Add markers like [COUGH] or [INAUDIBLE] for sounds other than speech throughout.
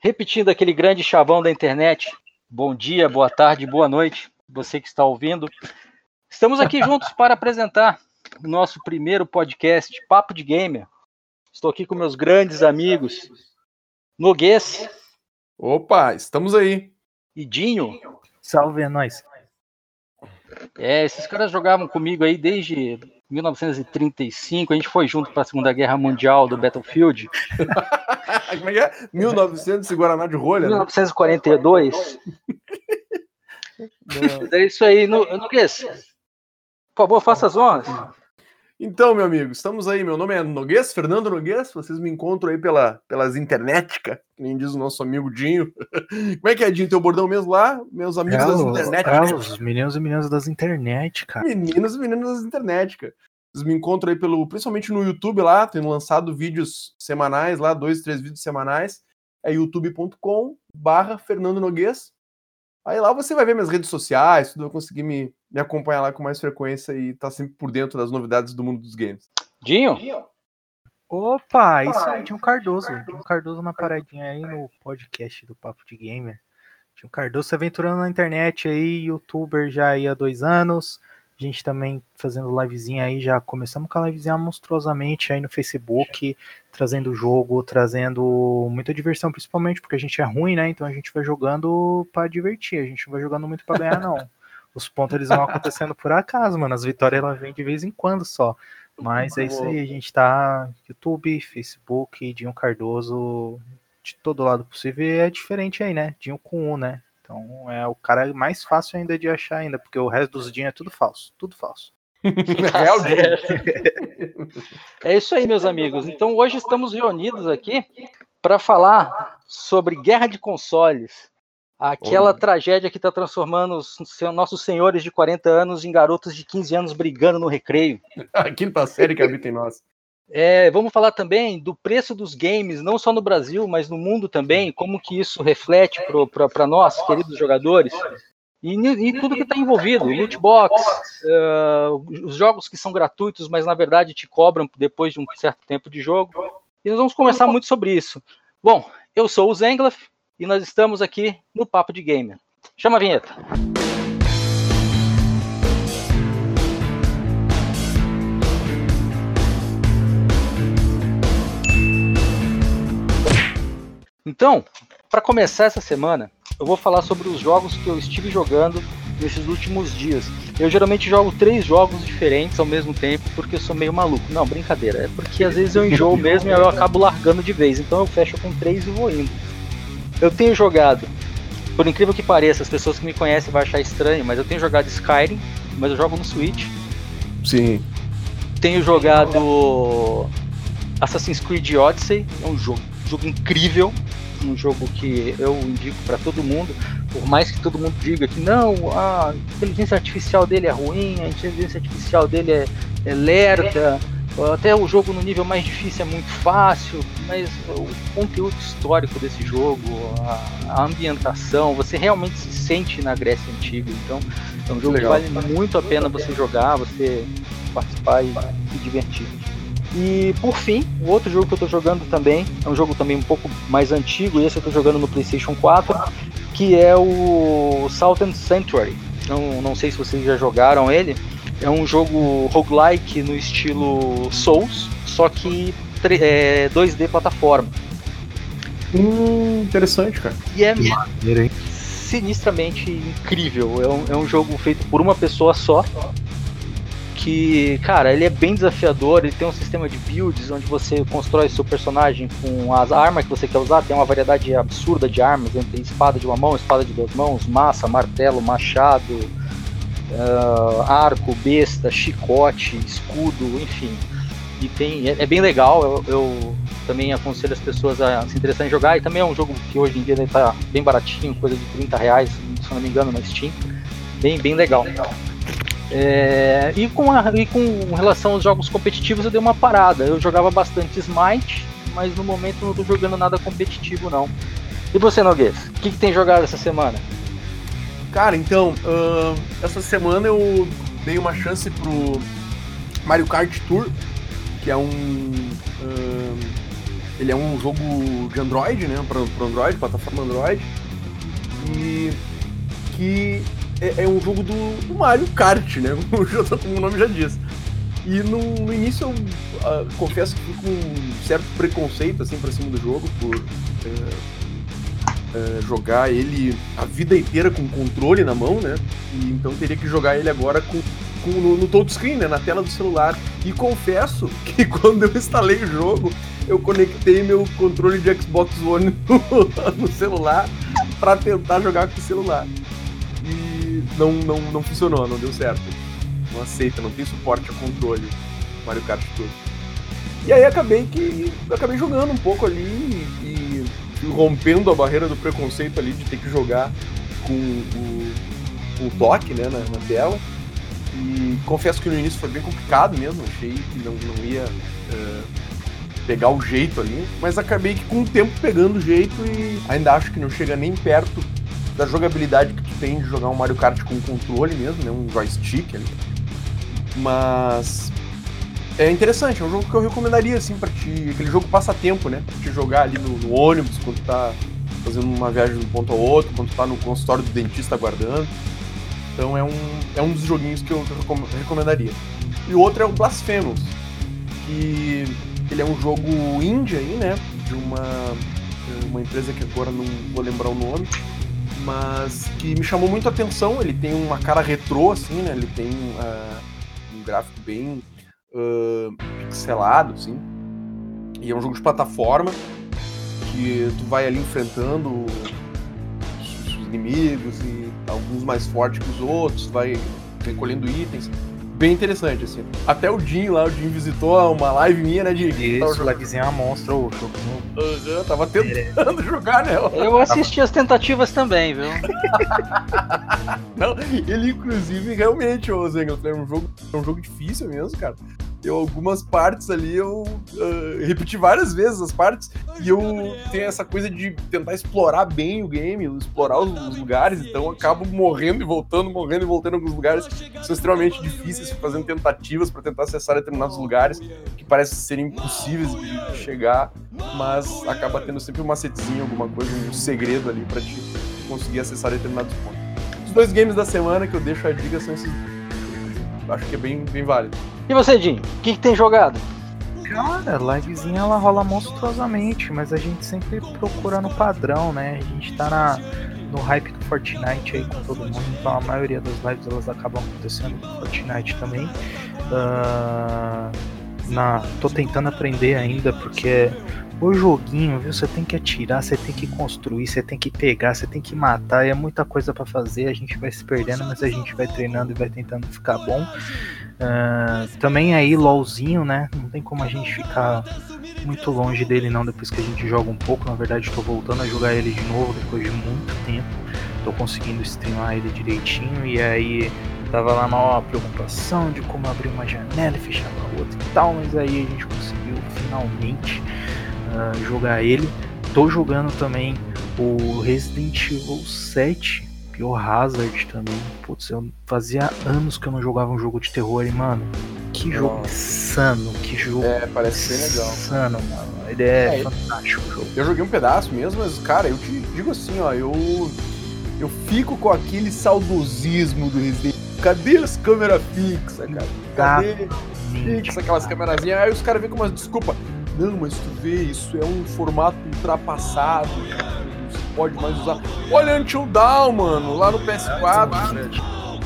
Repetindo aquele grande chavão da internet. Bom dia, boa tarde, boa noite, você que está ouvindo. Estamos aqui juntos para apresentar o nosso primeiro podcast, Papo de Gamer. Estou aqui com meus grandes amigos, Noguês. Opa, estamos aí. E Dinho. Salve, é nóis. É, esses caras jogavam comigo aí desde 1935, a gente foi junto para a Segunda Guerra Mundial do Battlefield. [LAUGHS] Como é que é? 1900 e Guaraná de rolha? 1942. Né? [LAUGHS] é isso aí. No, no Por favor, faça as honras. Então, meu amigo, estamos aí. Meu nome é Noguês, Fernando Noguês. Vocês me encontram aí pela, pelas internética, nem diz o nosso amigo Dinho. [LAUGHS] Como é que é, Dinho? Teu bordão mesmo lá? Meus amigos é, das internet. É, os meninos e meninas das internet, cara. Meninos e meninas das internet, cara. Vocês me encontram aí pelo, principalmente no YouTube lá, tendo lançado vídeos semanais lá, dois, três vídeos semanais. É youtube.com barra Fernando Noguês. Aí lá você vai ver minhas redes sociais, tudo, vai conseguir me, me acompanhar lá com mais frequência e tá sempre por dentro das novidades do mundo dos games. Dinho? Opa, isso aí, tinha um Cardoso. Tinha um Cardoso na paradinha aí no podcast do Papo de Gamer. Tinha um Cardoso se aventurando na internet aí, youtuber já aí há dois anos. A gente também fazendo livezinha aí, já começamos com a livezinha monstruosamente aí no Facebook, trazendo jogo, trazendo muita diversão, principalmente porque a gente é ruim, né? Então a gente vai jogando para divertir, a gente não vai jogando muito para ganhar, não. [LAUGHS] Os pontos eles vão acontecendo por acaso, mano. As vitórias elas vêm de vez em quando só. Mas é isso aí, a gente tá YouTube, Facebook, Dinho Cardoso, de todo lado possível. E é diferente aí, né? Dinho com um, né? Então é o cara mais fácil ainda de achar ainda, porque o resto dos dinhos é tudo falso, tudo falso. [LAUGHS] é isso aí, meus amigos. Então hoje estamos reunidos aqui para falar sobre guerra de consoles. Aquela tragédia que está transformando os nossos senhores de 40 anos em garotos de 15 anos brigando no recreio. [LAUGHS] A quinta série que habita em nós. É, vamos falar também do preço dos games, não só no Brasil, mas no mundo também, como que isso reflete para nós, queridos jogadores, e, e tudo que está envolvido, loot box, uh, os jogos que são gratuitos, mas na verdade te cobram depois de um certo tempo de jogo. E nós vamos conversar muito sobre isso. Bom, eu sou o Zenglaf e nós estamos aqui no Papo de Gamer. Chama a vinheta. Então, para começar essa semana, eu vou falar sobre os jogos que eu estive jogando nesses últimos dias. Eu geralmente jogo três jogos diferentes ao mesmo tempo porque eu sou meio maluco. Não, brincadeira. É porque às vezes eu enjoo mesmo e eu acabo largando de vez. Então eu fecho com três e vou indo. Eu tenho jogado, por incrível que pareça, as pessoas que me conhecem vão achar estranho, mas eu tenho jogado Skyrim, mas eu jogo no Switch. Sim. Tenho jogado Assassin's Creed Odyssey, é um jogo, jogo incrível, um jogo que eu indico para todo mundo, por mais que todo mundo diga que não, a inteligência artificial dele é ruim, a inteligência artificial dele é, é lerda, até o jogo no nível mais difícil é muito fácil, mas o conteúdo histórico desse jogo, a, ambientação, você realmente se sente na Grécia Antiga, então é um jogo Legal. que vale muito a pena você jogar, você participar e se divertir. E por fim, o outro jogo que eu estou jogando também, é um jogo também um pouco mais antigo, e esse eu estou jogando no PlayStation 4, que é o Southern Sanctuary. Não, não sei se vocês já jogaram ele. É um jogo roguelike no estilo Souls, só que é, 2D plataforma. Hum, interessante, cara. E é sinistramente incrível. É um, é um jogo feito por uma pessoa só que, cara, ele é bem desafiador, ele tem um sistema de builds onde você constrói seu personagem com as armas que você quer usar, tem uma variedade absurda de armas, entre espada de uma mão, espada de duas mãos, massa, martelo, machado, uh, arco, besta, chicote, escudo, enfim. E tem, é, é bem legal, eu, eu, também aconselho as pessoas a se interessarem em jogar, e também é um jogo que hoje em dia está bem baratinho, coisa de 30 reais, se não me engano, na Steam. Bem, bem legal. É, e, com a, e com relação aos jogos competitivos eu dei uma parada. Eu jogava bastante Smite, mas no momento não estou jogando nada competitivo não. E você, Noguês? O que, que, tem jogado essa semana? Cara, então, uh, essa semana eu dei uma chance pro Mario Kart Tour, que é um. Uh, ele é um jogo de Android, né? Para Android, plataforma Android. E que é, é um jogo do, do, Mario Kart, né? [LAUGHS] Como o nome já diz. E no, no início eu uh, confesso que fui com um certo preconceito assim para cima do jogo por uh, jogar ele a vida inteira com controle na mão, né? E então teria que jogar ele agora com, com no, no touchscreen, né? Na tela do celular. E confesso [LAUGHS] que quando eu instalei o jogo, eu conectei meu controle de Xbox One no, [LAUGHS] no celular para tentar jogar com o celular. E não, não, não funcionou, não deu certo. Não aceita, não tem suporte a controle Mario Kart Tour. E aí acabei que. acabei jogando um pouco ali e, rompendo a barreira do preconceito ali de ter que jogar com o, o toque né, na, na tela. E confesso que no início foi bem complicado mesmo, achei que não, não ia uh, pegar o jeito ali, mas acabei que com o tempo pegando o jeito e ainda acho que não chega nem perto da jogabilidade que tu tem de jogar um Mario Kart com controle mesmo, né, um joystick ali. Mas é interessante, é um jogo que eu recomendaria assim para ti, aquele jogo passatempo, né, pra te jogar ali no, no ônibus quando tá fazendo uma viagem de um ponto ao outro, quando tá no consultório do dentista aguardando. Então é um, é um dos joguinhos que eu recomendaria. E o outro é o Blasphemous, que ele é um jogo indie aí, né? De uma, uma empresa que agora não vou lembrar o nome, mas que me chamou muito a atenção. Ele tem uma cara retrô, assim, né? Ele tem uh, um gráfico bem uh, pixelado, assim. E é um jogo de plataforma que tu vai ali enfrentando os inimigos e alguns mais fortes que os outros, vai recolhendo itens bem interessante, assim. Até o Jim lá, o Jim visitou uma live minha, né, Jim? Isso, livezinha é monstro, o jogo Uhum, tava tentando é. [LAUGHS] jogar nela. Eu assisti as tentativas também, viu? [LAUGHS] Não, ele inclusive, realmente, ô Zengel, é um jogo, é um jogo difícil mesmo, cara eu algumas partes ali eu uh, repeti várias vezes as partes. E eu tenho essa coisa de tentar explorar bem o game, explorar os, os lugares, então eu acabo morrendo e voltando, morrendo e voltando em alguns lugares que são extremamente difíceis, fazendo tentativas para tentar acessar determinados lugares que parecem ser impossíveis de chegar, mas acaba tendo sempre um macetezinho, alguma coisa, um segredo ali para te conseguir acessar determinados pontos. Os dois games da semana que eu deixo a dica são esses acho que é bem, bem válido. E você, Jim? O que, que tem jogado? Cara, livezinha ela rola monstruosamente, mas a gente sempre procura no padrão, né? A gente tá na, no hype do Fortnite aí com todo mundo, então a maioria das lives elas acabam acontecendo com Fortnite também. Uh, na, tô tentando aprender ainda, porque o joguinho, viu? Você tem que atirar, você tem que construir, você tem que pegar, você tem que matar, é muita coisa para fazer. A gente vai se perdendo, mas a gente vai treinando e vai tentando ficar bom. Uh, também aí, LOLzinho, né? Não tem como a gente ficar muito longe dele, não, depois que a gente joga um pouco. Na verdade, estou voltando a jogar ele de novo depois de muito tempo. Tô conseguindo streamar ele direitinho e aí tava lá uma preocupação de como abrir uma janela e fechar a outra e tal, mas aí a gente conseguiu finalmente uh, jogar ele. Tô jogando também o Resident Evil 7, Biohazard também. Putz, eu fazia anos que eu não jogava um jogo de terror e, mano, que jogo insano, que jogo. É, parece bem legal. Insano, mano. Ele é, é fantástico o jogo. Eu joguei um pedaço mesmo, mas, cara, eu te digo assim, ó, eu. Eu fico com aquele saudosismo do Resident Evil. Cadê as câmeras fixas, cara? Cadê fixa aquelas câmerazinhas? Aí os caras vêm com umas desculpa. Não, mas tu vê, isso é um formato ultrapassado, não se pode mais usar. Olha Until Down, mano, lá no PS4.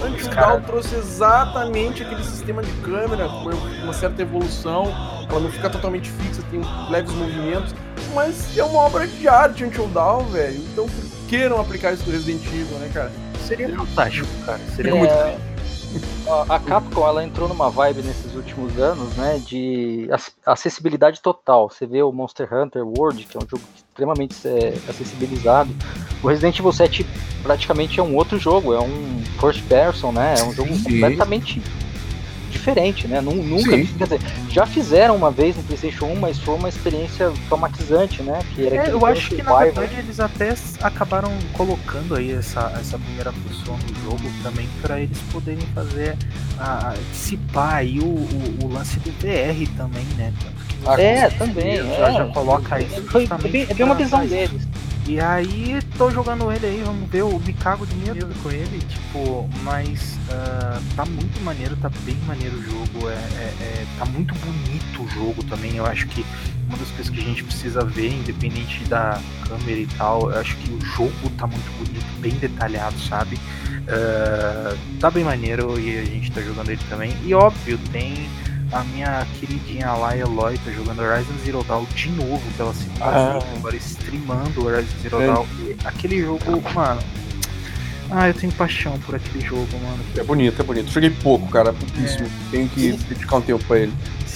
Until Down trouxe exatamente aquele sistema de câmera, com uma certa evolução, ela não fica totalmente fixa, tem leves movimentos, mas é uma obra de arte Until Down, velho. Então por que não aplicar isso no Resident Evil, né, cara? Seria fantástico, cara. Seria é... muito a Capcom ela entrou numa vibe nesses últimos anos, né, de acessibilidade total. Você vê o Monster Hunter World, que é um jogo extremamente é, acessibilizado. O Resident Evil 7 praticamente é um outro jogo, é um first person, né? É um jogo Sim. completamente diferente, né? Nunca, quer dizer, já fizeram uma vez no PlayStation 1, mas foi uma experiência traumatizante, né? Que era é, eu acho que na verdade eles até acabaram colocando aí essa, essa primeira função do jogo também para eles poderem fazer a, dissipar aí o, o, o, lance do VR também, né? Ah, é, também. Já, é. já coloca isso. Foi, bem, é bem uma visão deles. E aí tô jogando ele aí, vamos ver, eu me cago de medo com ele, tipo, mas uh, tá muito maneiro, tá bem maneiro o jogo, é, é, é, tá muito bonito o jogo também, eu acho que uma das coisas que a gente precisa ver, independente da câmera e tal, eu acho que o jogo tá muito bonito, bem detalhado, sabe? Uh, tá bem maneiro e a gente tá jogando ele também. E óbvio, tem a minha queridinha lá, Eloy, tá jogando Horizon Zero Dawn de novo pela segunda ah. vez, agora streamando Horizon Zero é. Dawn. Aquele jogo, mano. Ah, eu tenho paixão por aquele jogo, mano. É bonito, é bonito. Joguei pouco, cara, pouquíssimo. É. Tenho que dedicar um tempo pra ele.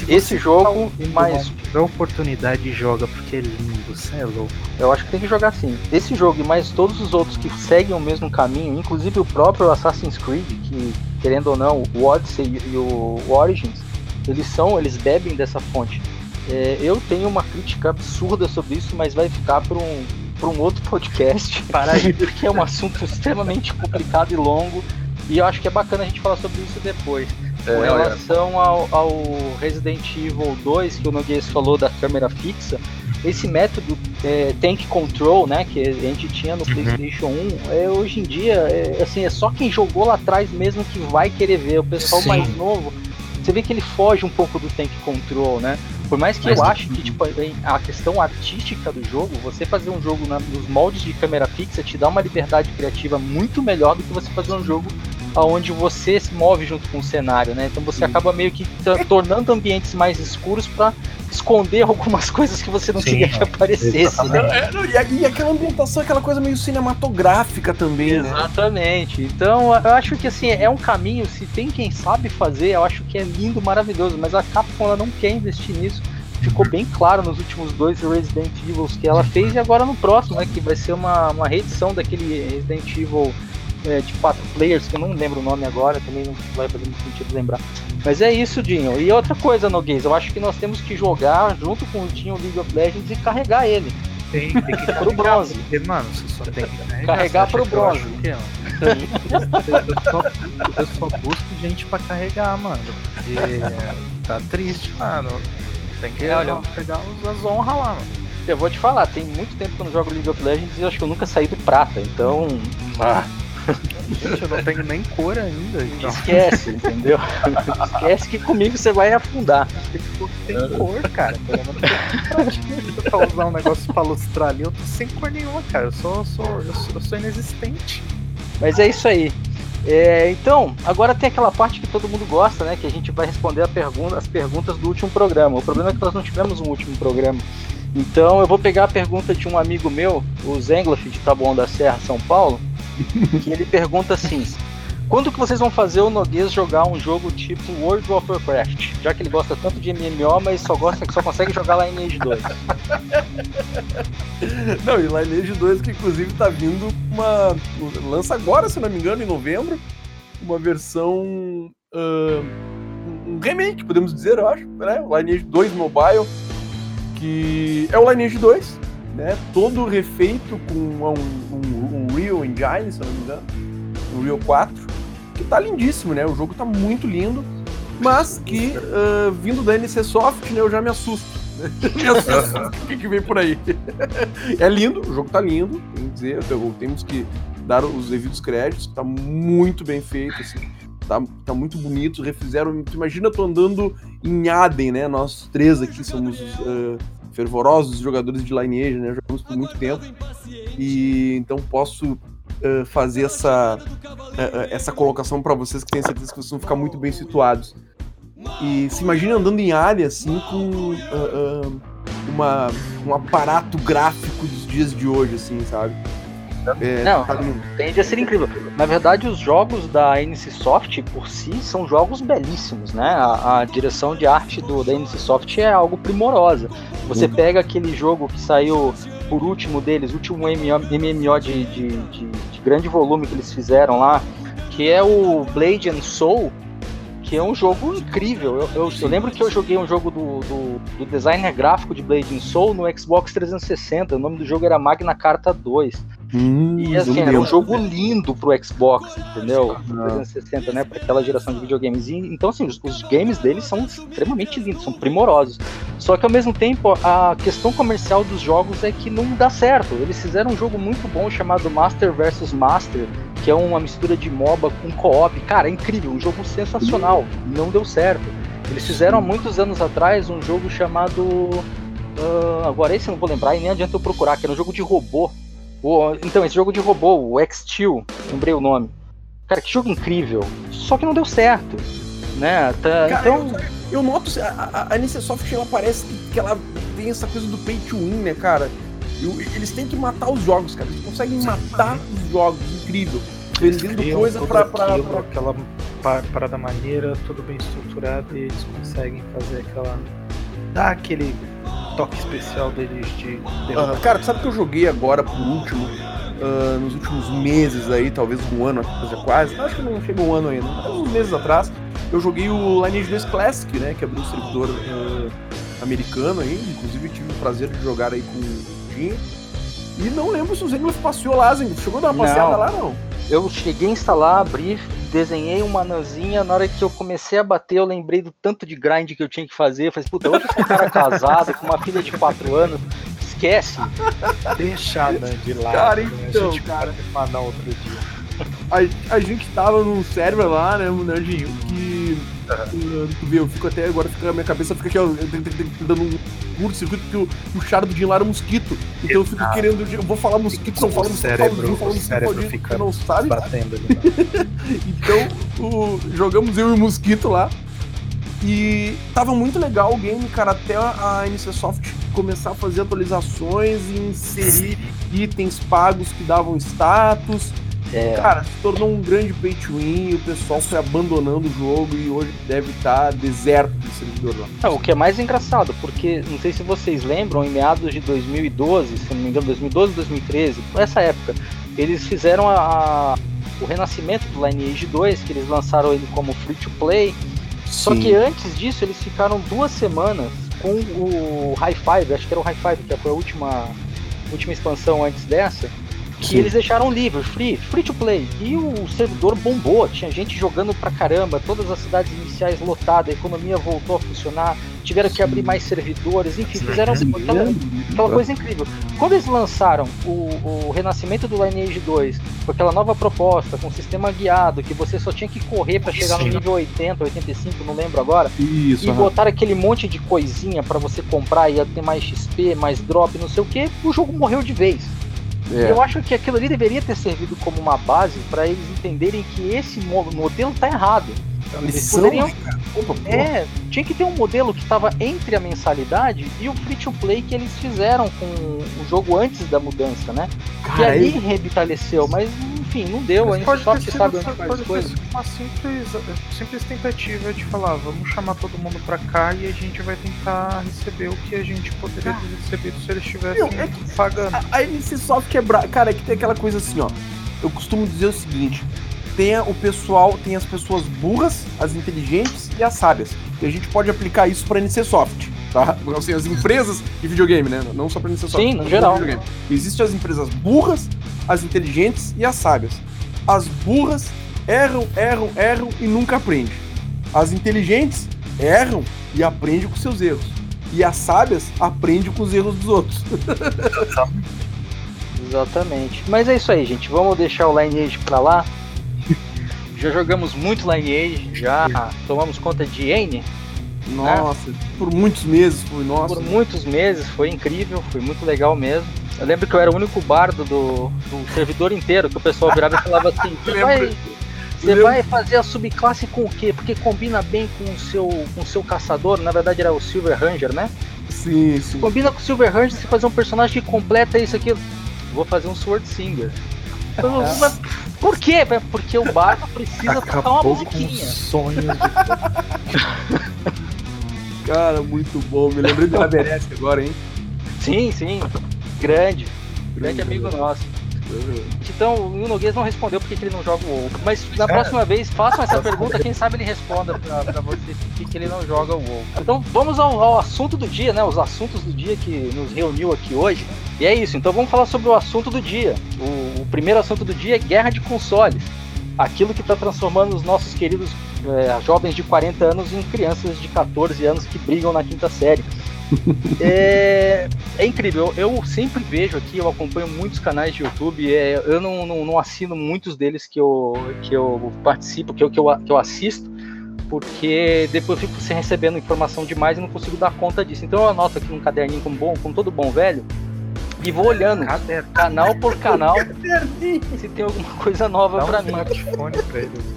Esse jogo, mais. a oportunidade, joga, porque é lindo, você é louco. Eu acho que tem que jogar sim. Esse jogo e mais todos os outros que seguem o mesmo caminho, inclusive o próprio Assassin's Creed, que, querendo ou não, o Odyssey e o Origins, eles são, eles bebem dessa fonte. É, eu tenho uma crítica absurda sobre isso, mas vai ficar para um, para um outro podcast, [LAUGHS] para porque é um assunto extremamente complicado e longo, e eu acho que é bacana a gente falar sobre isso depois. É, Com relação ao, ao, Resident Evil 2, que o Noguês falou da câmera fixa, esse método é, tank control, né, que a gente tinha no uhum. PlayStation 1, é, hoje em dia, é, assim, é só quem jogou lá atrás mesmo que vai querer ver. O pessoal Sim. mais novo você vê que ele foge um pouco do tank control, né? Por mais que Mas, eu acho que tipo, a questão artística do jogo, você fazer um jogo na, nos moldes de câmera fixa te dá uma liberdade criativa muito melhor do que você fazer um jogo onde você se move junto com o cenário, né? Então você acaba meio que tornando ambientes mais escuros para esconder [LAUGHS] algumas coisas que você não Sim, queria que aparecesse. Né? É, e, aquela ambientação, aquela coisa meio cinematográfica também, né? Exatamente. Né? Então eu acho que assim, é um caminho, se tem quem sabe fazer, eu acho que é lindo, maravilhoso, mas a Capcom ela não quer investir nisso. Ficou bem claro nos últimos dois Resident Evil que ela fez e agora no próximo, né? Que vai ser uma, uma reedição daquele Resident Evil é, de quatro players, que eu não lembro o nome agora, também não vai fazer muito sentido lembrar. Mas é isso, Dinho. E outra coisa, Noguês, eu acho que nós temos que jogar junto com o Dinho League of Legends e carregar ele. Tem, tem que [LAUGHS] pro bronze. Porque, mano, você só tem que carregar, carregar pro bronze. Eu, eu, só, eu só busco gente pra carregar, mano. Porque tá triste, mano. Tem que é, olha, pegar as honras lá, mano. Eu vou te falar, tem muito tempo que eu não jogo League of Legends e eu acho que eu nunca saí do prata, então. Ah. Gente, eu não tenho nem cor ainda. Então. Esquece, entendeu? Esquece que comigo você vai afundar. Tem cor, cara. pra usar um negócio pra lustrar ali, eu tô sem cor nenhuma, cara. Eu sou, sou, eu sou, eu sou inexistente. Mas é isso aí. É, então, agora tem aquela parte que todo mundo gosta, né? Que a gente vai responder pergunta, as perguntas do último programa. O problema é que nós não tivemos um último programa. Então eu vou pegar a pergunta de um amigo meu, o Zengloff de Taboão da Serra, São Paulo que ele pergunta assim: quando que vocês vão fazer o Noguês jogar um jogo tipo World of Warcraft? Já que ele gosta tanto de MMO, mas só gosta que só consegue jogar Lineage 2. [LAUGHS] Não, e Lineage 2 que inclusive tá vindo uma. lança agora, se não me engano, em novembro, uma versão. Uh, um remake, podemos dizer, eu acho, né? Lineage 2 Mobile, que é o Lineage 2, né? Todo refeito com um, um, um Real Engine, se não me engano, um Real 4, que tá lindíssimo, né? O jogo tá muito lindo, mas que uh, vindo da NC Soft, né, eu já me assusto. [LAUGHS] me assusto o que, que vem por aí. [LAUGHS] é lindo, o jogo tá lindo, tem que dizer, temos que dar os devidos créditos, tá muito bem feito, assim. Tá, tá muito bonito, refizeram. Imagina, eu tô andando em Aden, né? Nós três aqui somos uh, fervorosos jogadores de Lineage, né? Jogamos por muito tempo. E então posso uh, fazer essa, uh, essa colocação para vocês que tenho certeza que vocês vão ficar muito bem situados. E se imagina andando em área assim com uh, uma, um aparato gráfico dos dias de hoje, assim, sabe? É, não, tá tende a ser incrível. Na verdade, os jogos da NC Soft por si são jogos belíssimos, né? A, a direção de arte do, da NC Soft é algo primorosa. Você pega aquele jogo que saiu por último deles, último MMO de, de, de, de grande volume que eles fizeram lá, que é o Blade and Soul, que é um jogo incrível. Eu, eu, eu, lembro que eu joguei um jogo do, do, do, designer gráfico de Blade and Soul no Xbox 360. O nome do jogo era Magna Carta 2. Hum, E assim, era um jogo lindo pro Xbox, entendeu? 360, né? Pra aquela geração de videogames. E, então, assim, os, os games deles são extremamente lindos, são primorosos. Só que ao mesmo tempo, a questão comercial dos jogos é que não dá certo. Eles fizeram um jogo muito bom chamado Master vs Master, que é uma mistura de MOBA com co-op. Cara, é incrível, um jogo sensacional. Não deu certo. Eles fizeram há muitos anos atrás um jogo chamado. ah, agora esse eu não vou lembrar e nem adianta eu procurar, que era um jogo de robô. O- então, esse jogo de robô, o X-Steel, lembrei o nome. Cara, que jogo incrível. Só que não deu certo. Né? Tá- Cara, então. Eu noto, a, a, a NCSoft, ela parece que, que ela tem essa coisa do pay to win, né, cara? Eu- eles têm que matar os jogos, cara. Eles conseguem matar os jogos, incrível. Vendendo Criam coisa pra, pra, aquilo, pra- aquela pa- parada maneira, tudo bem estruturado e eles conseguem fazer aquela. dar aquele toque especial deles de. Aham. Cara, sabe que eu joguei agora, por último, ah, nos últimos meses aí, talvez um ano, já quase, acho que não chegou um ano ainda, mas uns meses atrás, eu joguei o Lineage 2 Classic, né, que abriu o servidor ah, americano aí, inclusive tive o prazer de jogar aí com o Dinho, e não lembro se o Zenglef passeou lá, Zenglef, chegou a dar uma Não. passeada lá, não? Eu cheguei a instalar, abri, desenhei uma anãzinha. Na hora que eu comecei a bater, eu lembrei do tanto de grind que eu tinha que fazer. Eu falei, puta, hoje eu sou um cara casado, com uma filha de 4 anos. Esquece. Deixa a Nan de lado. Cara, né? então, a gente cara. falar outro dia. A, a gente tava num server lá, né, Nerdinho, que. uh, Tu vê, eu fico até agora, fica, a minha cabeça fica aqui, ó, dando um curto-circuito, porque o, o charo do Dinho lá era mosquito. Então eu fico Exato. querendo, eu vou falar mosquito, só O falo mosquito, falo Dinho, falo mosquito, fica não sabe. Batendo. [LAUGHS] Então, o- jogamos eu e o Mosquito lá. E tava muito legal o game, cara, até a NCSoft começar a fazer atualizações e inserir itens pagos que davam status. É, Cara, se tornou um grande pay to win, o pessoal foi abandonando o jogo e hoje deve estar deserto de servidor lá. Não, o que é mais engraçado, porque não sei se vocês lembram, em meados de 2012, se não me engano, 2012, 2013, essa época, eles fizeram a, a- o renascimento do Lineage 2, que eles lançaram ele como free to play. Só que antes disso, eles ficaram duas semanas com o High Five, acho que era o High Five, que foi a última, última expansão antes dessa. Que Sim. eles deixaram livre, free, free to play. E o servidor bombou, tinha gente jogando pra caramba, todas as cidades iniciais lotadas, a economia voltou a funcionar, tiveram que abrir mais servidores, enfim, fizeram aquela, aquela coisa incrível. Quando eles lançaram o, o renascimento do Lineage 2, com aquela nova proposta, com sistema guiado, que você só tinha que correr pra chegar no Sim. nível 80, 85, não lembro agora, Isso, e aham. botaram aquele monte de coisinha pra você comprar e ia ter mais XP, mais drop, não sei o que, o jogo morreu de vez. É. Eu acho que aquilo ali deveria ter servido como uma base pra eles entenderem que esse mo- modelo tá errado. Eles Lição, poderiam? Opa, é, tinha que ter um modelo que estava entre a mensalidade e o free to play que eles fizeram com o jogo antes da mudança, né? que Cara, ali ele- revitaleceu, mas enfim, não deu, Mas ainda pode só que sabe onde faz coisa. uma simples, simples tentativa de falar, vamos chamar todo mundo pra cá e a gente vai tentar receber o que a gente poderia ter recebido se eles estivessem é que- pagando. A, a NCSoft é bra... Cara, é que tem aquela coisa assim, ó. Eu costumo dizer o seguinte: tem o pessoal, tem as pessoas burras, as inteligentes e as sábias. E a gente pode aplicar isso pra NCSoft, tá? Assim, as empresas de videogame, né? Não só pra NCSoft. Sim, no geral. Existem as empresas burras, as inteligentes e as sábias. As burras erram, erram, erram e nunca aprendem. As inteligentes erram e aprendem com seus erros. E as sábias aprendem com os erros dos outros. [LAUGHS] Exatamente. Mas é isso aí, gente. Vamos deixar o Lineage pra lá. Já jogamos muito Lineage, já tomamos conta de N Nossa, por muitos meses foi, nossa. por muitos meses, foi incrível, foi muito legal mesmo. Eu lembro que eu era o único bardo do, do servidor inteiro, que o pessoal virava e falava assim, [LAUGHS] você vai, você vai fazer a subclasse com o quê? Porque combina bem com o seu, com o seu caçador, na verdade era o Silver Ranger, né? Sim, sim. Combina com o Silver Ranger, você fazer um personagem que completa isso aqui. Vou fazer um Sword Singer. [LAUGHS] Eu, mas Por quê? Porque o bardo precisa tocar uma Acabou com musiquinha. de [LAUGHS] Cara, muito bom. Me lembrei do Averesc agora, hein? Sim, sim. Grande. Grande amigo nosso. Então, o Noguês não respondeu porque ele não joga o WoW. Mas na próxima vez, façam essa pergunta, quem sabe ele responda pra, pra você por que ele não joga o WoW. Então, vamos ao, ao, assunto do dia, né? Os assuntos do dia que nos reuniu aqui hoje. E é isso, então vamos falar sobre o assunto do dia. O, o primeiro assunto do dia é guerra de consoles. Aquilo que está transformando os nossos queridos é, jovens de 40 anos em crianças de 14 anos que brigam na quinta série. É, é, incrível, eu sempre vejo aqui, eu acompanho muitos canais de YouTube, é, eu não, não, não, assino muitos deles que eu, que eu participo, que eu, que, eu, que eu assisto, porque depois eu fico recebendo informação demais e não consigo dar conta disso. Então eu anoto aqui um caderninho como, bom, como todo bom velho, e vou olhando canal por canal se tem alguma coisa nova para mim. Smartphone pra ele.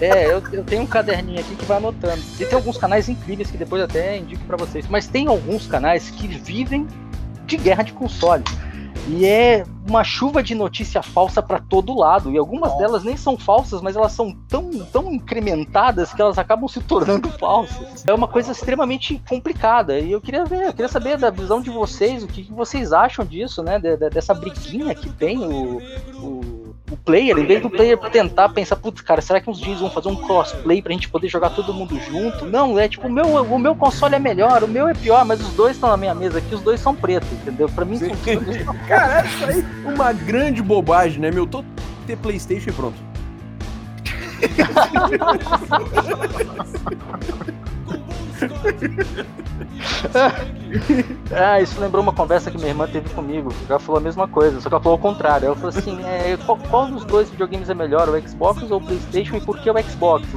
É, eu, eu tenho um caderninho aqui que vai anotando. E tem alguns canais incríveis que depois até indico para vocês. Mas tem alguns canais que vivem de guerra de console. E é uma chuva de notícia falsa para todo lado. E algumas delas nem são falsas, mas elas são tão, tão incrementadas que elas acabam se [LAUGHS] tornando falsas. É uma coisa extremamente complicada. E eu queria ver, eu queria saber da visão de vocês, o que, vocês acham disso, né? De, de, dessa briguinha que tem o, o o player, em vez do player tentar pensar, putz, cara, será que uns dias vão fazer um crossplay pra gente poder jogar todo mundo junto? Não, é tipo, o meu, o meu console é melhor, o meu é pior, mas os dois estão na minha mesa aqui, os dois são pretos, entendeu? Pra mim, são [LAUGHS] cara, isso aí é uma grande bobagem, né, meu? Tô ter Playstation e pronto. [LAUGHS] ah, isso lembrou uma conversa que minha irmã teve comigo. Ela falou a mesma coisa, só que ela falou o contrário. Ela falou assim: é, qual, qual, dos dois videogames é melhor, o Xbox ou o PlayStation e por que o Xbox?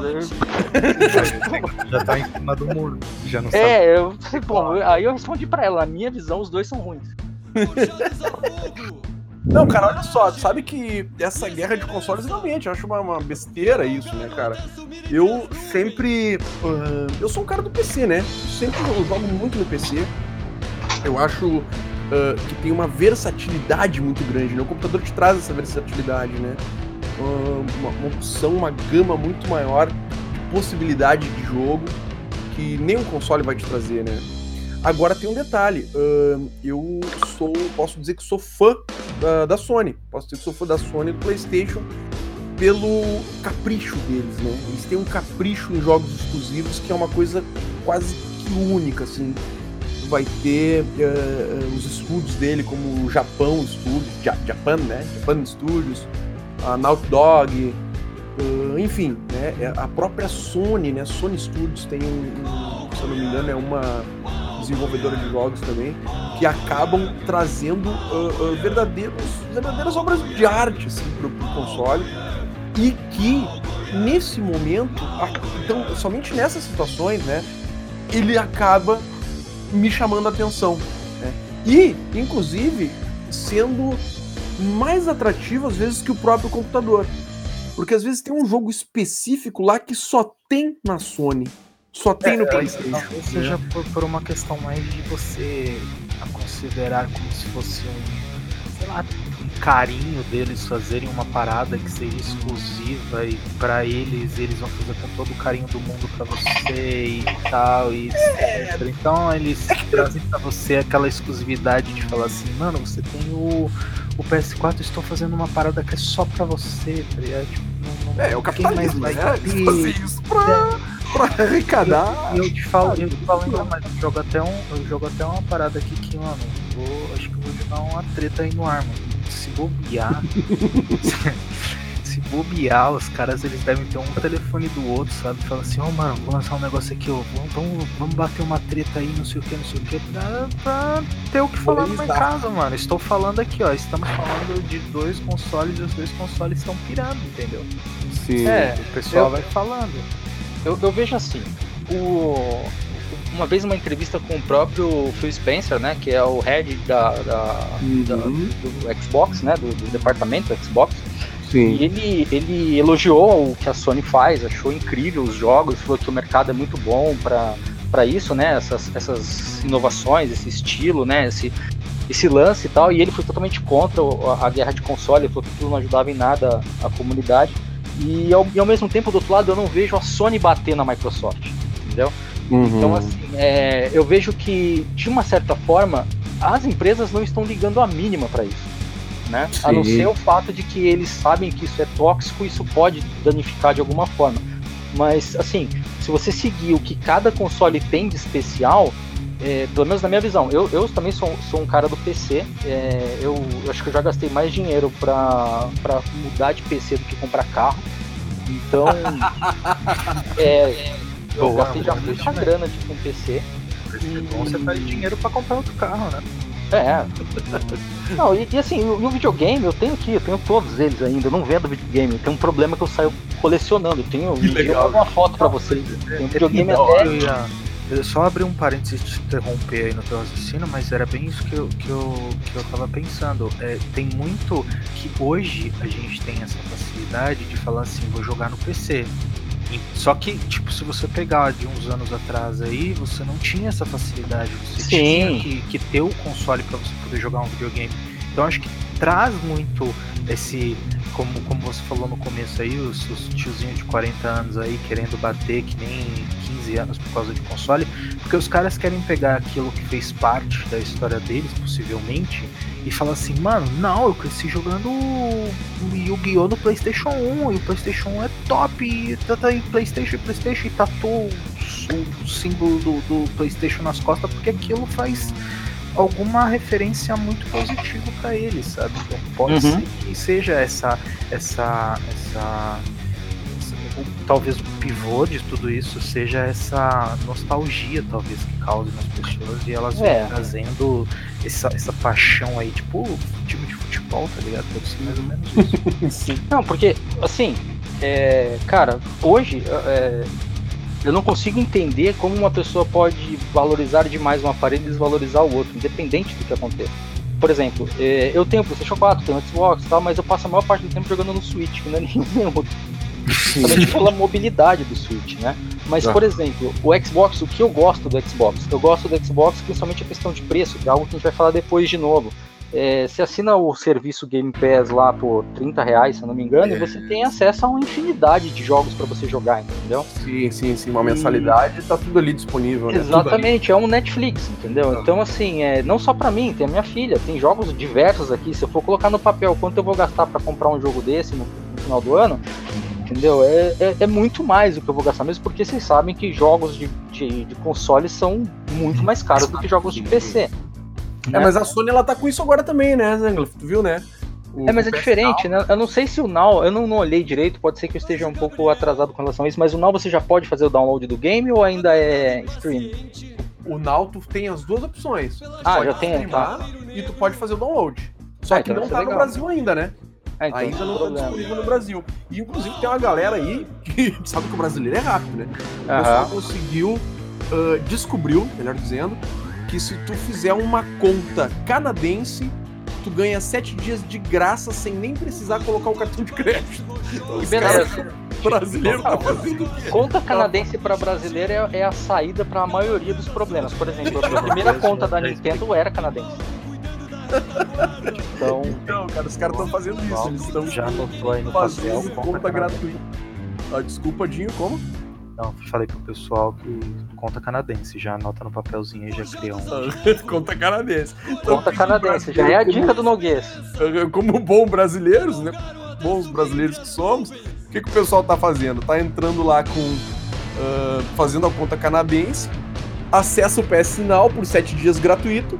Já tá em cima do muro. Já não é, eu falei, bom, aí eu respondi pra ela: na minha visão, os dois são ruins. Não, cara, olha só, sabe que essa guerra de consoles realmente, eu acho uma, uma besteira isso, né, cara? Eu sempre. Uh, eu sou um cara do PC, né? Sempre jogo muito no PC. Eu acho uh, que tem uma versatilidade muito grande, né? O computador te traz essa versatilidade, né? Uh, uma, uma opção, uma gama muito maior de possibilidade de jogo que nem um console vai te trazer, né? Agora tem um detalhe, uh, eu sou, posso dizer que sou fã da, Sony, posso dizer que sou fã da Sony do PlayStation pelo capricho deles, né? Eles têm um capricho em jogos exclusivos que é uma coisa quase que única, assim. Vai ter uh, os estúdios dele, como o Japão Studios, Japan, né? Japan Studios, a Naughty Dog, uh, enfim, né? É a própria Sony, né? Sony Studios tem um, um se eu não me engano, é uma desenvolvedora de jogos também, que acabam trazendo uh, uh, verdadeiros, verdadeiras obras de arte assim, para o console e que nesse momento, então somente nessas situações, né, ele acaba me chamando a atenção né? e, inclusive, sendo mais atrativo às vezes que o próprio computador. Porque às vezes tem um jogo específico lá que só tem na Sony. Só tem é, no PlayStation. Talvez seja por, por, uma questão mais de você considerar como se fosse um, sei lá, um carinho deles fazerem uma parada que seja exclusiva e para eles eles vão fazer com todo o carinho do mundo para você e tal e é. etc. Então eles é trazem para você aquela exclusividade de falar assim, mano, você tem o o PS4 estou fazendo uma parada que é só pra você, tá ligado? Tipo, não, é, o capitalismo, né? Fazer isso pra... É pra arrecadar. E eu, eu, te falo, eu te falo ainda mais, eu jogo até um, eu jogo até uma parada aqui que, mano, vou, acho que vou jogar uma treta aí no ar, mano. Se bobear. [LAUGHS] bobear, os caras eles devem ter um telefone do outro, sabe? Fala assim, ó oh, mano, vou lançar um negócio aqui, ó. Vamos, vamos, vamos bater uma treta aí, não sei o que, não sei o que, pra, pra ter o que falar numa casa, mano. Estou falando aqui, ó. Estamos falando de dois consoles e os dois consoles estão pirando, entendeu? Sim. É, o pessoal eu... vai falando. Eu, eu vejo assim, o, uma vez uma entrevista com o próprio Phil Spencer, né, que é o head da, da, uhum. da do Xbox, né, do, do, departamento Xbox. Sim. E ele, ele elogiou o que a Sony faz, achou incrível os jogos, falou que o mercado é muito bom para isso, né, essas, essas inovações, esse estilo, né, esse, esse lance e tal, e ele foi totalmente contra a, a guerra de console, falou que aquilo não ajudava em nada a comunidade. E ao, e ao mesmo tempo, do outro lado, eu não vejo a Sony bater na Microsoft, entendeu? Uhum. Então, assim, é, eu vejo que, de uma certa forma, as empresas não estão ligando a mínima para isso. Né? A não ser o fato de que eles sabem que isso é tóxico e isso pode danificar de alguma forma. Mas, assim, se você seguir o que cada console tem de especial, é, pelo menos na minha visão, eu, eu também sou, sou um cara do PC. É, eu, eu, acho que eu já gastei mais dinheiro pra, pra mudar de PC do que comprar carro. Então, [LAUGHS] é, eu Boa, gastei já muita grana tipo, com PC. Bom você faz dinheiro pra comprar outro carro, né? É. Não, e, e assim, o, e o videogame eu tenho aqui, eu tenho todos eles ainda, eu não vendo videogame. Tem um problema que eu saio colecionando. Eu tenho Que legal. eu vou uma foto pra vocês. Tem um videogame da até. Eu só abrir um parênteses de te interromper aí no teu raciocínio, mas era bem isso que eu, que eu, que eu tava pensando. É, tem muito que hoje a gente tem essa facilidade de falar assim, vou jogar no PC. Só que, tipo, se você pegar de uns anos atrás aí, você não tinha essa facilidade. Você Sim. tinha que, que ter o console pra você poder jogar um videogame. Então acho que traz muito esse. Como, como você falou no começo aí, os, os tiozinhos de 40 anos aí querendo bater que nem 15 anos por causa de console, porque os caras querem pegar aquilo que fez parte da história deles, possivelmente, e falar assim, mano, não, eu cresci jogando o Yu-Gi-Oh! no Playstation 1, e o Playstation 1 é top, e tá, tá aí Playstation e Playstation, e tatuou o, o símbolo do, do Playstation nas costas, porque aquilo faz alguma referência muito positiva pra eles, sabe? Então pode Uhum. ser que seja essa, essa, essa, essa- o- talvez o pivô de tudo isso seja essa nostalgia, talvez que cause nas pessoas e elas É. vão trazendo essa, essa paixão aí, tipo time de futebol, tá ligado? Deve ser mais ou menos isso. [LAUGHS] Sim. Não, porque, assim, é, cara, hoje é, eu não consigo entender como uma pessoa pode valorizar demais um aparelho e desvalorizar o outro, independente do que aconteça. Por exemplo, é, eu tenho PlayStation 4, tenho Xbox e tal, mas eu passo a maior parte do tempo jogando no Switch, que não é [LAUGHS] nenhum outro. Principalmente pela mobilidade do Switch, né? Mas, Ah. por exemplo, o Xbox, o que eu gosto do Xbox? Eu gosto do Xbox principalmente a questão de preço, que é algo que a gente vai falar depois de novo. É, você assina o serviço Game Pass lá por 30 reais, se eu não me engano, É. e você tem acesso a uma infinidade de jogos para você jogar, entendeu? Sim, sim, sim. Uma mensalidade tá tudo ali disponível, né? Exatamente, é um Netflix, entendeu? Ah. Então, assim, é, não só pra mim, tem a minha filha, tem jogos diversos aqui. Se eu for colocar no papel quanto eu vou gastar pra comprar um jogo desse no, no final do ano, entendeu? É, é, é muito mais do que eu vou gastar mesmo, porque vocês sabem que jogos de, de, de console são muito mais caros do que jogos de PC. É, né? mas a Sony ela tá com isso agora também, né, Zangler? Tu viu, né? O- É, mas é diferente, né? Eu não sei se o Now, eu não, não olhei direito, pode ser que eu esteja um pouco atrasado com relação a isso, mas o Now você já pode fazer o download do game ou ainda é stream? O Now tu tem as duas opções. Ah, pode já tem, streamar E tu pode fazer o download. Só Ah, que então não é tá no legal. Brasil ainda, né? Ah, então, ainda não tá disponível no Brasil. E inclusive tem uma galera aí que [LAUGHS] sabe que o brasileiro é rápido, né? O Aham. pessoal conseguiu, ah, descobriu, melhor dizendo, que se tu fizer uma conta canadense, tu ganha sete dias de graça sem nem precisar colocar o cartão de crédito. Então, beleza. caras brasileiros tá fazendo? Conta canadense para brasileiro é, é a saída para a maioria dos problemas. Por exemplo, a primeira conta da Nintendo era canadense. Então, Então, cara, os caras estão fazendo isso. Eles estão já anotou aí no papel, fazendo conta conta gratuita. Ah, desculpa, Dinho, como? Não, falei pro pessoal que conta canadense, já anota no papelzinho e já cria um. [LAUGHS] conta canadense. Então, conta canadense. Já é a dica do Noguês. como, bons brasileiros, né? Bons brasileiros que somos, o que, que o pessoal tá fazendo? Tá entrando lá com. ah, fazendo a conta canadense, acessa o PS Now por 7 dias gratuito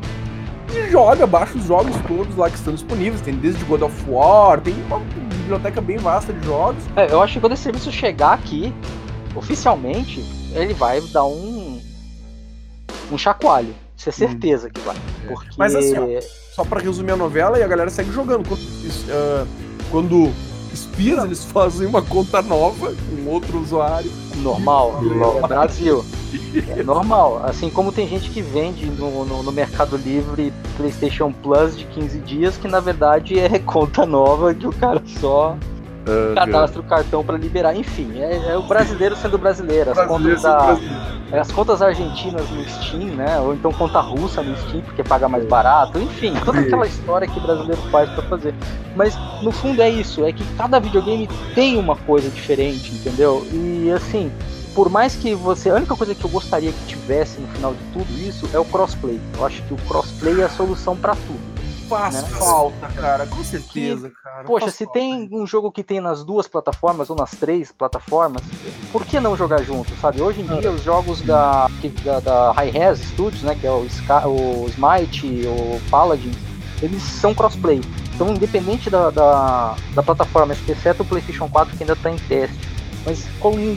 e joga, baixa os jogos todos lá que estão disponíveis. Tem desde God of War, tem uma biblioteca bem vasta de jogos. É, eu acho que quando esse serviço chegar aqui, oficialmente, ele vai dar um. um chacoalho. Isso é certeza que vai. Porque. Mas assim, ó, Só pra resumir a novela e a galera segue jogando. Quando, ah, quando expira, eles fazem uma conta nova com outro usuário. Normal, [LAUGHS] é Brasil. É normal. Assim como tem gente que vende no, no, no Mercado Livre PlayStation Plus de 15 dias, que na verdade é conta nova que o cara só cadastra o cartão para liberar. Enfim, é, é o brasileiro sendo brasileiro. As, Brasileiro contas da- é, as contas argentinas no Steam, né? Ou então conta russa no Steam porque paga mais barato. Enfim, toda aquela história que o brasileiro faz para fazer. Mas no fundo é isso, é que cada videogame tem uma coisa diferente, entendeu? E assim, por mais que você. A única coisa que eu gostaria que tivesse no final de tudo isso é o crossplay. Eu acho que o crossplay é a solução para tudo. Faz né? falta, cara, com certeza, cara. Poxa, faz se falta. tem um jogo que tem nas duas plataformas ou nas três plataformas, por que não jogar junto, sabe? Hoje em dia os jogos da, que- da, da Hi-Res Studios, né, que é o, Ska- o Smite, o Paladin, eles são crossplay. Então, independente da, da, da plataforma, exceto o PlayStation 4 que ainda está em teste, mas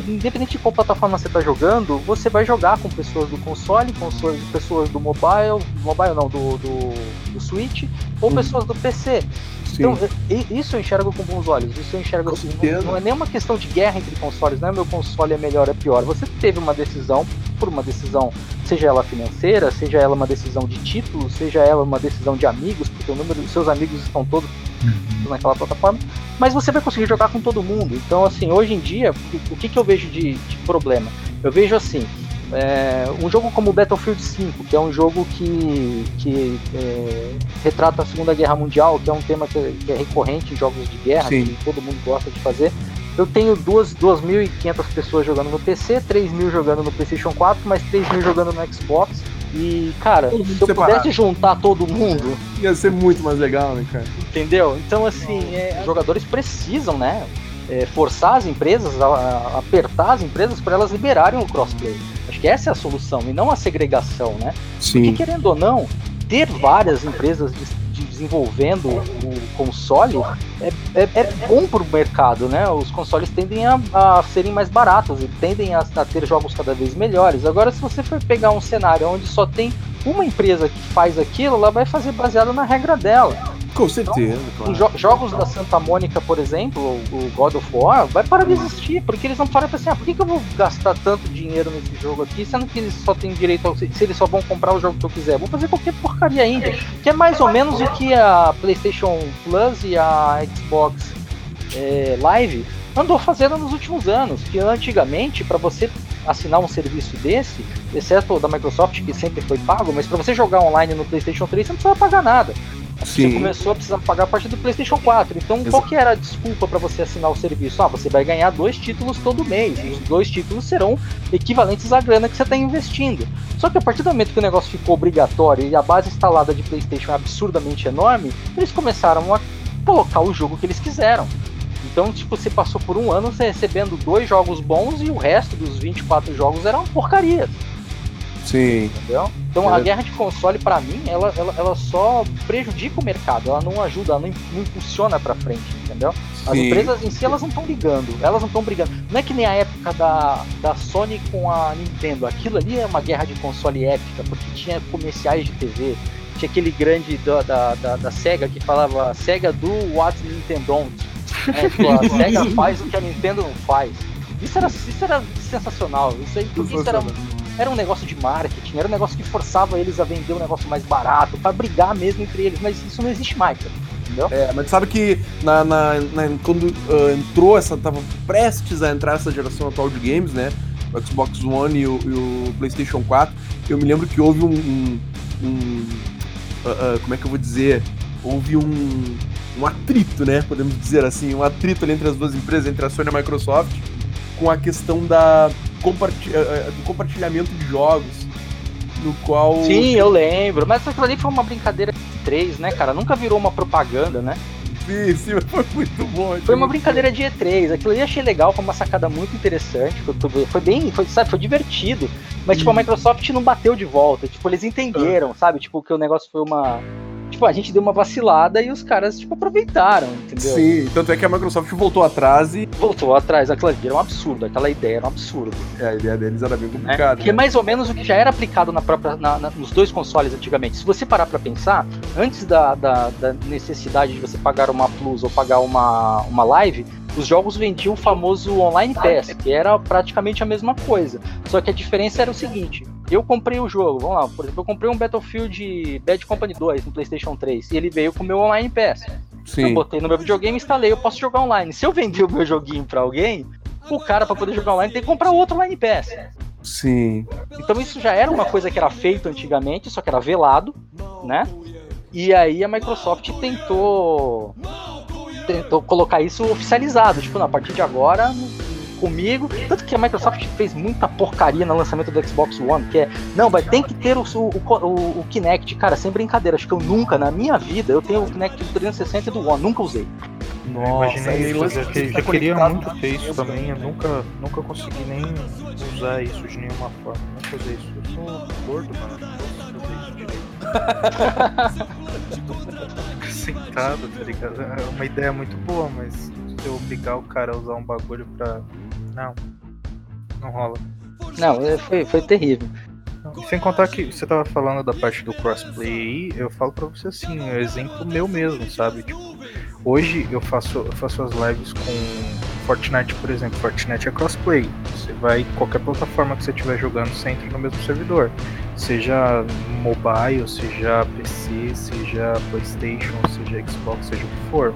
independente de qual plataforma você está jogando, você vai jogar com pessoas do console, com pessoas do mobile, mobile não, do, do, do Switch, ou Uhum. pessoas do PC. Sim. Então, isso eu enxergo com bons olhos. Isso eu enxergo Com assim. certeza. Não, não é nenhuma questão de guerra entre consoles, não é meu console é melhor ou é pior. Você teve uma decisão, por uma decisão, seja ela financeira, seja ela uma decisão de título, seja ela uma decisão de amigos, porque o número dos seus amigos estão todos naquela plataforma, mas você vai conseguir jogar com todo mundo. Então, assim, hoje em dia, o- o que, que eu vejo de, de problema? Eu vejo assim. É, um jogo como Battlefield 5, que é um jogo que, que é, retrata a Segunda Guerra Mundial, que é um tema que, que é recorrente em jogos de guerra, Sim. que todo mundo gosta de fazer. Eu tenho duas- 2.500 pessoas jogando no PC, 3.000 jogando no PlayStation 4, mais 3.000 jogando no Xbox. E, cara, se eu separado. pudesse juntar todo mundo Ia ser muito mais legal, né, cara? Entendeu? Então, assim, é, os jogadores precisam, né? É, forçar as empresas, a, a- apertar as empresas para elas liberarem o crossplay. Acho que essa é a solução e não a segregação, né? Porque, querendo ou não, ter várias empresas des- de- desenvolvendo o console é, é, é bom para o mercado, né? Os consoles tendem a, a serem mais baratos e tendem a, a ter jogos cada vez melhores. Agora, se você for pegar um cenário onde só tem uma empresa que faz aquilo, ela vai fazer baseado na regra dela. Com certeza, Os claro. jo- jogos da Santa Mônica, por exemplo, o God of War, vai parar de existir, porque eles vão parar pra assim, ah, por que, que eu vou gastar tanto dinheiro nesse jogo aqui, sendo que eles só têm direito ao, se se eles só vão comprar o jogo que eu quiser? Vou fazer qualquer porcaria ainda. Que é mais ou menos o que a PlayStation Plus e a Xbox é, Live andou fazendo nos últimos anos. Que antigamente, para você assinar um serviço desse, exceto o da Microsoft, que sempre foi pago, mas para você jogar online no PlayStation 3, você não precisava pagar nada. Você Sim. começou a precisar pagar a partir do PlayStation 4. Então, Exa- qual que era a desculpa para você assinar o serviço? Ah, você vai ganhar dois títulos todo mês. E os dois títulos serão equivalentes à grana que você está investindo. Só que a partir do momento que o negócio ficou obrigatório e a base instalada de PlayStation é absurdamente enorme, eles começaram a colocar o jogo que eles quiseram. Então, tipo, você passou por um ano você recebendo dois jogos bons e o resto dos 24 jogos eram porcarias Sim. entendeu? Então a Beleza. guerra de console, pra mim, ela, ela, ela só prejudica o mercado, ela não ajuda, ela não, im- não impulsiona pra frente, entendeu? As Sim. empresas em si, elas não estão ligando, elas não estão brigando. Não é que nem a época da, da Sony com a Nintendo, aquilo ali é uma guerra de console épica, porque tinha comerciais de TV, tinha aquele grande da, da, da, da SEGA que falava SEGA do what Nintendo don't. Né? Tipo, a [LAUGHS] SEGA faz o que a Nintendo não faz. Isso era, isso era sensacional, isso aí, porque isso era era um negócio de marketing, era um negócio que forçava eles a vender um negócio mais barato, pra brigar mesmo entre eles, mas isso não existe mais, cara, entendeu? É, mas sabe que na, na- na- quando ah, entrou essa, tava prestes a entrar essa geração atual de games, né? O Xbox One e o, e o PlayStation 4, eu me lembro que houve um. um- um, ah, ah, como é que eu vou dizer? Houve um, um atrito, né? Podemos dizer assim, um atrito ali entre as duas empresas, entre a Sony e a Microsoft, com a questão da comparti- ah, ah, do compartilhamento de jogos, no qual. Sim, eu lembro, mas aquilo ali foi uma brincadeira de três, né, cara? Nunca virou uma propaganda, né? Sim, sim, foi muito bom. Foi uma brincadeira de E3, aquilo ali eu achei legal, foi uma sacada muito interessante, foi, foi- bem, foi, sabe, foi divertido, mas tipo, a Microsoft não bateu de volta, tipo, eles entenderam, sabe, tipo, que o negócio foi uma... Tipo, a gente deu uma vacilada e os caras, tipo, aproveitaram, entendeu? Sim, tanto é que a Microsoft voltou atrás e Voltou atrás, aquilo ali era um absurdo, aquela ideia era um absurdo. é, a ideia deles era bem né? complicada. Que é mais ou menos o que já era aplicado na própria, na- na- nos dois consoles antigamente. Se você parar pra pensar, antes da, da, da necessidade de você pagar uma Plus ou pagar uma, uma Live, os jogos vendiam o famoso Online Pass, que era praticamente a mesma coisa. Só que a diferença era o seguinte: eu comprei o jogo, vamos lá, por exemplo, eu comprei um Battlefield Bad Company 2 no PlayStation 3 e ele veio com o meu Online Pass. Eu Sim. botei no meu videogame, instalei, eu posso jogar online. Se eu vender o meu joguinho pra alguém, o cara, pra poder jogar online, tem que comprar outro Online Pass. Sim. Então isso já era uma coisa que era feito antigamente, só que era velado, né? E aí a Microsoft tentou tentou colocar isso oficializado, tipo, não, a partir de agora, comigo. Tanto que a Microsoft fez muita porcaria no lançamento do Xbox One, que é, não, vai ter que ter o, o, o, o Kinect. Cara, sem brincadeira, acho que eu nunca, na minha vida, eu tenho o Kinect do 360 e do One, nunca usei. Nossa, isso, eu, eu, eu queria muito ter isso também, eu nunca, nunca consegui nem usar isso de nenhuma forma. Nunca usei isso. Eu sou gordo, mano. Não posso fazer isso direito. [LAUGHS] [LAUGHS] Sentado, tá ligado? É uma ideia muito boa, mas se eu obrigar o cara a usar um bagulho pra. Não. Não rola. Não, é, foi, foi terrível. Sem contar que você tava falando da parte do crossplay aí, eu falo pra você assim, é um exemplo meu mesmo, sabe? Tipo, hoje eu faço, eu faço as lives com Fortnite, por exemplo. Fortnite é crossplay. Você vai, qualquer plataforma que você estiver jogando, você entra no mesmo servidor. Seja mobile, seja PC, seja Playstation, seja Xbox, seja o que for.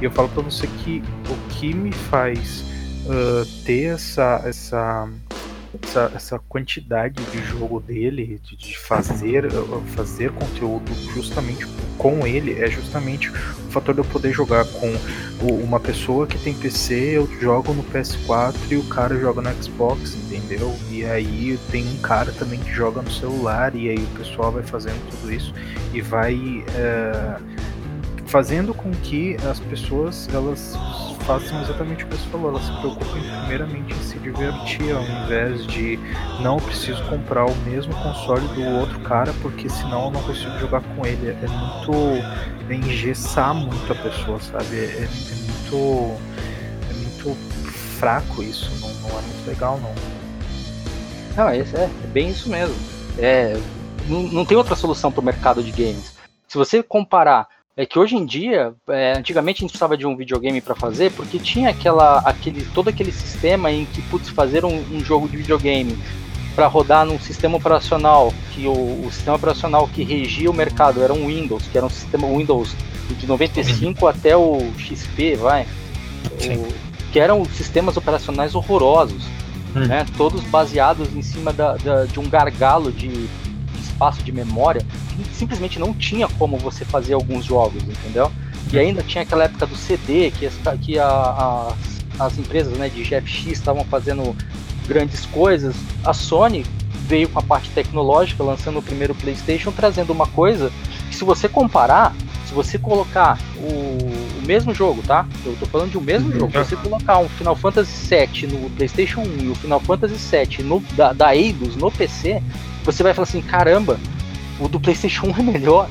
E eu falo pra você que o que me faz uh, ter essa, essa essa, essa quantidade de jogo dele, de, de fazer, fazer conteúdo justamente com ele, é justamente o fator de eu poder jogar com uma pessoa que tem PC, eu jogo no PS4 e o cara joga no Xbox, entendeu? E aí tem um cara também que joga no celular, e aí o pessoal vai fazendo tudo isso e vai. É, fazendo com que as pessoas elas façam exatamente o que você falou, elas se preocupem primeiramente em se divertir, ao invés de não preciso comprar o mesmo console do outro cara, porque senão eu não consigo jogar com ele. É muito. É engessar muito a pessoa, sabe? É, é, é muito. É muito fraco isso, não, não é muito legal não. Não, é, é bem isso mesmo. É, não, não tem outra solução para o mercado de games. Se você comparar é que hoje em dia, é, antigamente a gente precisava de um videogame para fazer, porque tinha aquela, aquele, todo aquele sistema em que, putz, fazer um, um jogo de videogame para rodar num sistema operacional, que o, o, sistema operacional que regia o mercado era um Windows, que era um sistema Windows de 95 até o XP, vai, o, que eram sistemas operacionais horrorosos, hum. né, todos baseados em cima da, da, de um gargalo de espaço de memória, simplesmente não tinha como você fazer alguns jogos, entendeu? E ainda tinha aquela época do CD, que, as, que a, a, as empresas né, de GFX estavam fazendo grandes coisas. A Sony veio com a parte tecnológica, lançando o primeiro PlayStation, trazendo uma coisa que, se você comparar, se você colocar o, o mesmo jogo, tá? Eu tô falando de um mesmo uhum. jogo. Se você colocar um Final Fantasy VII no PlayStation 1 e o Final Fantasy VII no, da, da Eidos no PC, você vai falar assim: caramba, o do PlayStation 1 [LAUGHS] é melhor.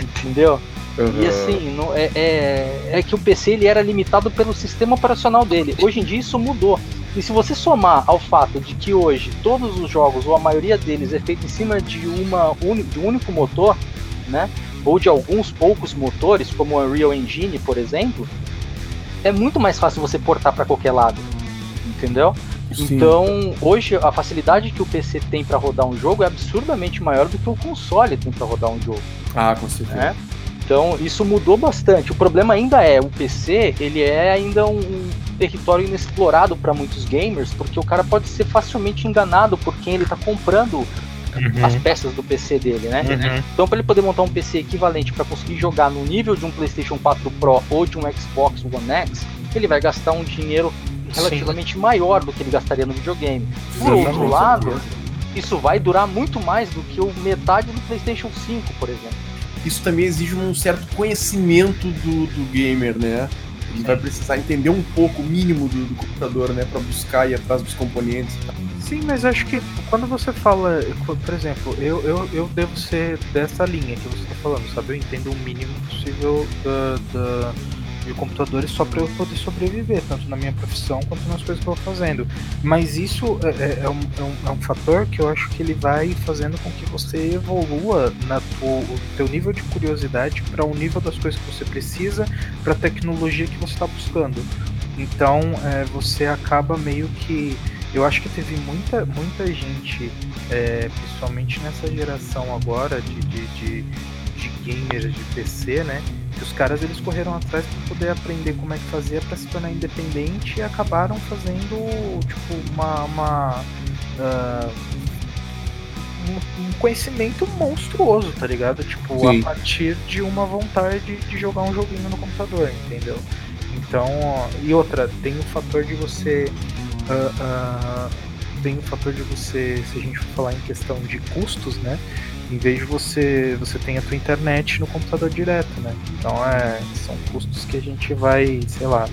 Entendeu? Uhum. E assim, não, é, é, é, que o PC ele era limitado pelo sistema operacional dele. Hoje em dia isso mudou. E se você somar ao fato de que hoje todos os jogos, ou a maioria deles, é feito em cima de, uma, de um único motor, né? Ou de alguns poucos motores, como o Unreal Engine, por exemplo, é muito mais fácil você portar para qualquer lado. Entendeu? Sim. Então, hoje a facilidade que o PC tem para rodar um jogo é absurdamente maior do que o console tem para rodar um jogo. Ah, com certeza. Né? Então, isso mudou bastante. O problema ainda é, o PC, ele é ainda um, um território inexplorado para muitos gamers, porque o cara pode ser facilmente enganado por quem ele está comprando uhum. as peças do PC dele, né? Uhum. Então, para ele poder montar um PC equivalente para conseguir jogar no nível de um PlayStation 4 Pro ou de um Xbox One X, ele vai gastar um dinheiro relativamente Sim. maior do que ele gastaria no videogame. Por outro lado, isso vai durar muito mais do que o metade do PlayStation 5, por exemplo. Isso também exige um certo conhecimento do, do gamer, né? Ele vai precisar entender um pouco o mínimo do, do computador, né, para buscar e atrás dos componentes. Sim, mas acho que quando você fala, por exemplo, eu, eu, eu devo ser dessa linha que você está falando, sabe? Eu entendo o mínimo possível da, da de computadores só para eu poder sobreviver, tanto na minha profissão quanto nas coisas que eu vou fazendo. Mas isso é, é, é, um, é, um, é um fator que eu acho que ele vai fazendo com que você evolua na tu, o teu nível de curiosidade para o um nível das coisas que você precisa, para a tecnologia que você está buscando. Então é, você acaba meio que eu acho que teve muita, muita gente, é, principalmente nessa geração agora de, de, de, de gamers de PC, né? Que os caras eles correram atrás para poder aprender como é que fazia para se tornar independente e acabaram fazendo tipo uma, uma uh, um, conhecimento monstruoso, tá ligado? Tipo, Sim. a partir de uma vontade de jogar um joguinho no computador, entendeu? Então, e outra, tem o fator de você uh, uh, tem o fator de você, se a gente for falar em questão de custos, né? Em vez de você, você tem a tua internet no computador direto, né? Então é, são custos que a gente vai, sei lá,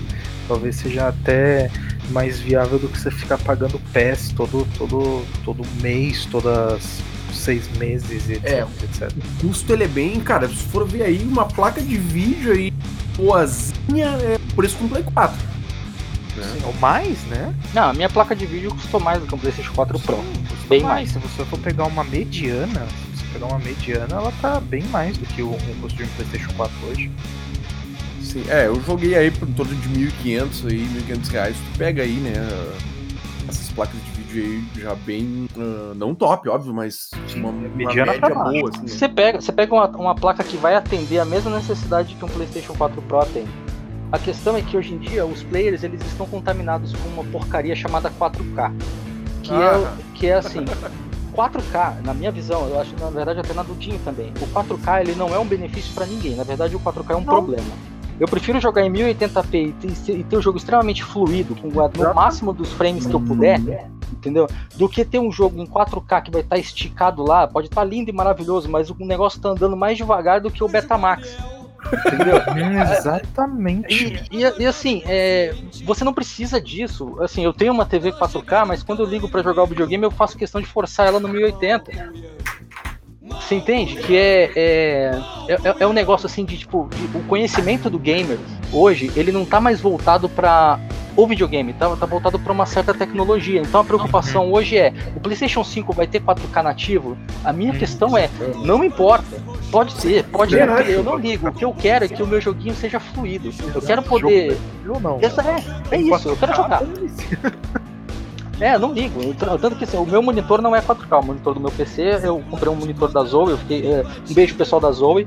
talvez seja até mais viável do que você ficar pagando PES todo, todo, todo mês, todas seis meses, etc, é, etc. O custo ele é bem, cara, se for ver aí uma placa de vídeo aí boazinha é por isso com Play 4. Né? Ou mais, né? Não, a minha placa de vídeo custou mais do que um PlayStation 4 Pro. Sim, bem mais. mais. Se você for pegar uma mediana, pegar uma mediana, ela tá bem mais do que o, o custo de um PlayStation 4 hoje. Sim, é, eu joguei aí por torno de 1.500 aí, 1.500 reais. Tu pega aí, né, essas placas de vídeo aí já bem, uh, não top, óbvio, mas uma, uma média boa. Assim, você pega, você pega uma, uma placa que vai atender a mesma necessidade que um PlayStation 4 Pro tem. A questão é que hoje em dia os players eles estão contaminados com uma porcaria chamada 4K, que é ah. é que é assim. [LAUGHS] 4K, na minha visão, eu acho na verdade até na Dudinho também. O 4K ele não é um benefício para ninguém. Na verdade, o 4K é um não. problema. Eu prefiro jogar em 1080p e ter, e ter um jogo extremamente fluido, com no máximo dos frames que eu puder, entendeu? Do que ter um jogo em 4K que vai estar tá esticado lá, pode estar tá lindo e maravilhoso, mas o negócio está andando mais devagar do que o Betamax. Entendeu? [LAUGHS] Exatamente. E, e, e assim, é, você não precisa disso. Assim, eu tenho uma TV 4K, mas quando eu ligo para jogar o videogame, eu faço questão de forçar ela no 1080. Você entende? Que é, é, é, é um negócio assim de tipo, de, o conhecimento do gamer hoje, ele não tá mais voltado para o videogame, tá, tá voltado para uma certa tecnologia. Então a preocupação uhum. hoje é: o PlayStation 5 vai ter 4K nativo? A minha uhum. questão é: não importa. Pode ser, pode ser, eu não ligo. O que eu quero é que o meu joguinho seja fluido. Eu quero poder. Não. Essa é, é isso, eu quero jogar. É, não ligo. Tanto que assim, o meu monitor não é 4K, o monitor do meu PC, eu comprei um monitor da Zoe, eu fiquei, é, um beijo pessoal da Zoe.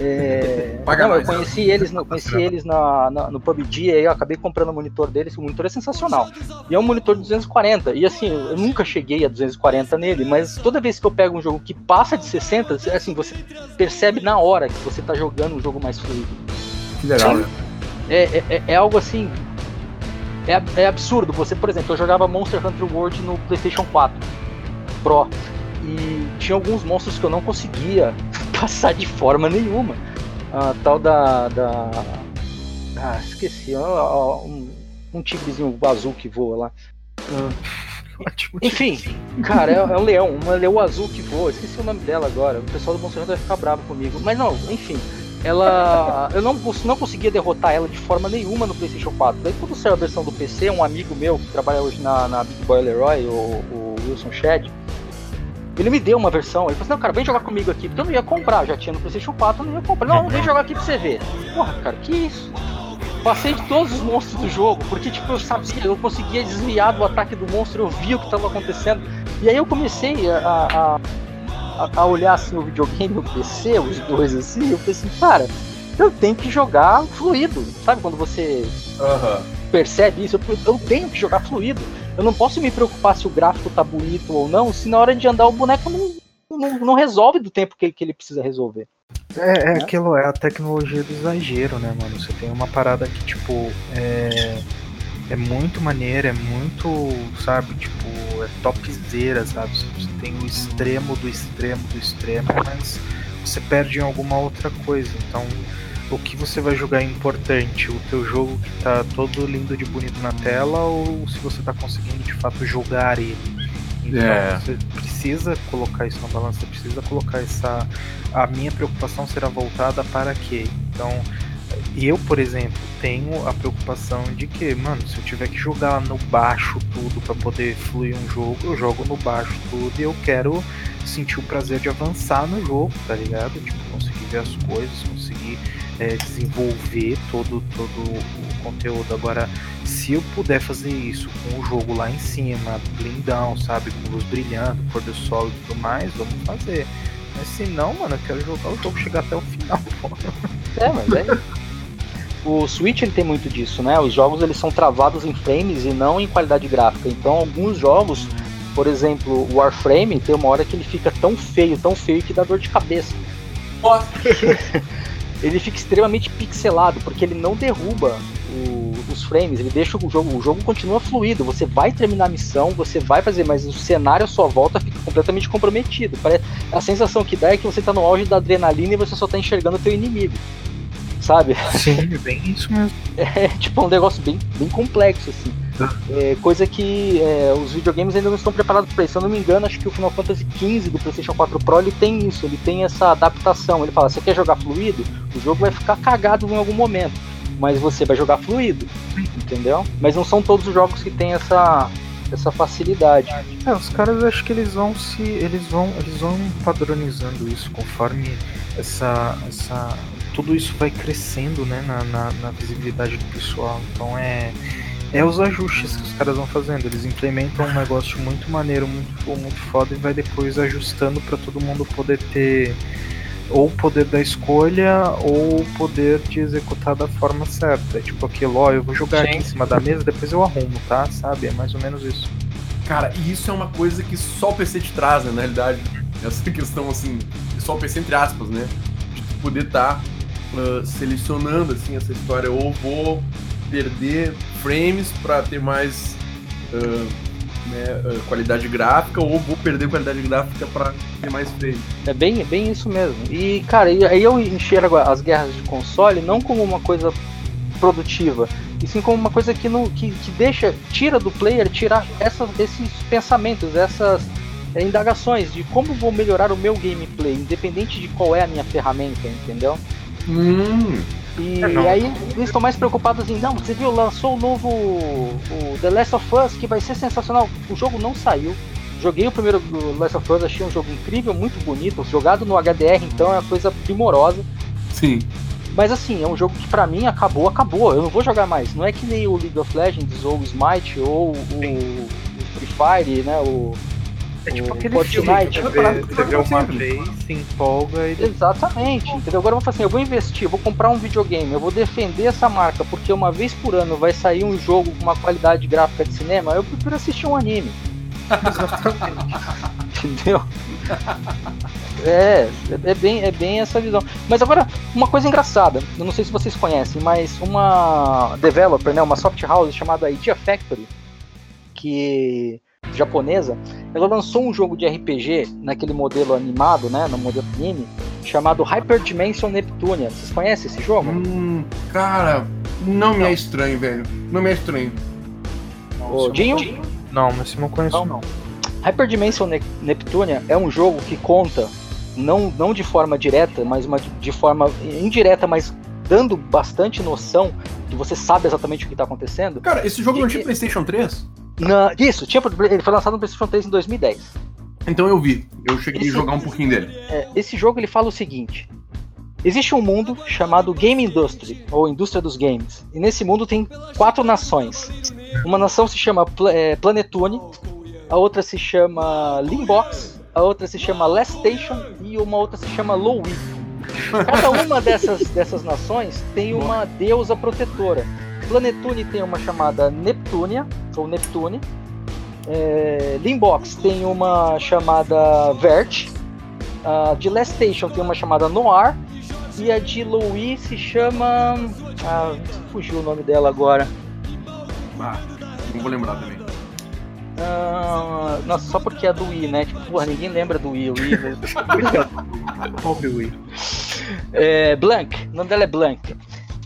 É, não, eu conheci eles, no, conheci eles na, na, no PUBG e aí eu acabei comprando o monitor deles. O monitor é sensacional. E é um monitor de 240. E assim, eu nunca cheguei a 240 nele, mas toda vez que eu pego um jogo que passa de 60, assim, você percebe na hora que você tá jogando um jogo mais fluido. Que legal, né? É, é, é, é algo assim. É, é absurdo. Você, por exemplo, eu jogava Monster Hunter World no PlayStation 4 Pro. E tinha alguns monstros que eu não conseguia [LAUGHS] passar de forma nenhuma. A tal da. da ah, esqueci. Um, um tigrezinho azul que voa lá. [LAUGHS] Enfim, cara, é, é, um leão, uma leão azul que voa. Esqueci o nome dela agora. O pessoal do Monster Hunter vai ficar bravo comigo. Mas não, enfim. Ela. Eu não, não conseguia derrotar ela de forma nenhuma no PlayStation 4. Daí, quando saiu a versão do PC, um amigo meu que trabalha hoje na, na Big Boy Leroy, o, o Wilson Shed, ele me deu uma versão, ele falou assim, não, cara, vem jogar comigo aqui, porque eu não ia comprar, já tinha no Playstation 4, eu não ia comprar. Não, vem jogar aqui pra você ver. Porra, cara, que isso? Passei de todos os monstros do jogo, porque tipo, eu sabia, eu conseguia desviar do ataque do monstro, eu via o que estava acontecendo. E aí eu comecei a, a, a, olhar assim o videogame, o PC, os dois assim, eu pensei assim, cara, eu tenho que jogar fluido. Sabe quando você uhum. percebe isso? Eu, eu tenho que jogar fluido. Eu não posso me preocupar se o gráfico tá bonito ou não, se na hora de andar o boneco não, não, não resolve do tempo que, que ele precisa resolver. É, é né? aquilo, é a tecnologia do exagero, né, mano? Você tem uma parada que, tipo, é, é muito maneira, é muito, sabe, tipo, é topzera, sabe? Você tem o extremo do extremo do extremo, mas você perde em alguma outra coisa. Então, o que você vai jogar é importante? O teu jogo que tá todo lindo de bonito na tela ou se você tá conseguindo de fato jogar ele? Então é. você precisa colocar isso na balança, você precisa colocar essa. A minha preocupação será voltada para quê? Então, eu, por exemplo, tenho a preocupação de que, mano, se eu tiver que jogar no baixo tudo para poder fluir um jogo, eu jogo no baixo tudo e eu quero sentir o prazer de avançar no jogo, tá ligado? Tipo, conseguir ver as coisas, conseguir é, desenvolver todo, todo o conteúdo. Agora, se eu puder fazer isso com o jogo lá em cima, blindão, sabe, com luz brilhando, pôr do sol e tudo mais, vamos fazer. Mas se não, mano, eu quero jogar o jogo chegar até o final. [LAUGHS] Pô. É, mas é. o Switch ele tem muito disso, né? Os jogos eles são travados em frames e não em qualidade gráfica. Então, alguns jogos, por exemplo, o Warframe, tem uma hora que ele fica tão feio, tão feio que dá dor de cabeça. [LAUGHS] ele fica extremamente pixelado, porque ele não derruba o, os frames, ele deixa o jogo, o jogo continua fluido, você vai terminar a missão, você vai fazer, mas o cenário à sua volta fica completamente comprometido. Parece, a sensação que dá é que você tá no auge da adrenalina e você só tá enxergando o teu inimigo. Sabe? Sim, bem isso mesmo. [LAUGHS] É tipo um negócio bem, bem complexo, assim. É, coisa que é, os videogames ainda não estão preparados para isso. Se eu não me engano, acho que o Final Fantasy XV do PlayStation 4 Pro ele tem isso, ele tem essa adaptação. Ele fala: você quer jogar fluido? O jogo vai ficar cagado em algum momento, mas você vai jogar fluido, entendeu? Mas não são todos os jogos que têm essa essa facilidade. É, os caras acho que eles vão se eles vão eles vão padronizando isso conforme essa essa tudo isso vai crescendo, né, na, na, na visibilidade do pessoal. Então é é os ajustes que os caras vão fazendo. Eles implementam um negócio muito maneiro, muito, muito foda e vai depois ajustando para todo mundo poder ter ou o poder da escolha ou o poder de executar da forma certa. É tipo aquilo, ó, eu vou jogar Sim. aqui em cima da mesa, depois eu arrumo, tá? Sabe? É mais ou menos isso. Cara, e isso é uma coisa que só o PC te traz, né, na realidade. Essa [LAUGHS] questão, assim, só o PC entre aspas, né? De poder estar tá, uh, selecionando, assim, essa história. Ou vou perder frames para ter mais uh, né, uh, qualidade gráfica ou vou perder qualidade gráfica para ter mais frames. É bem, bem isso mesmo. E cara, aí eu enxergo as guerras de console não como uma coisa produtiva, e sim como uma coisa que, não, que, que deixa, tira do player, tirar essas, esses pensamentos, essas é, indagações de como vou melhorar o meu gameplay, independente de qual é a minha ferramenta, entendeu? Hum. E, é, aí eles estão mais preocupados em, não, você viu, lançou o novo o The Last of Us, que vai ser sensacional. O jogo não saiu. Joguei o primeiro The Last of Us, achei um jogo incrível, muito bonito. Jogado no HDR, então é uma coisa primorosa. Sim. Mas assim, é um jogo que pra mim acabou, acabou. Eu não vou jogar mais. Não é que nem o League of Legends, ou o Smite, ou o, o Free Fire, né? O, é tipo aquele Fortnite. Filme, você, você vê uma vez, se empolga e. Exatamente, entendeu? Agora eu vou falar assim: eu vou investir, eu vou comprar um videogame, eu vou defender essa marca, porque uma vez por ano vai sair um jogo com uma qualidade gráfica de cinema, eu prefiro assistir um anime. [LAUGHS] entendeu? É, é bem, é bem essa visão. Mas agora, uma coisa engraçada, eu não sei se vocês conhecem, mas uma developer, né, uma soft house chamada Idea Factory, que japonesa, ela lançou um jogo de RPG naquele modelo animado, né, no modelo anime, chamado Hyper Dimension Neptunia. Vocês conhecem esse jogo? Hum, cara, não me é não. é estranho, velho. Não me é estranho. Ô, Dinho? Não, mas não conheço. Não, não. Hyper Dimension ne Neptunia é um jogo que conta, não, não de forma direta, mas uma, de forma indireta, mas dando bastante noção que você sabe exatamente o que está acontecendo. Cara, esse jogo não tinha PlayStation 3? Na, isso, tinha, ele foi lançado no PlayStation 3 em 2010. Então eu vi, eu cheguei esse, a jogar um pouquinho dele. É, esse jogo ele fala o seguinte: existe um mundo chamado Game Industry, ou indústria dos games, e nesse mundo tem quatro nações. Uma nação se chama é, Planetune, a outra se chama Limbox, a outra se chama Last Station e uma outra se chama Lowi. Cada uma dessas, dessas nações tem uma deusa protetora. Planetune tem uma chamada Neptunia, ou Neptune. É, Limbox tem uma chamada Vert. A de Last Station tem uma chamada Noir. E a de Louis se chama. Ah, fugiu o nome dela agora. Ah, não vou lembrar também. Ah, nossa, só porque é do Wii, né? Tipo, porra, ninguém lembra do Wii. O Wii. [LAUGHS] Pobre Wii. É, Blank, o nome dela é Blank.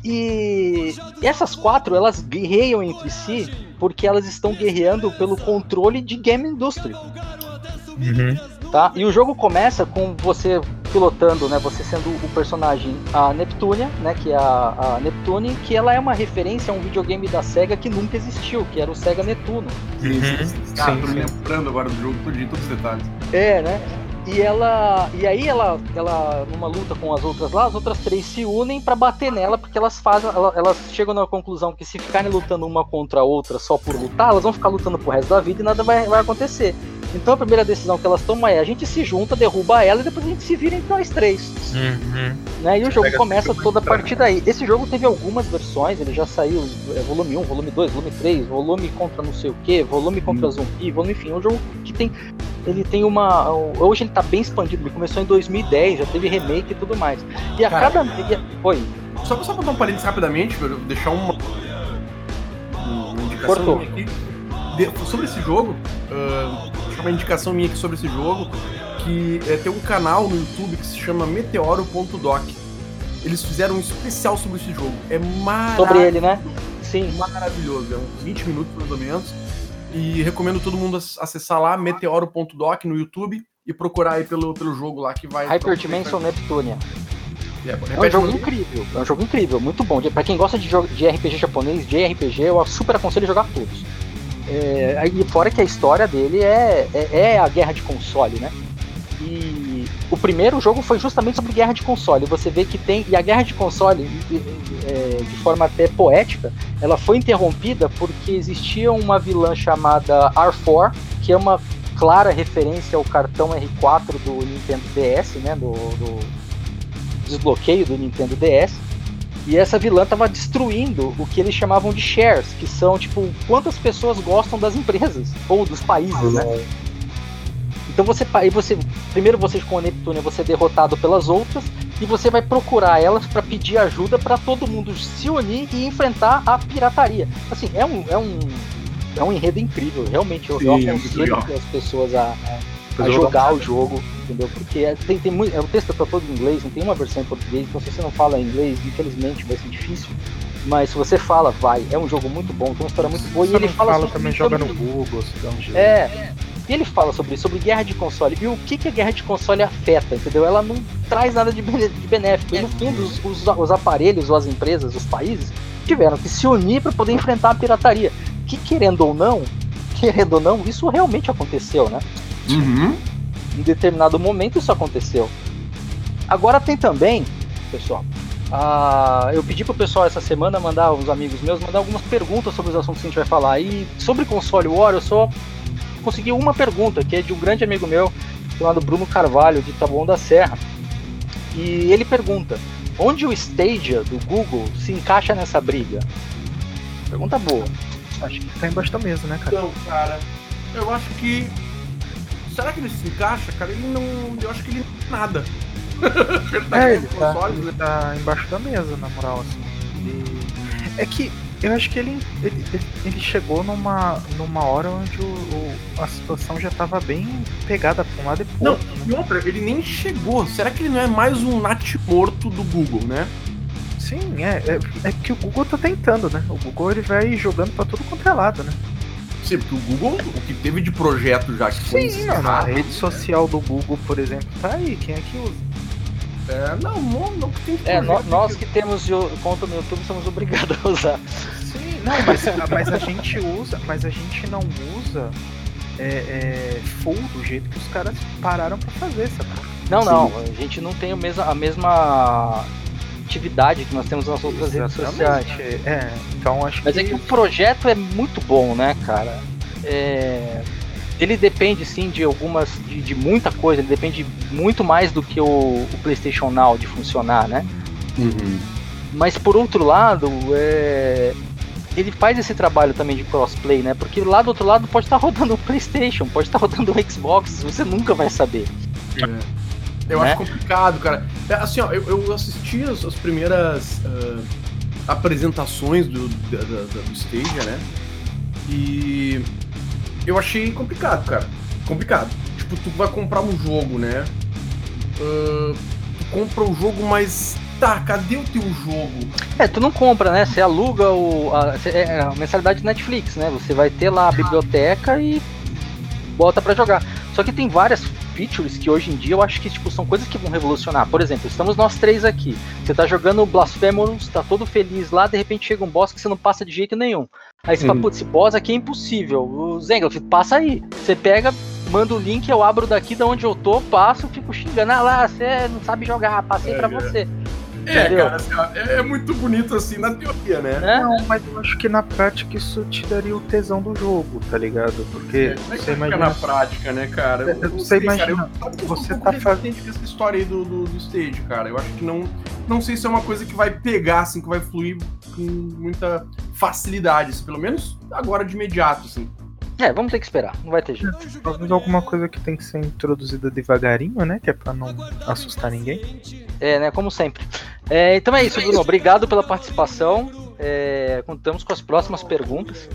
E essas quatro, elas guerreiam entre si porque elas estão guerreando pelo controle de game industry. Uhum. Tá? E o jogo começa com você pilotando, né? Você sendo o personagem a Neptunia, né? Que é a, a Neptune, que ela é uma referência a um videogame da SEGA que nunca existiu, que era o SEGA Netuno. Uhum. Ah, tô lembrando agora do jogo, de todos os detalhes. É, né? E ela. E aí ela, ela, numa luta com as outras lá, as outras três se unem para bater nela, porque elas fazem. Elas, chegam na conclusão que se ficarem lutando uma contra a outra só por lutar, elas vão ficar lutando pro resto da vida e nada vai, vai acontecer. Então a primeira decisão que elas tomam é a gente se junta, derruba ela e depois a gente se vira entre nós três. Uhum. Né? E o jogo começa toda a partir daí. Esse jogo teve algumas versões, ele já saiu é, volume 1, volume 2, volume 3, volume contra não sei o que, volume contra uhum. zumbi, volume enfim, é um jogo que tem ele tem uma. Hoje ele tá bem expandido, ele começou em 2010, já teve remake e tudo mais. E a Cara, cada. e a- Oi. Só pra só botar um parênteses rapidamente, pra deixar uma, uma indicação Cortou. aqui. Sobre esse jogo, deixar uma indicação minha aqui sobre esse jogo, que é, tem um canal no YouTube que se chama meteoro.doc. Eles fizeram um especial sobre esse jogo. É maravilhoso. Sobre ele, né? Sim. maravilhoso, é uns 20 minutos mais ou menos. E recomendo todo mundo ac- acessar lá, meteoro.doc no YouTube e procurar aí pelo, pelo jogo lá que vai. Hyper Dimension Neptunia. É, É um jogo incrível, é um jogo incrível, muito bom. Pra quem gosta de, jogo, de RPG japonês, de RPG, eu super aconselho jogar todos. É, e fora que a história dele é, é, é a guerra de console, né? E o primeiro jogo foi justamente sobre guerra de console. Você vê que tem. E a guerra de console, é, de forma até poética, ela foi interrompida porque existia uma vilã chamada R4, que é uma clara referência ao cartão R4 do Nintendo DS, né? Do, do desbloqueio do Nintendo DS. E essa vilã estava destruindo o que eles chamavam de shares, que são tipo quantas pessoas gostam das empresas ou dos países, né? Então você, você primeiro você com a Neptune você é derrotado pelas outras e você vai procurar elas para pedir ajuda para todo mundo se unir e enfrentar a pirataria. Assim, é um é um é um enredo incrível, realmente eu, eu Sim, muito aconselho as pessoas a, a Eu jogar o jogo, entendeu? Porque é, tem, tem muito, é, o texto tá todo em inglês, não tem uma versão em português, então se você não fala inglês, infelizmente vai ser difícil. Mas se você fala, vai, é um jogo muito bom, tem uma história muito boa e ele fala, fala sobre também, joga no Google, se dá um jeito. É. E ele fala sobre isso, sobre guerra de console. E o que, que a guerra de console afeta, entendeu? Ela não traz nada de benéfico. E no fim, os, os, os aparelhos, ou as empresas, os países, tiveram que se unir para poder enfrentar a pirataria. Que querendo ou não, querendo ou não, isso realmente aconteceu, né? Uhum. em determinado momento isso aconteceu. Agora tem também, pessoal, ah, eu pedi pro pessoal essa semana mandar, uns amigos meus, mandar algumas perguntas sobre os assuntos que a gente vai falar. E sobre console War, eu só consegui uma pergunta, que é de um grande amigo meu, chamado Bruno Carvalho, de Taboão da Serra. E ele pergunta: onde o Stadia do Google se encaixa nessa briga? Pergunta boa. Acho que tá embaixo da mesa, né, cara? Então, cara, eu acho que. Será que ele se encaixa, cara? Ele não. Eu acho que ele nada. Verdade, [LAUGHS] É, ele tá, ele né? tá embaixo da mesa, na moral, assim. Ele- É que eu acho que ele, ele, ele- ele chegou numa, numa hora onde o, o- a situação já tava bem pegada pra um lado e pro Não, outro. né? e outra, ele nem chegou. Será que ele não é mais um nat morto do Google, né? Sim, é, é, é que o Google tá tentando, né? O Google ele vai jogando pra tudo quanto é lado, né? Sim, porque o Google, o que teve de projeto já que foi Sim, não, a encerrado, rede social do Google, por exemplo, tá aí. Quem é que usa? É, não, não, não tem É, nó- projeto nós que- que temos o- conta no YouTube somos obrigados a usar. Sim, não, mas, mas a gente usa, mas a gente não usa é, é, full do jeito que os caras pararam pra fazer, sabe? Não, Sim. não, a gente não tem a mesma, a mesma atividade que nós temos nas outras redes sociais. Exatamente, É, então acho Mas é que o projeto é muito bom, né, cara? É, Ele depende sim de algumas. De, de muita coisa, ele depende muito mais do que o, o PlayStation Now de funcionar, né? Uhum. Mas por outro lado, é, ele faz esse trabalho também de crossplay, né? Porque lá do outro lado pode estar [LAUGHS] rodando o PlayStation, pode estar rodando o Xbox, você nunca vai saber. Eu Né? acho complicado, cara. É, assim, ó, eu, eu assisti as, as primeiras ah, apresentações do, da, da- do Stadia, né? E eu achei complicado, cara. Complicado. Tipo, tu vai comprar um jogo, né? Ah, tu compra o jogo, mas tá, cadê o teu jogo? É, tu não compra, né? Você aluga o, a, cê- é a mensalidade Netflix, né? Você vai ter lá a biblioteca e bota pra jogar. Só que tem várias features que hoje em dia eu acho que tipo, são coisas que vão revolucionar. Por exemplo, estamos nós três aqui. Você tá jogando Blasphemous, tá todo feliz lá, de repente chega um boss que você não passa de jeito nenhum. Aí você fala, Uhum. putz, esse boss aqui é impossível. O Zengler, passa aí. Você pega, manda o link, eu abro daqui da onde eu tô, passo, fico xingando. Ah lá, você não sabe jogar, passei É, pra é. você. É, Entendeu? cara, assim, ó, é, é muito bonito assim na teoria, né? Né? Não, mas eu acho que na prática isso te daria o tesão do jogo, tá ligado? Porque Como é que você vai ficar imagina. na prática, né, cara? Eu não Você sei, cara, imagina, eu- que eu você um tá pouco faz- resistente com essa história aí do, do, do stage, cara. Eu acho que não. Não sei se é uma coisa que vai pegar, assim, que vai fluir com muita facilidade, assim, pelo menos agora de imediato, assim. É, vamos ter que esperar, não vai ter jeito. Talvez alguma coisa que tem que ser introduzida devagarinho, né? Que é pra não assustar ninguém. É, né? Como sempre. É, então é isso, Bruno. Obrigado pela participação. É, contamos com as próximas perguntas.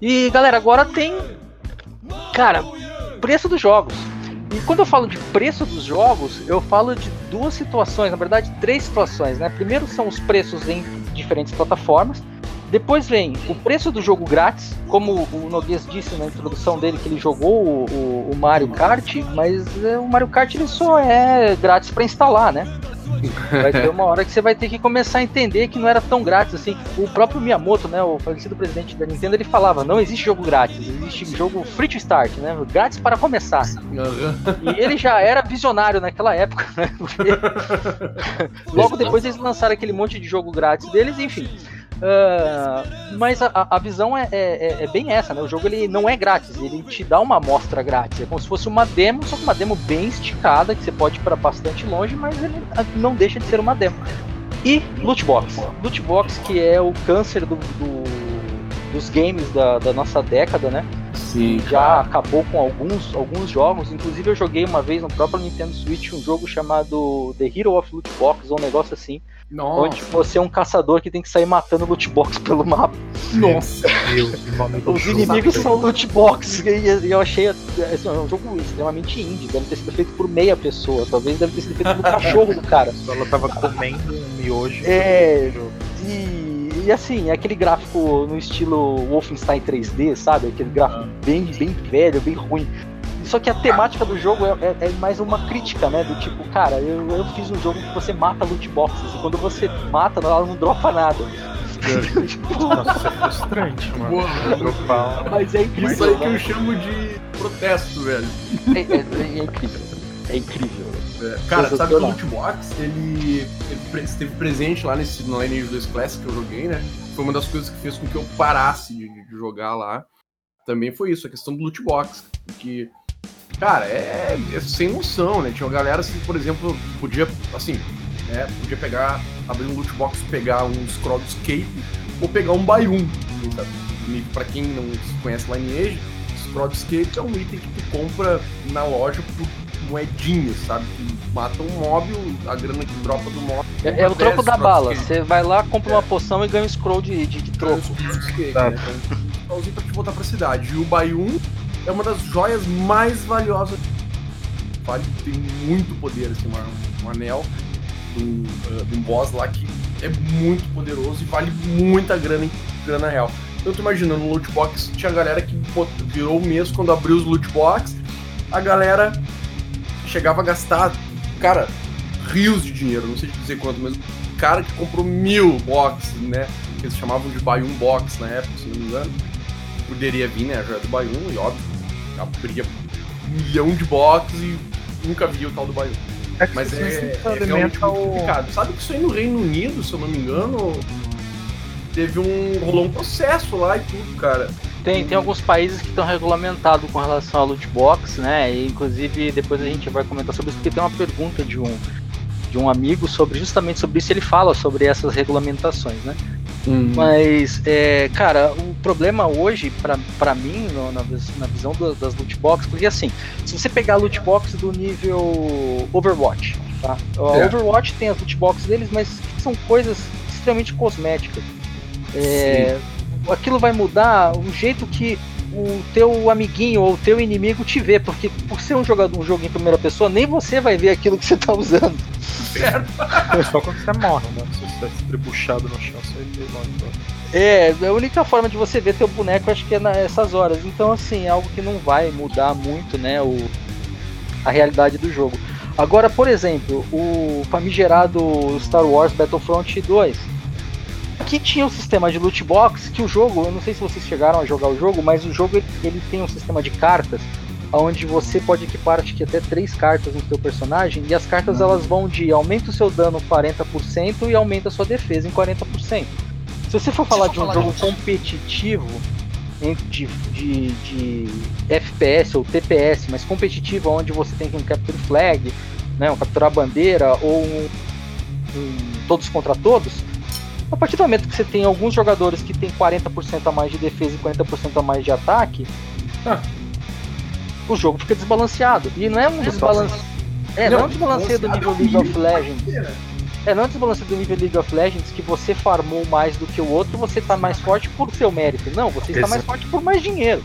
E galera, agora tem. Cara, preço dos jogos. E quando eu falo de preço dos jogos, eu falo de duas situações, na verdade, três situações, né? Primeiro são os preços em diferentes plataformas. Depois vem o preço do jogo grátis, como o Noguês disse na introdução dele que ele jogou o, o, o Mario Kart, mas é, o Mario Kart ele só é grátis para instalar, né? Vai ter uma hora que você vai ter que começar a entender que não era tão grátis assim. O próprio Miyamoto, né, o falecido presidente da Nintendo, ele falava: não existe jogo grátis, existe jogo free to start, né? Grátis para começar. E ele já era visionário naquela época, né? Porque [LAUGHS] logo depois eles lançaram aquele monte de jogo grátis deles, enfim. Uh, mas a, a visão é, é, é, bem essa, né? O jogo ele não é grátis, ele te dá uma amostra grátis. É como se fosse uma demo, só que uma demo bem esticada, que você pode ir para bastante longe, mas ele não deixa de ser uma demo. E Lootbox. Lootbox, que é o câncer do, do, dos games da, da nossa década, né? Sim, já cara. acabou com alguns, alguns jogos. Inclusive eu joguei uma vez no próprio Nintendo Switch um jogo chamado The Hero of Loot Box, ou um negócio assim. Nossa. Onde você é um caçador que tem que sair matando loot box pelo mapa. Nossa. Os inimigos são loot box. E eu achei assim, é um jogo extremamente indie. Deve ter sido feito por meia pessoa. Talvez deve ter sido feito pelo [LAUGHS] cachorro do cara. Ela tava comendo um miojo. É. E, e assim, é aquele gráfico no estilo Wolfenstein 3D, sabe? Aquele gráfico ah. bem, bem velho, bem ruim. Só que a temática do jogo é, é, é, mais uma crítica, né? Do tipo, cara, eu, eu fiz um jogo que você mata loot boxes e quando você mata, ela não dropa nada. Nossa, é frustrante, mano. Boa, Mas é incrível. Isso aí que eu chamo de protesto, velho. É, é, é incrível. É incrível. É. Cara, sabe que o Loot Box, ele, ele esteve presente lá nesse no Lineage 2 Classic que eu joguei, né? Foi uma das coisas que fez com que eu parasse de, de jogar lá. Também foi isso, a questão do Loot Box. Que Cara, é, é, sem noção, né? Tinha uma galera assim, por exemplo, podia, assim, né? Podia pegar, abrir um loot box, pegar um Scroll Escape ou pegar um Bayum. Sabe? Pra quem não conhece Lineage, Scroll Escape é um item que tu compra na loja por moedinhas, sabe? Que mata um mob, a grana que dropa do mob. É, é o troco da bala. Você vai lá, compra é. uma poção e ganha um scroll de, de, de troco. É, tá. né? Então, pra te voltar pra cidade. E o Bayum é uma das joias mais valiosas. Vale, tem muito poder, assim, uma, um anel de um, uh, de um boss lá que é muito poderoso e vale muita grana em grana real. Então tu imagina, no loot box tinha galera que virou o mês quando abriu os loot box, a galera chegava a gastar, cara, rios de dinheiro, não sei dizer quanto, mas cara que comprou mil boxes, né? Que eles chamavam de Bayum Box na época, se não me engano. Poderia vir, né? Joia do Bayum, e óbvio, abria um milhão de boxes e nunca vi o tal do Bayou. É Mas é, é realmente muito complicado. Sabe que isso aí no Reino Unido, se eu não me engano, teve um. rolou um processo lá e tudo, cara. Tem, tem alguns países que estão regulamentados com relação a loot box, né? E inclusive depois a gente vai comentar sobre isso, porque tem uma pergunta de um, de um amigo sobre justamente sobre isso, ele fala sobre essas regulamentações, né? Uhum. Mas, é, cara, o problema hoje, para mim, no, na, na, visão do, das loot boxes, porque assim, se você pegar a loot box do nível Overwatch, tá? É. Overwatch tem as loot boxes deles, mas são coisas extremamente cosméticas. É, aquilo vai mudar o jeito que o teu amiguinho ou o teu inimigo te vê, porque por ser um jogador um jogo em primeira pessoa, nem você vai ver aquilo que você tá usando. Certo. É só quando você morre, né? Se você tá estrebuchado no chão, você vê logo. É, a única forma de você ver teu boneco acho que é nessas horas. Então, assim, é algo que não vai mudar muito, né? O, a realidade do jogo. Agora, por exemplo, o famigerado Star Wars Battlefront 2 Aqui tinha um sistema de loot box que o jogo, eu não sei se vocês chegaram a jogar o jogo, mas o jogo ele, ele tem um sistema de cartas onde você pode equipar acho que até três cartas no seu personagem e as cartas elas vão de aumenta o seu dano 40% e aumenta a sua defesa em 40%. Se você for falar de um jogo competitivo de, de, de, FPS ou TPS, mas competitivo onde você tem um capture flag, né, um capturar bandeira ou um, um todos contra todos, a partir do momento que você tem alguns jogadores que tem 40% a mais de defesa e 40% a mais de ataque, Ah. O jogo fica desbalanceado. E não é um desbalanceio. É, não é um desbalanceio do nível League of Legends. É, não é um desbalanceio do nível League of Legends que você farmou mais do que o outro você tá mais forte por seu mérito. Não, você está mais forte por mais dinheiro.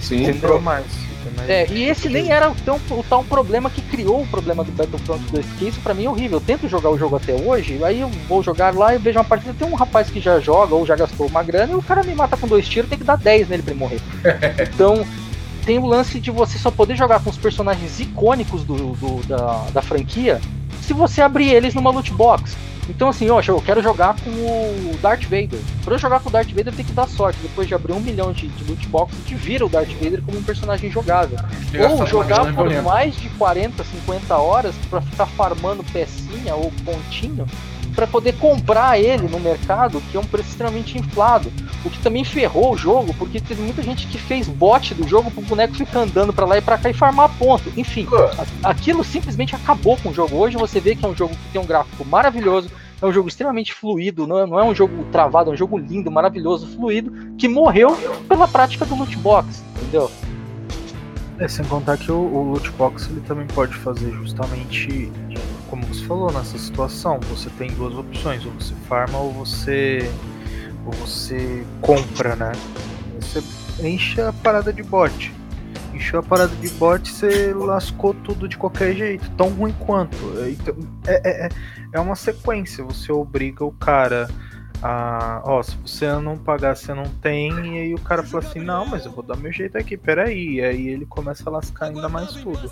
Sim. Comprou mais. É, e esse nem era tão, o tal problema que criou o problema do Battlefront 2, porque isso pra mim é horrível. Eu tento jogar o jogo até hoje, aí eu vou jogar lá e vejo uma partida, tem um rapaz que já joga ou já gastou uma grana e o cara me mata com dois tiros, tem que dar 10 nele pra ele morrer. [LAUGHS] então, tem o lance de você só poder jogar com os personagens icônicos do, do da, da franquia se você abrir eles numa loot box. Então assim, ó, eu quero jogar com o Darth Vader. Pra eu jogar com o Darth Vader, tenho que dar sorte. Depois de abrir um milhão de, de loot boxes, te vira o Darth Vader como um personagem jogável. ou jogar por mais de 40, 50 horas para ficar farmando pecinha ou pontinho para poder comprar ele no mercado, que é um preço extremamente inflado. O que também ferrou o jogo, porque teve muita gente que fez bot do jogo pro boneco ficar andando para lá e para cá e farmar ponto. Enfim, aquilo simplesmente acabou com o jogo. Hoje você vê que é um jogo que tem um gráfico maravilhoso, é um jogo extremamente fluido, não é, não é um jogo travado, é um jogo lindo, maravilhoso, fluido, que morreu pela prática do loot box, entendeu? É, sem contar que o, o loot box ele também pode fazer justamente como você falou nessa situação, você tem duas opções, ou você farma ou você ou você compra, né? Você enche a parada de bot. Encheu a parada de bot, você lascou tudo de qualquer jeito, tão ruim quanto. Então, é, é, é uma sequência, você obriga o cara ah, ó, se você não pagar, você não tem, e aí o cara fala assim, não, mas eu vou dar meu jeito aqui, peraí, e aí ele começa a lascar ainda mais tudo.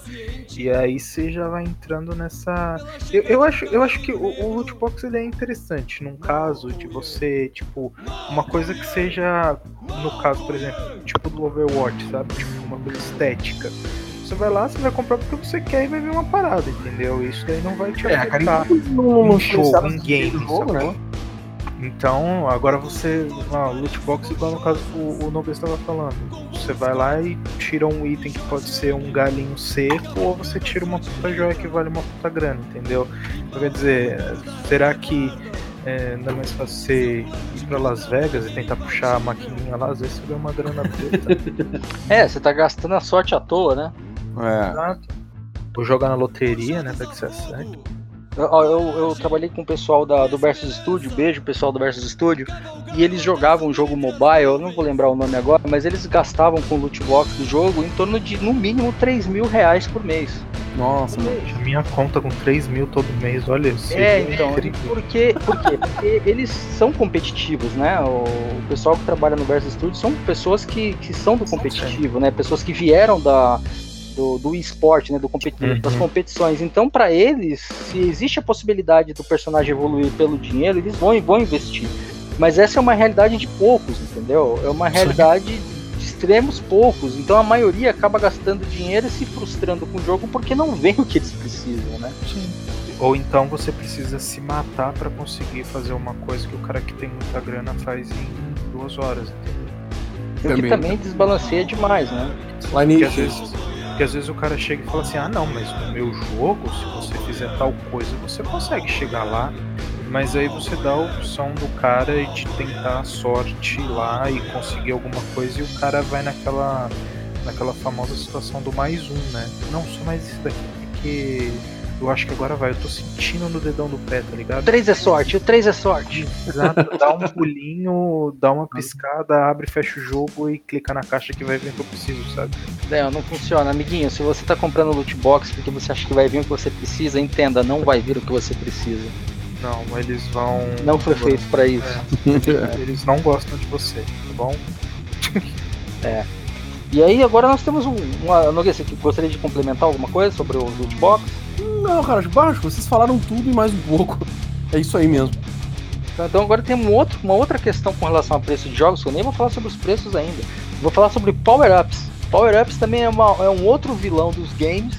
E aí você já vai entrando nessa. Eu, eu, acho, eu acho que o, o loot box ele é interessante, num caso de você, tipo, uma coisa que seja, no caso, por exemplo, tipo do Overwatch, sabe? Tipo, uma coisa estética. Você vai lá, você vai comprar porque você quer e vai ver uma parada, entendeu? Isso daí não vai te é, afetar no, no show, em game, jogo, né? Então, agora você. Ah, loot box, igual no caso o, o Nobel estava falando. Você vai lá e tira um item que pode ser um galinho seco, ou você tira uma puta joia que vale uma puta grana, entendeu? Então, quer dizer, será que é, não é mais fácil você ir pra Las Vegas e tentar puxar a maquininha lá? Às vezes você ganha uma grana preta. [LAUGHS] é, você tá gastando a sorte à toa, né? É. Exato. Ou jogar na loteria, né? Pra que você acerte. Eu, eu, eu, trabalhei com o pessoal da, do Versus Studio, beijo pessoal do Versus Studio, e eles jogavam um jogo mobile, eu não vou lembrar o nome agora, mas eles gastavam com o loot box do jogo em torno de no mínimo 3 mil reais por mês. Nossa, minha conta com 3 mil todo mês, olha isso. É, então, porque, porque, porque eles são competitivos, né? O, o pessoal que trabalha no Versus Studio são pessoas que, que são do competitivo, né? Pessoas que vieram da, do, do esporte, né, do competi uhum. das competições. Então, para eles, se existe a possibilidade do personagem evoluir pelo dinheiro, eles vão, vão investir. Mas essa é uma realidade de poucos, entendeu? É uma realidade de extremos poucos. Então a maioria acaba gastando dinheiro e se frustrando com o jogo porque não vê o que eles precisam, né? Sim. Ou então você precisa se matar para conseguir fazer uma coisa que o cara que tem muita grana faz em duas horas, entendeu? O que também desbalanceia demais, né? Lá nisso. Porque às vezes o cara chega e fala assim: ah, não, mas no meu jogo, se você fizer tal coisa, você consegue chegar lá. Mas aí você dá a opção do cara de tentar a sorte lá e conseguir alguma coisa e o cara vai naquela, naquela famosa situação do mais um, né? Não, só mais isso daqui, porque eu acho que agora vai. Eu tô sentindo no dedão do pé, tá ligado? O 3 é sorte, o 3 é sorte. Exato, dá um pulinho, dá uma piscada, abre, fecha o jogo e clica na caixa que vai vir o que eu preciso, sabe? Não, não funciona, amiguinho. Se você tá comprando loot box porque você acha que vai vir o que você precisa, entenda, não vai vir o que você precisa. Não, eles vão. Não foi feito para isso. É. eles não gostam de você, tá bom? é. [LAUGHS] E aí agora nós temos um. Uma, não sei, gostaria de complementar alguma coisa sobre o loot box? Não, cara, de baixo, vocês falaram tudo e mais um pouco. É isso aí mesmo. Então agora tem um outro, uma outra questão com relação ao preço de jogos, que eu nem vou falar sobre os preços ainda. Vou falar sobre power-ups. Power-ups também é, uma, é um outro vilão dos games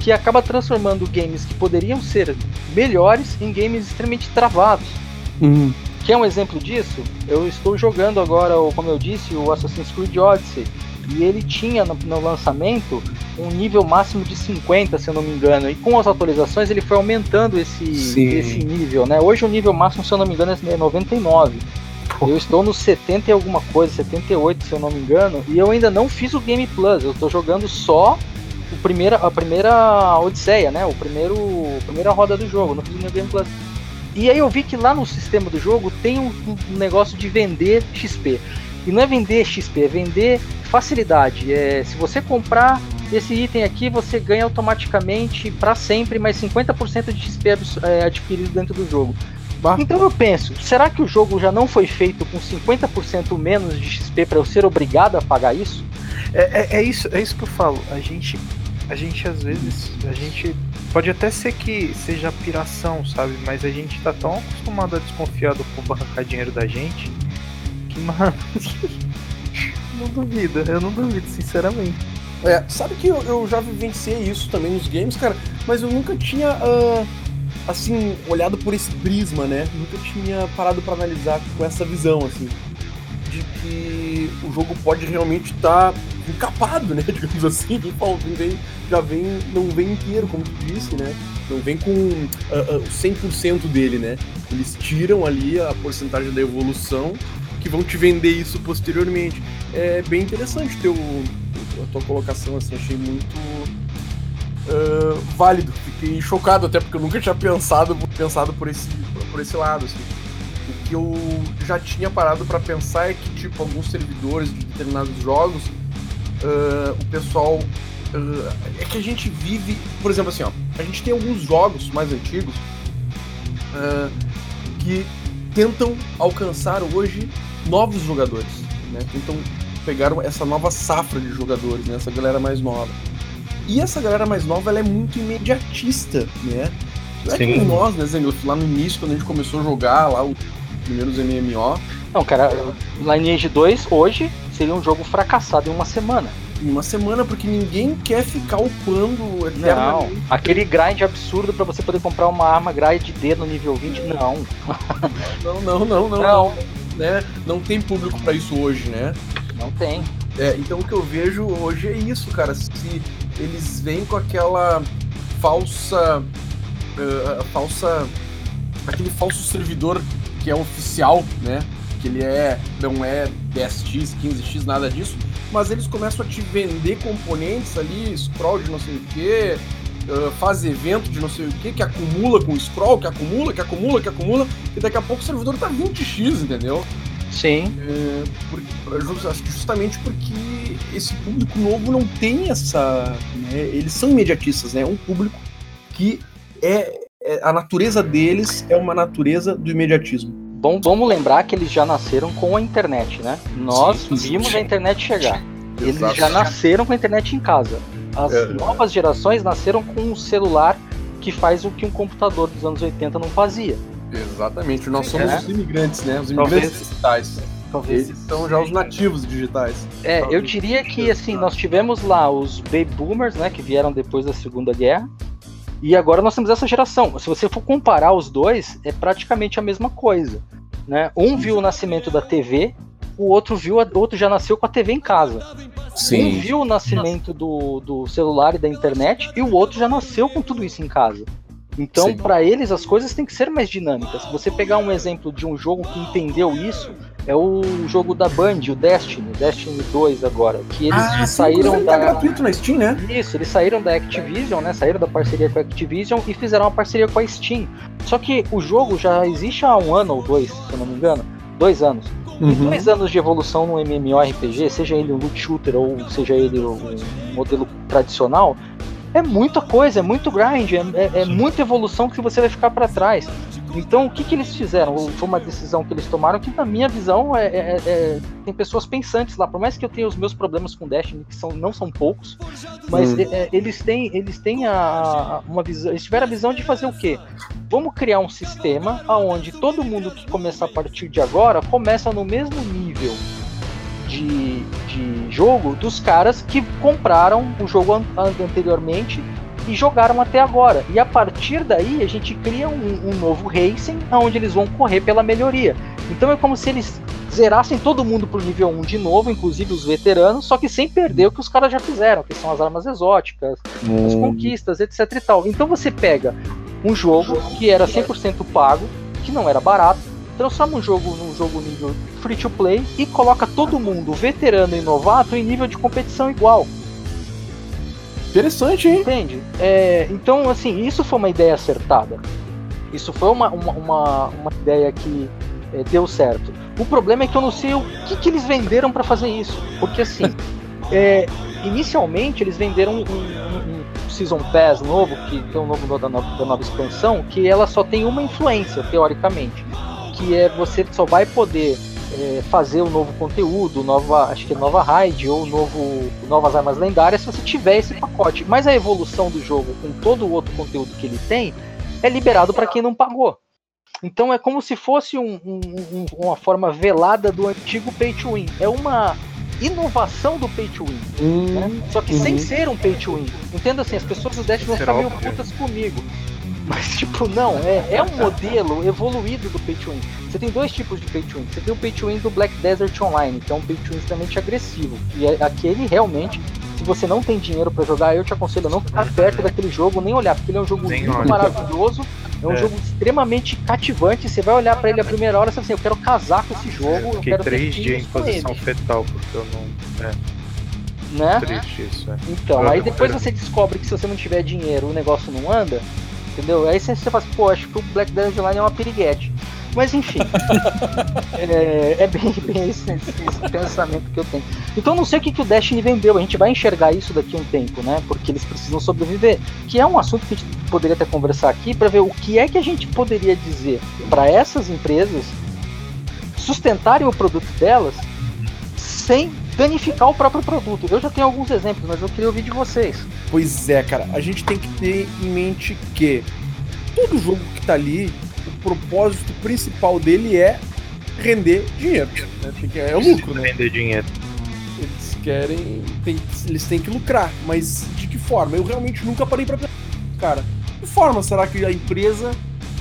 que acaba transformando games que poderiam ser melhores em games extremamente travados. Uhum. Quer um exemplo disso? Eu estou jogando agora, como eu disse, o Assassin's Creed Odyssey. E ele tinha no, no, lançamento um nível máximo de 50, se eu não me engano. E com as atualizações ele foi aumentando esse, esse nível, né? Hoje o nível máximo, se eu não me engano, é 99. Eu estou no 70 e alguma coisa, 78 se eu não me engano, e eu ainda não fiz o Game Plus. Eu estou jogando só o primeira, a primeira Odisseia, né? O primeiro, a primeira roda do jogo, não fiz o Game Plus. E aí eu vi que lá no sistema do jogo tem um, um negócio de vender XP. E não é vender XP, é vender facilidade. É, se você comprar esse item aqui, você ganha automaticamente para sempre mais 50% de XP é, adquirido dentro do jogo. Bah. Então eu penso, será que o jogo já não foi feito com 50% menos de XP para eu ser obrigado a pagar isso? É, é, é, isso, é isso que eu falo. A gente, a gente às vezes, a gente pode até ser que seja piração, sabe? Mas a gente tá tão acostumado a desconfiar do povo arrancar dinheiro da gente mano, não duvido, eu não duvido, sinceramente. É, sabe que eu, eu, já vivenciei isso também nos games, cara, mas eu nunca tinha, uh, assim, olhado por esse prisma, né? Nunca tinha parado para analisar com essa visão, assim, de que o jogo pode realmente estar tá encapado, né? [LAUGHS] Digamos assim, vem, já vem, não vem inteiro, como tu disse, né? Não vem com uh, uh, 100% dele, né? Eles tiram ali a porcentagem da evolução que vão te vender isso posteriormente. É bem interessante teu, a tua colocação, assim, achei muito uh, válido. Fiquei chocado até porque eu nunca tinha pensado, pensado por, esse, por esse lado, assim. O que eu já tinha parado para pensar é que, tipo, alguns servidores de determinados jogos, uh, o pessoal. Uh, é que a gente vive. Por exemplo, assim, ó, a gente tem alguns jogos mais antigos que tentam alcançar hoje novos jogadores, né? Tentam pegar essa nova safra de jogadores, né? Essa galera mais nova. E essa galera mais nova, ela é muito imediatista, né? Não é Sim. que nós, né, Zenilson, lá no início, quando a gente começou a jogar lá os primeiros MMO. Não, cara, Lineage 2 hoje seria um jogo fracassado em uma semana. Em uma semana, porque ninguém quer ficar upando eternamente. Não, aquele grind absurdo para você poder comprar uma arma grind D no nível 20, não. [LAUGHS] Não, não, não, não. Não, né? não tem público para isso hoje, né? Não tem. É, então o que eu vejo hoje é isso, cara. Se eles vêm com aquela falsa. Uh, falsa. aquele falso servidor que é oficial, né? Que ele é. não é 10x, 15x, nada disso. Mas eles começam a te vender componentes ali, scroll de não sei o que, uh, faz evento de não sei o que, que acumula com scroll, que acumula, que acumula, que acumula, e daqui a pouco o servidor tá 20x, entendeu? Sim. É, porque, acho que justamente porque esse público novo não tem essa. Né, eles são imediatistas, né? É um público que é, é, A natureza deles é uma natureza do imediatismo. Bom, vamos lembrar que eles já nasceram com a internet, né? Nós sim, sim, vimos sim. a internet chegar. Eles já nasceram com a internet em casa. As é. novas gerações nasceram com um celular que faz o que um computador dos anos 80 não fazia. Exatamente, nós somos é. os imigrantes, né? Os imigrantes Talvez. digitais. Talvez. Eles são já os nativos digitais. É, Talvez. eu diria que assim, nós tivemos lá os baby boomers, né, que vieram depois da Segunda Guerra. E agora nós temos essa geração. Se você for comparar os dois, é praticamente a mesma coisa. Né? Um viu o nascimento da TV, o outro viu, o outro já nasceu com a TV em casa. Sim. Um viu o nascimento do, do celular e da internet, e o outro já nasceu com tudo isso em casa. Então, para eles, as coisas têm que ser mais dinâmicas. Se você pegar um exemplo de um jogo que entendeu isso, é o jogo da Band, o Destiny, Destiny 2 agora, que eles ah, saíram sim, da tá gratuito na Steam, né? Isso, eles saíram da Activision, né? Saíram da parceria com a Activision e fizeram uma parceria com a Steam. Só que o jogo já existe há um ano ou dois, se eu não me engano, dois anos. Uhum. E dois anos de evolução no MMORPG, seja ele um loot shooter ou seja ele um modelo tradicional, é muita coisa, é muito grind, é, é, é muita evolução que você vai ficar para trás. Então, o que, que eles fizeram? Foi uma decisão que eles tomaram que, na minha visão, é, é, é, tem pessoas pensantes lá. Por mais que eu tenha os meus problemas com Destiny, que são, não são poucos, mas hum. É, eles têm, eles têm a, uma visão. Eles tiveram a visão de fazer o quê? Vamos criar um sistema onde todo mundo que começar a partir de agora começa no mesmo nível de, de jogo dos caras que compraram o jogo an anteriormente e jogaram até agora. E a partir daí a gente cria um, um, novo racing onde eles vão correr pela melhoria. Então é como se eles zerassem todo mundo pro nível 1 de novo, inclusive os veteranos, só que sem perder o que os caras já fizeram, que são as armas exóticas, hum. as conquistas, etc e tal. Então você pega um jogo que era 100% pago, que não era barato, transforma um jogo num jogo nível free to play e coloca todo mundo, veterano e novato, em nível de competição igual. Interessante, hein? Entende? É, então, assim, isso foi uma ideia acertada. Isso foi uma, uma, uma, uma ideia que é, deu certo. O problema é que eu não sei o que, que eles venderam para fazer isso. Porque, assim, [LAUGHS] é, inicialmente eles venderam um, um, um, Season Pass novo, que tem um novo da nova, da nova expansão, que ela só tem uma influência, teoricamente. Que é você só vai poder é, fazer o novo conteúdo, nova, acho que é nova raid ou novo, novas armas lendárias se você tiver esse pacote. Mas a evolução do jogo com todo o outro conteúdo que ele tem é liberado para quem não pagou. Então é como se fosse um, um, uma forma velada do antigo pay to win. É uma inovação do pay to win. Hum, né? Só que hum. sem ser um pay to win. Entenda assim, as pessoas do Destiny vão ficar meio putas comigo. Mas, tipo, não, é, é um modelo evoluído do Pay to Win. Você tem dois tipos de Pay to Win. Você tem o Pay to Win do Black Desert Online, que é um Pay to Win extremamente agressivo. E é, aquele realmente, se você não tem dinheiro para jogar, eu te aconselho a não ficar perto daquele jogo, nem olhar, porque ele é um jogo muito maravilhoso. É um é. jogo extremamente cativante. Você vai olhar para ele a primeira hora e você assim, eu quero casar com esse jogo. Eu, eu quero três dias em posição fetal, porque eu não. É. Né? Triste isso, é. Então, aí depois você descobre que se você não tiver dinheiro, o negócio não anda entendeu? Aí você, você fala assim, pô, acho que o Black Desert Line é uma piriguete. Mas enfim, [LAUGHS] é, é, bem, bem esse, esse, esse, pensamento que eu tenho. Então não sei o que, que o Destiny vendeu, a gente vai enxergar isso daqui a um tempo, né? Porque eles precisam sobreviver. Que é um assunto que a gente poderia até conversar aqui para ver o que é que a gente poderia dizer para essas empresas sustentarem o produto delas sem danificar o próprio produto. Eu já tenho alguns exemplos, mas eu queria ouvir de vocês. Pois é, cara, a gente tem que ter em mente que todo jogo que tá ali, o propósito principal dele é render dinheiro. Né? É o lucro, né? Render dinheiro. Eles querem. Tem, eles têm que lucrar, mas de que forma? Eu realmente nunca parei pra pensar. Cara, de que forma será que a empresa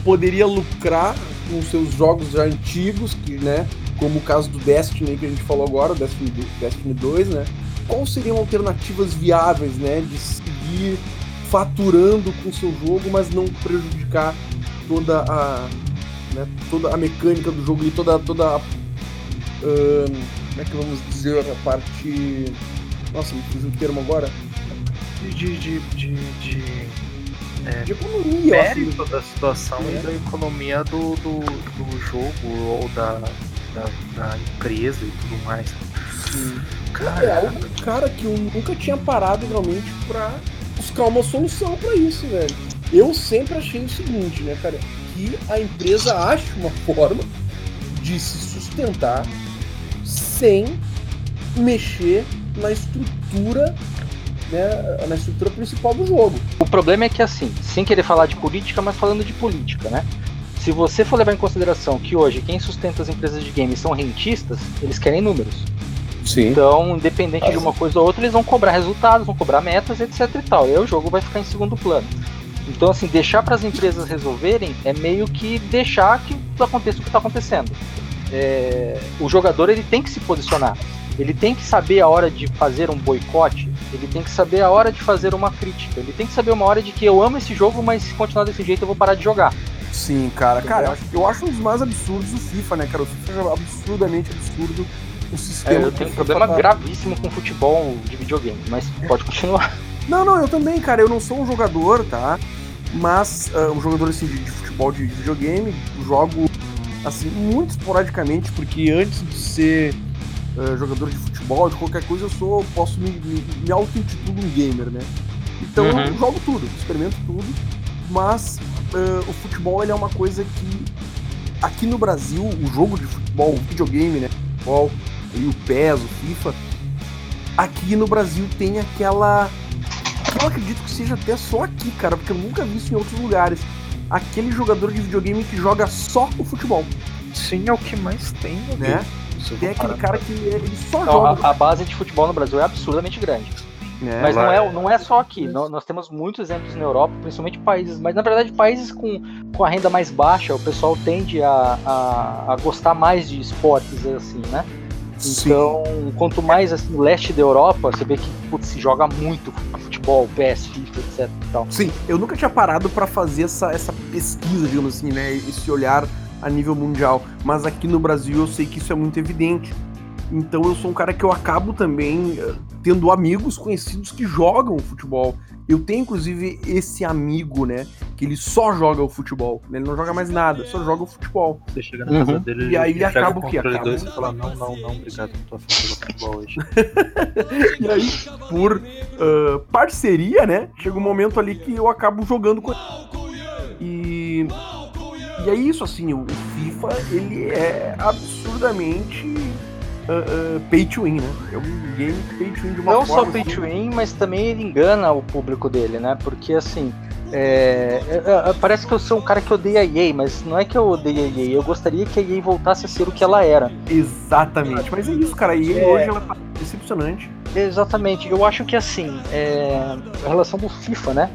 poderia lucrar com seus jogos já antigos, que, né? Como o caso do Destiny que a gente falou agora, Destiny, Destiny 2, né? Quais seriam alternativas viáveis, né, de seguir faturando com o seu jogo, mas não prejudicar toda a, né, toda a mecânica do jogo e toda toda a, como é que vamos dizer a parte, nossa, me fiz o termo agora, de de, de, de é, de economia, mérito da situação é. e da economia do, do, do jogo ou da da, da empresa e tudo mais. Sim. Cara, é um cara que eu nunca tinha parado realmente pra buscar uma solução para isso, velho. Eu sempre achei o seguinte, né, cara? Que a empresa ache uma forma de se sustentar sem mexer na estrutura né, na estrutura principal do jogo. O problema é que assim, sem querer falar de política, mas falando de política, né? Se você for levar em consideração que hoje quem sustenta as empresas de games são rentistas, eles querem números. Sim. Então, independente de uma coisa ou outra, eles vão cobrar resultados, vão cobrar metas, etc e tal. E aí o jogo vai ficar em segundo plano. Então, assim, deixar para as empresas resolverem é meio que deixar que aconteça o que está acontecendo. É, o jogador ele tem que se posicionar. Ele tem que saber a hora de fazer um boicote. Ele tem que saber a hora de fazer uma crítica. Ele tem que saber uma hora de que eu amo esse jogo, mas se continuar desse jeito eu vou parar de jogar. Sim, cara. Cara, eu acho, eu acho um dos mais absurdos o FIFA, né, cara? O FIFA é absurdamente absurdo o sistema. É, eu tenho um problema tá... gravíssimo com futebol de videogame, mas pode continuar. Não, não, eu também, cara. Eu não sou um jogador, tá? Mas uh, um jogador assim, de, de futebol de videogame, jogo assim, muito esporadicamente, porque antes de ser uh, jogador de futebol, de qualquer coisa, eu sou, posso me, me, me auto-intitulo um gamer, né? Então uhum. eu jogo tudo, experimento tudo, mas uh, o futebol ele é uma coisa que aqui no Brasil, o jogo de futebol, o videogame, né? O futebol, e o PES, o FIFA, aqui no Brasil tem aquela. Eu acredito que seja até só aqui, cara, porque eu nunca vi isso em outros lugares. Aquele jogador de videogame que joga só o futebol. Sim, é o que mais tem, né? Tem aquele cara que ele só então, joga. A, a base de futebol no Brasil é absurdamente grande. É, mas não é, não é só aqui. Nós, temos muitos exemplos na Europa, principalmente países, mas na verdade países com, com a renda mais baixa, o pessoal tende a, a, a gostar mais de esportes assim, né? Então, Sim. quanto mais assim, leste da Europa, você vê que putz, se joga muito futebol, PS, FIFA, etc. Tal. Sim, eu nunca tinha parado para fazer essa, essa pesquisa, digamos assim, né? Esse olhar a nível mundial, mas aqui no Brasil eu sei que isso é muito evidente. Então eu sou um cara que eu acabo também uh, tendo amigos conhecidos que jogam futebol. Eu tenho, inclusive, esse amigo, né? Que ele só joga o futebol. Ele não joga mais nada, só joga o futebol. Você chega na casa Uhum. dele E aí ele acaba o quê? Acaba- dois e fala, não, não, não, obrigado, não tô afim de futebol hoje. [LAUGHS] E aí, por ah, parceria, né? Chega um momento ali que eu acabo jogando com ele. E, e é isso, assim, o FIFA, ele é absurdamente ah, ah, pay to win, né? É um game pay to win de uma Não só forma... pay assim, to win, mas também ele engana o público dele, né? Porque assim. é, é, é, parece que eu sou um cara que odeia a EA, mas não é que eu odeio a EA, eu gostaria que a EA voltasse a ser o que ela era. Exatamente, mas é isso, cara. E É. hoje ela tá decepcionante. Exatamente, eu acho que assim, é, a relação do FIFA, né?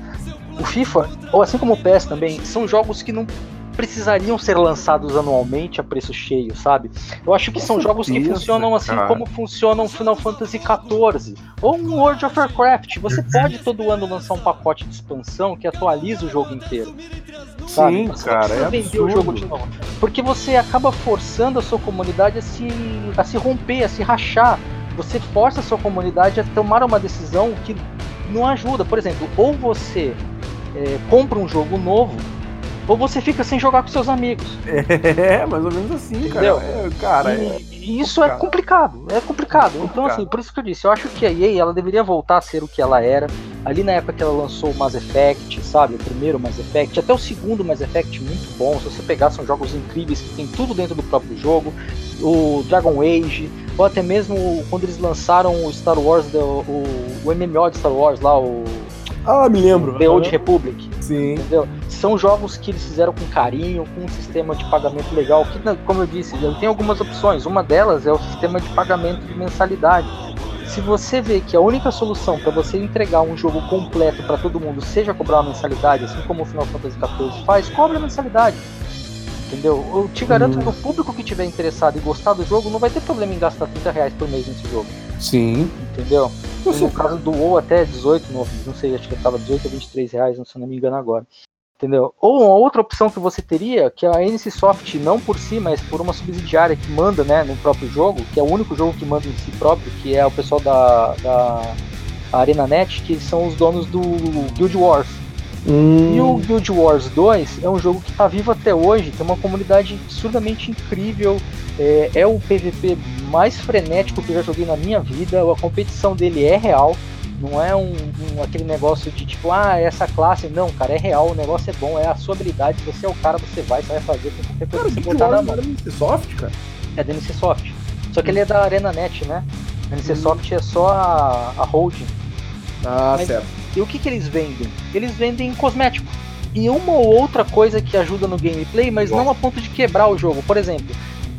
O FIFA, ou assim como o PES também, são jogos que não precisariam ser lançados anualmente a preço cheio, sabe? Eu acho que são jogos que funcionam assim cara. como funcionam Final Fantasy XIV ou um World of Warcraft. Você pode todo ano lançar um pacote de expansão que atualiza o jogo inteiro. sabe? Sim, Você cara, é vender o absurdo. jogo de novo. Porque você acaba forçando a sua comunidade a se, a se romper, a se rachar. Você força a sua comunidade a tomar uma decisão que não ajuda. Por exemplo, ou você é, compra um jogo novo, ou você fica sem jogar com seus amigos. [LAUGHS] É, mais ou menos assim, cara. É, cara, E- é- isso é complicado, é complicado. Então, complicado. assim, por isso que eu disse, eu acho que a EA ela deveria voltar a ser o que ela era. Ali na época que ela lançou o Mass Effect, sabe? O primeiro Mass Effect, até o segundo Mass Effect muito bom. Se você pegar, são jogos incríveis que tem tudo dentro do próprio jogo. O Dragon Age, ou até mesmo quando eles lançaram o Star Wars, do- o, o MMO de Star Wars lá, o Ah, me lembro. The Old Republic Sim. entendeu? São jogos que eles fizeram com carinho, com um sistema de pagamento legal, que, né, como eu disse, ele tem algumas opções. Uma delas é o sistema de pagamento de mensalidade. Se você vê que a única solução para você entregar um jogo completo para todo mundo seja cobrar uma mensalidade, assim como o Final Fantasy XIV faz, cobre a mensalidade. Entendeu? Eu te garanto Uhum. que o público que tiver interessado e gostar do jogo não vai ter problema em gastar 30 reais por mês nesse jogo. Sim. Entendeu? No caso do WoW até 18, no- não sei, acho que tava 18 ou 23 reais, se eu não me engano agora. Entendeu? Ou uma outra opção que você teria, que a NCSoft, não por si, mas por uma subsidiária que manda né, no próprio jogo, que é o único jogo que manda em si próprio, que é o pessoal da, da ArenaNet, que são os donos do Guild Wars. Hum, E o Guild Wars 2 é um jogo que está vivo até hoje, tem uma comunidade absurdamente incrível, é, é o PVP mais frenético que eu já joguei na minha vida, a competição dele é real, não é um, um- aquele negócio de tipo, ah, essa classe, não, cara, é real, o negócio é bom, é a sua habilidade, você é o cara, você vai, você vai fazer com qualquer Cara, coisa o que você botar na mão. era Microsoft, cara? É da NCSoft. Só que ele é da ArenaNet, né? A NCSoft é só a, a holding. Ah, Mas- certo. E o que, que eles vendem? Eles vendem cosmético. E uma ou outra coisa que ajuda no gameplay, mas não a ponto de quebrar o jogo. Por exemplo,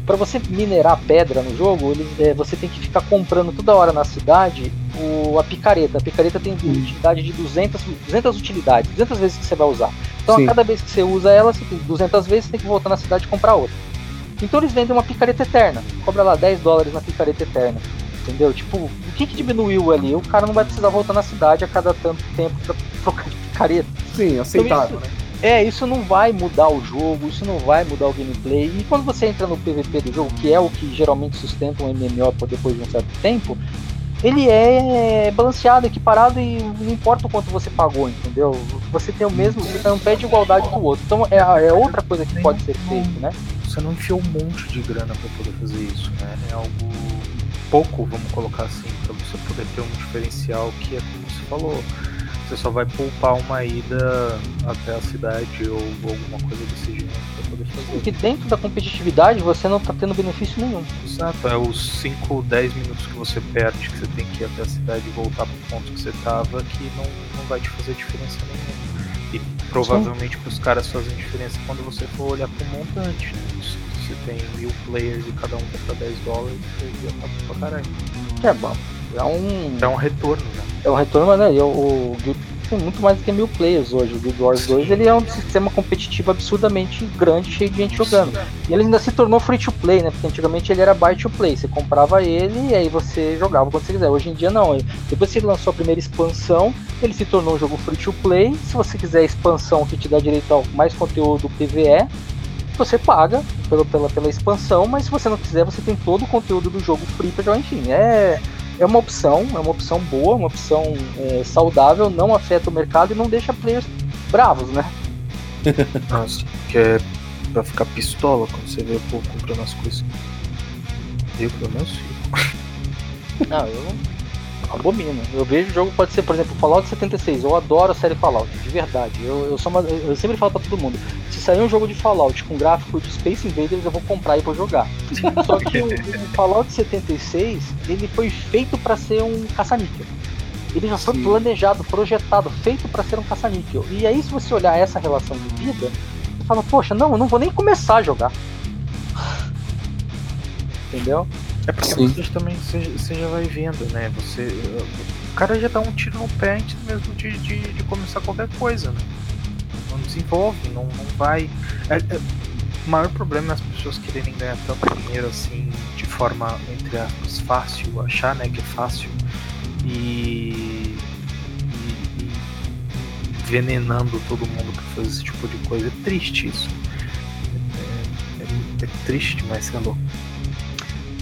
para você minerar pedra no jogo, eles, é, você tem que ficar comprando toda hora na cidade o, a picareta. A picareta tem utilidade de 200, 200 utilidades, 200 vezes que você vai usar. Então Sim. a cada vez que você usa ela, você tem 200 vezes, você tem que voltar na cidade e comprar outra. Então eles vendem uma picareta eterna. Cobra lá 10 dólares na picareta eterna. Entendeu? Tipo, o que, que diminuiu ali? O cara não vai precisar voltar na cidade a cada tanto tempo pra trocar de picareta. Sim, aceitável, né? É, isso não vai mudar o jogo, isso não vai mudar o gameplay. E quando você entra no PVP do jogo, que é o que geralmente sustenta um MMO por depois de um certo tempo, ele é balanceado, equiparado e não importa o quanto você pagou, entendeu? Você tem o mesmo, você não pede igualdade do outro. Então é, é outra coisa que pode ser feito, né? Você não enfiou um monte de grana pra poder fazer isso, né? É algo pouco, vamos colocar assim, pra você poder ter um diferencial que é como você falou. Você só vai poupar uma ida até a cidade ou alguma coisa desse gênero pra poder fazer. Porque dentro da competitividade você não tá tendo benefício nenhum. Exato, é os 5, 10 minutos que você perde, que você tem que ir até a cidade e voltar pro ponto que você tava, que não, não vai te fazer diferença nenhuma. E provavelmente pros caras fazem diferença quando você for olhar pro montante, né? Se você tem mil players e cada um compra 10 dólares, você já tá pra caralho. É bom. É um, É um retorno, né? é um retorno, né? E o, Guild tem muito mais do que mil players hoje. O Guild Wars 2 ele é um sistema competitivo absurdamente grande, cheio de gente jogando. E ele ainda se tornou free to play, né? Porque antigamente ele era buy to play. Você comprava ele e aí você jogava quando você quiser. Hoje em dia não. Depois que ele lançou a primeira expansão, ele se tornou um jogo free to play. Se você quiser a expansão que te dá direito a mais conteúdo PVE, você paga pela, pela, pela expansão, mas se você não quiser, você tem todo o conteúdo do jogo free para jogar. Enfim, é, é uma opção, é uma opção boa, uma opção é, saudável, não afeta o mercado e não deixa players bravos, né? [LAUGHS] Nossa, que é pra ficar pistola quando você vê o povo comprando as coisas. Eu pelo menos fico. Não, eu não abomino. Eu vejo o jogo pode ser, por exemplo, Fallout 76. Eu adoro a série Fallout, de verdade. Eu, eu, sou uma, eu sempre falo pra todo mundo: se sair um jogo de Fallout com gráfico de Space Invaders, eu vou comprar e vou jogar. [LAUGHS] Só que o, o Fallout 76 ele foi feito para ser um caça-níquel. Ele já foi Sim. planejado, projetado, feito para ser um caça-níquel. E aí, se você olhar essa relação de vida, você fala: poxa, não, eu não vou nem começar a jogar. [LAUGHS] Entendeu? É porque Sim. você também você, você, já vai vendo, né? Você, o cara já dá um tiro no pé antes mesmo de, de, de começar qualquer coisa, né? Não desenvolve, não, não vai. É, é, o maior problema é as pessoas quererem ganhar tanto dinheiro assim de forma, entre aspas, fácil, achar né, que é fácil e, e, e envenenando todo mundo para fazer esse tipo de coisa. É triste isso. É, é, é triste demais, você é louco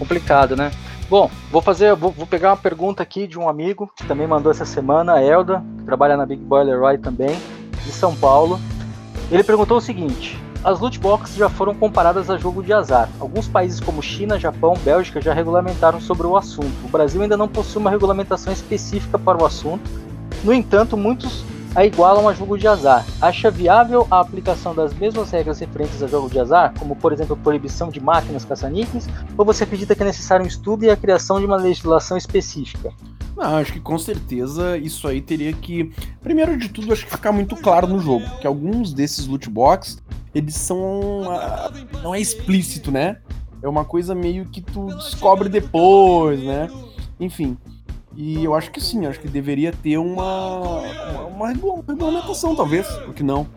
complicado, né? Bom, vou fazer, vou, vou, pegar uma pergunta aqui de um amigo que também mandou essa semana, a Elda, que trabalha na Big Boiler Roy também, de São Paulo. Ele perguntou o seguinte: as loot boxes já foram comparadas a jogo de azar. Alguns países como China, Japão, Bélgica já regulamentaram sobre o assunto. O Brasil ainda não possui uma regulamentação específica para o assunto. No entanto, muitos a igualam a jogo de azar. Acha viável a aplicação das mesmas regras referentes a jogo de azar, como por exemplo a proibição de máquinas caça-níqueis, ou você acredita que é necessário um estudo e a criação de uma legislação específica? Não, acho que com certeza isso aí teria que, primeiro de tudo, acho que ficar muito claro no jogo, que alguns desses loot box, eles são não é explícito, né? É uma coisa meio que tu descobre depois, né? Enfim, e eu acho que sim, acho que deveria ter uma, uma, regulamentação, talvez, porque não.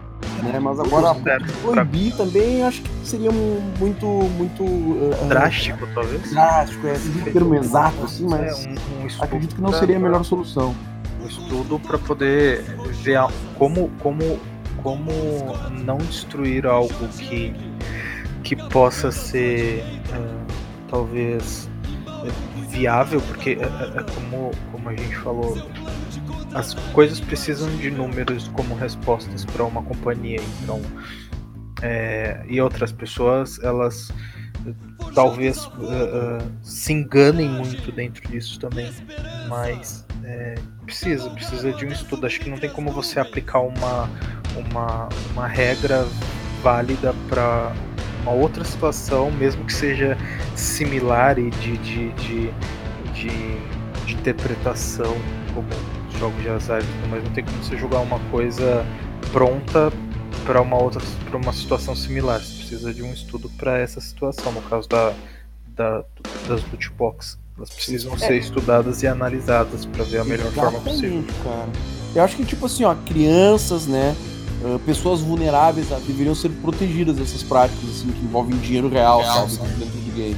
Né? Mas agora proibir também acho que seria muito, muito uh, drástico, talvez. Drástico, é um termo exato, assim, mas é, um, um acredito que não seria a melhor solução. Um estudo para poder ver como, como, como não destruir algo que, que possa ser uh, talvez viável, porque é, é, é, como, como a gente falou, as coisas precisam de números como respostas para uma companhia. Então, é, e outras pessoas, elas talvez uh, uh, se enganem muito dentro disso também, mas é, precisa, precisa de um estudo. Acho que não tem como você aplicar uma, uma, uma regra válida para uma outra situação, mesmo que seja similar e de, de, de, de, de interpretação, como jogos de azar, mas não tem como você jogar uma coisa pronta para uma outra para uma situação similar. Você precisa de um estudo para essa situação, no caso da, da das loot box. Elas precisam é. ser estudadas e analisadas para ver a melhor Exatamente, forma possível. Cara. Eu acho que tipo assim, ó, crianças, né, uh, pessoas vulneráveis uh, deveriam ser protegidas dessas práticas assim, que envolvem dinheiro real, real sabe, dentro do game.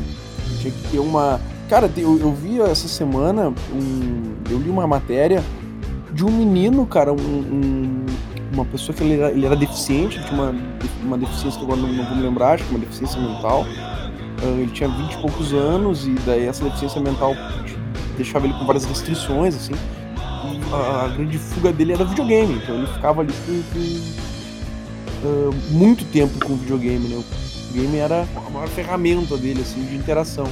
Tinha que ter uma. Cara, eu, eu vi essa semana um. Eu li uma matéria de um menino, cara, um, um, uma pessoa que ele era, ele era deficiente, tinha uma, uma deficiência que agora não, não vou me lembrar, acho que uma deficiência mental. Uh, ele tinha 20 e poucos anos e daí essa deficiência mental deixava ele com várias restrições, assim a, grande fuga dele era videogame, então ele ficava ali com, com uh, muito tempo com o videogame, né? O game era a maior ferramenta dele, assim, de interação.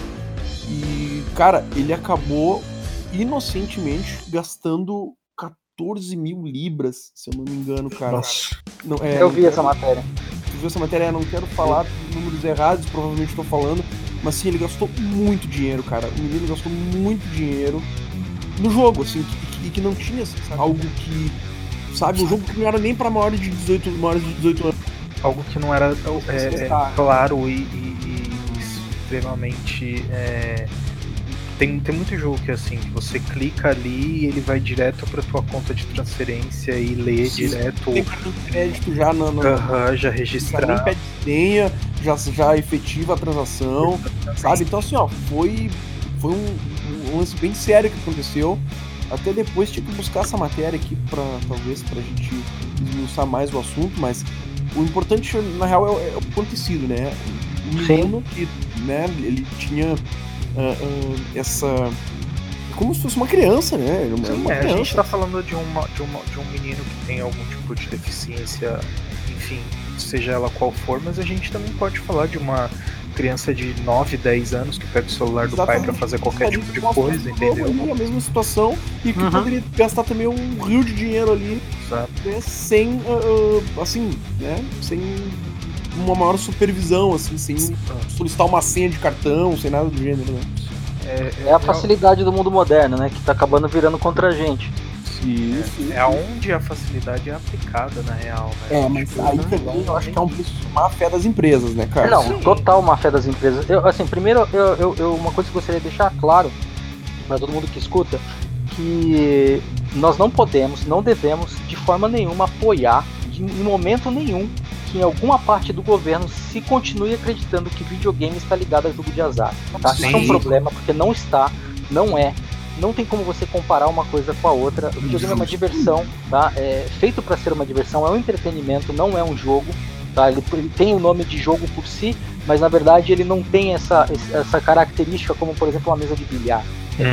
E, cara, ele acabou inocentemente gastando 14 mil libras, se eu não me engano, cara. Nossa. Não, é, eu vi essa matéria. Tu viu essa matéria? Eu não quero falar números errados, provavelmente estou falando, mas sim, ele gastou muito dinheiro, cara. O menino gastou muito dinheiro no jogo, assim, que, que não tinha sabe, algo que. Sabe, um jogo que não era nem para maiores de 18, maiores de 18 anos. Algo que não era é, é, claro e, e, e extremamente. É... Tem, tem muito jogo que é assim, que você clica ali e ele vai direto para tua conta de transferência e lê Sim, direto. Tem cartão de crédito já no, uh já registrado. Já nem pede senha, já, já efetiva a transação, sabe? Então assim, ó, foi, foi um, um lance bem sério que aconteceu. Até depois tive que buscar essa matéria aqui para talvez para a gente esmiuçar mais o assunto, mas o importante, na real, é, é o acontecido, né? O menino que, né, ele tinha uh, uh, essa. Como se fosse uma criança, né? Uma, Sim, uma é, criança. a gente tá falando de, uma, de, uma, de um menino que tem algum tipo de deficiência, enfim, seja ela qual for, mas a gente também pode falar de uma criança de 9, 10 anos que pega o celular do pai pra fazer qualquer tipo de coisa, entendeu? ali a mesma situação e que Uhum. poderia gastar também um rio de dinheiro ali né, sem, uh, assim, né, sem uma maior supervisão, assim, sem solicitar uma senha de cartão, sem nada do gênero, né? É, É a facilidade do mundo moderno, né? Que tá acabando virando contra a gente. Isso. É aonde a facilidade é aplicada, na real, né? É, mas Tipo, aí também eu acho que é um preço má fé das empresas, né, cara? Não, Sim. total má fé das empresas. Eu, assim, primeiro, eu, eu- eu- uma coisa que eu gostaria de deixar claro para todo mundo que escuta, que nós não podemos, não devemos, de forma nenhuma, apoiar, de, em momento nenhum, que em alguma parte do governo se continue acreditando que videogame está ligado a jogo de azar. Tá? Isso é um problema, porque não está, não é. Não tem como você comparar uma coisa com a outra. O videogame é uma diversão, tá? É feito para ser uma diversão, é um entretenimento, não é um jogo. Tá? Ele, ele tem o nome de jogo por si, mas na verdade ele não tem essa, essa característica como, por exemplo, uma mesa de bilhar.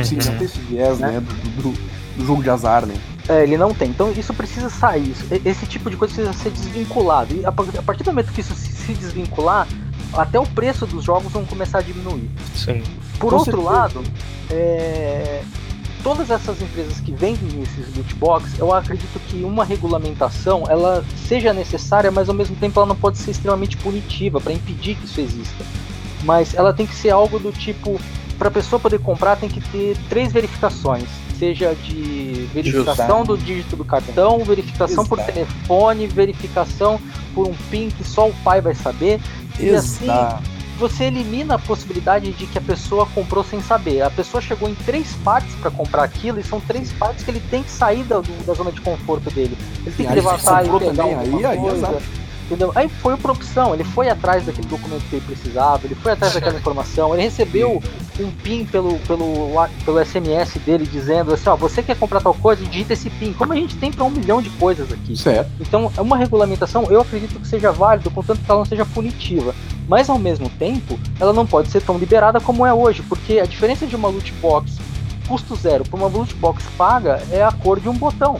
Sim, Uhum. não tem esse viés, né, do, do- do jogo de azar, né? É, ele não tem. Então isso precisa sair. Isso- esse tipo de coisa precisa ser desvinculado. E a, a partir do momento que isso se, se desvincular, até o preço dos jogos vão começar a diminuir. Sim. Por Com outro certeza. lado, é, todas essas empresas que vendem esses loot box, eu acredito que uma regulamentação ela seja necessária, mas ao mesmo tempo ela não pode ser extremamente punitiva para impedir que isso exista. Mas ela tem que ser algo do tipo, para a pessoa poder comprar tem que ter três verificações, seja de verificação do dígito do cartão, verificação por telefone, verificação por um PIN que só o pai vai saber. E assim, você elimina a possibilidade de que a pessoa comprou sem saber. A pessoa chegou em três partes para comprar aquilo e são três partes que ele tem que sair da, da zona de conforto dele. Ele tem E que levantar e pegar também, aí- aí. Entendeu? Aí foi por opção, ele foi atrás daquele documento que ele precisava, ele foi atrás daquela informação, ele recebeu um PIN pelo, pelo, pelo SMS dele dizendo assim, ó, você quer comprar tal coisa, digita esse PIN, como a gente tem para um milhão de coisas aqui. Certo. Então, é uma regulamentação, eu acredito que seja válido, contanto que ela não seja punitiva. Mas, ao mesmo tempo, ela não pode ser tão liberada como é hoje, porque a diferença de uma loot box custo zero para uma loot box paga é a cor de um botão.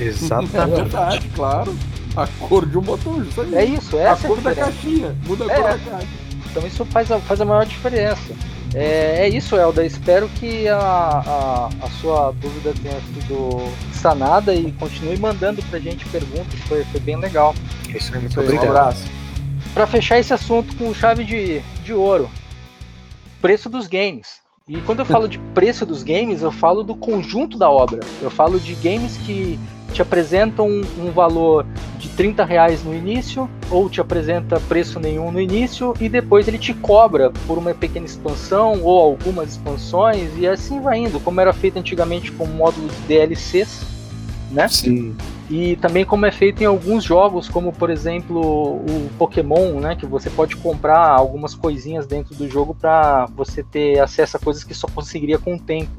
É Exatamente. verdade, claro. A cor de um botão, justamente. É isso, a essa é a cor da caixinha. Muda a É. cor da caixa. Então, isso faz a, faz a maior diferença. É, é isso, Elda. Espero que a, a, a sua dúvida tenha sido sanada e continue mandando pra gente perguntas, foi, foi bem legal. Isso aí, muito Isso aí, Um obrigado. abraço. Para fechar esse assunto com chave de, de ouro, preço dos games. E quando eu falo de preço dos games, eu falo do conjunto da obra. Eu falo de games que te apresentam um, um valor de 30 reais no início, ou te apresenta preço nenhum no início, e depois ele te cobra por uma pequena expansão ou algumas expansões, e assim vai indo, como era feito antigamente com módulo de DLCs, né? Sim. E também como é feito em alguns jogos, como por exemplo o Pokémon, né, que você pode comprar algumas coisinhas dentro do jogo para você ter acesso a coisas que só conseguiria com o tempo.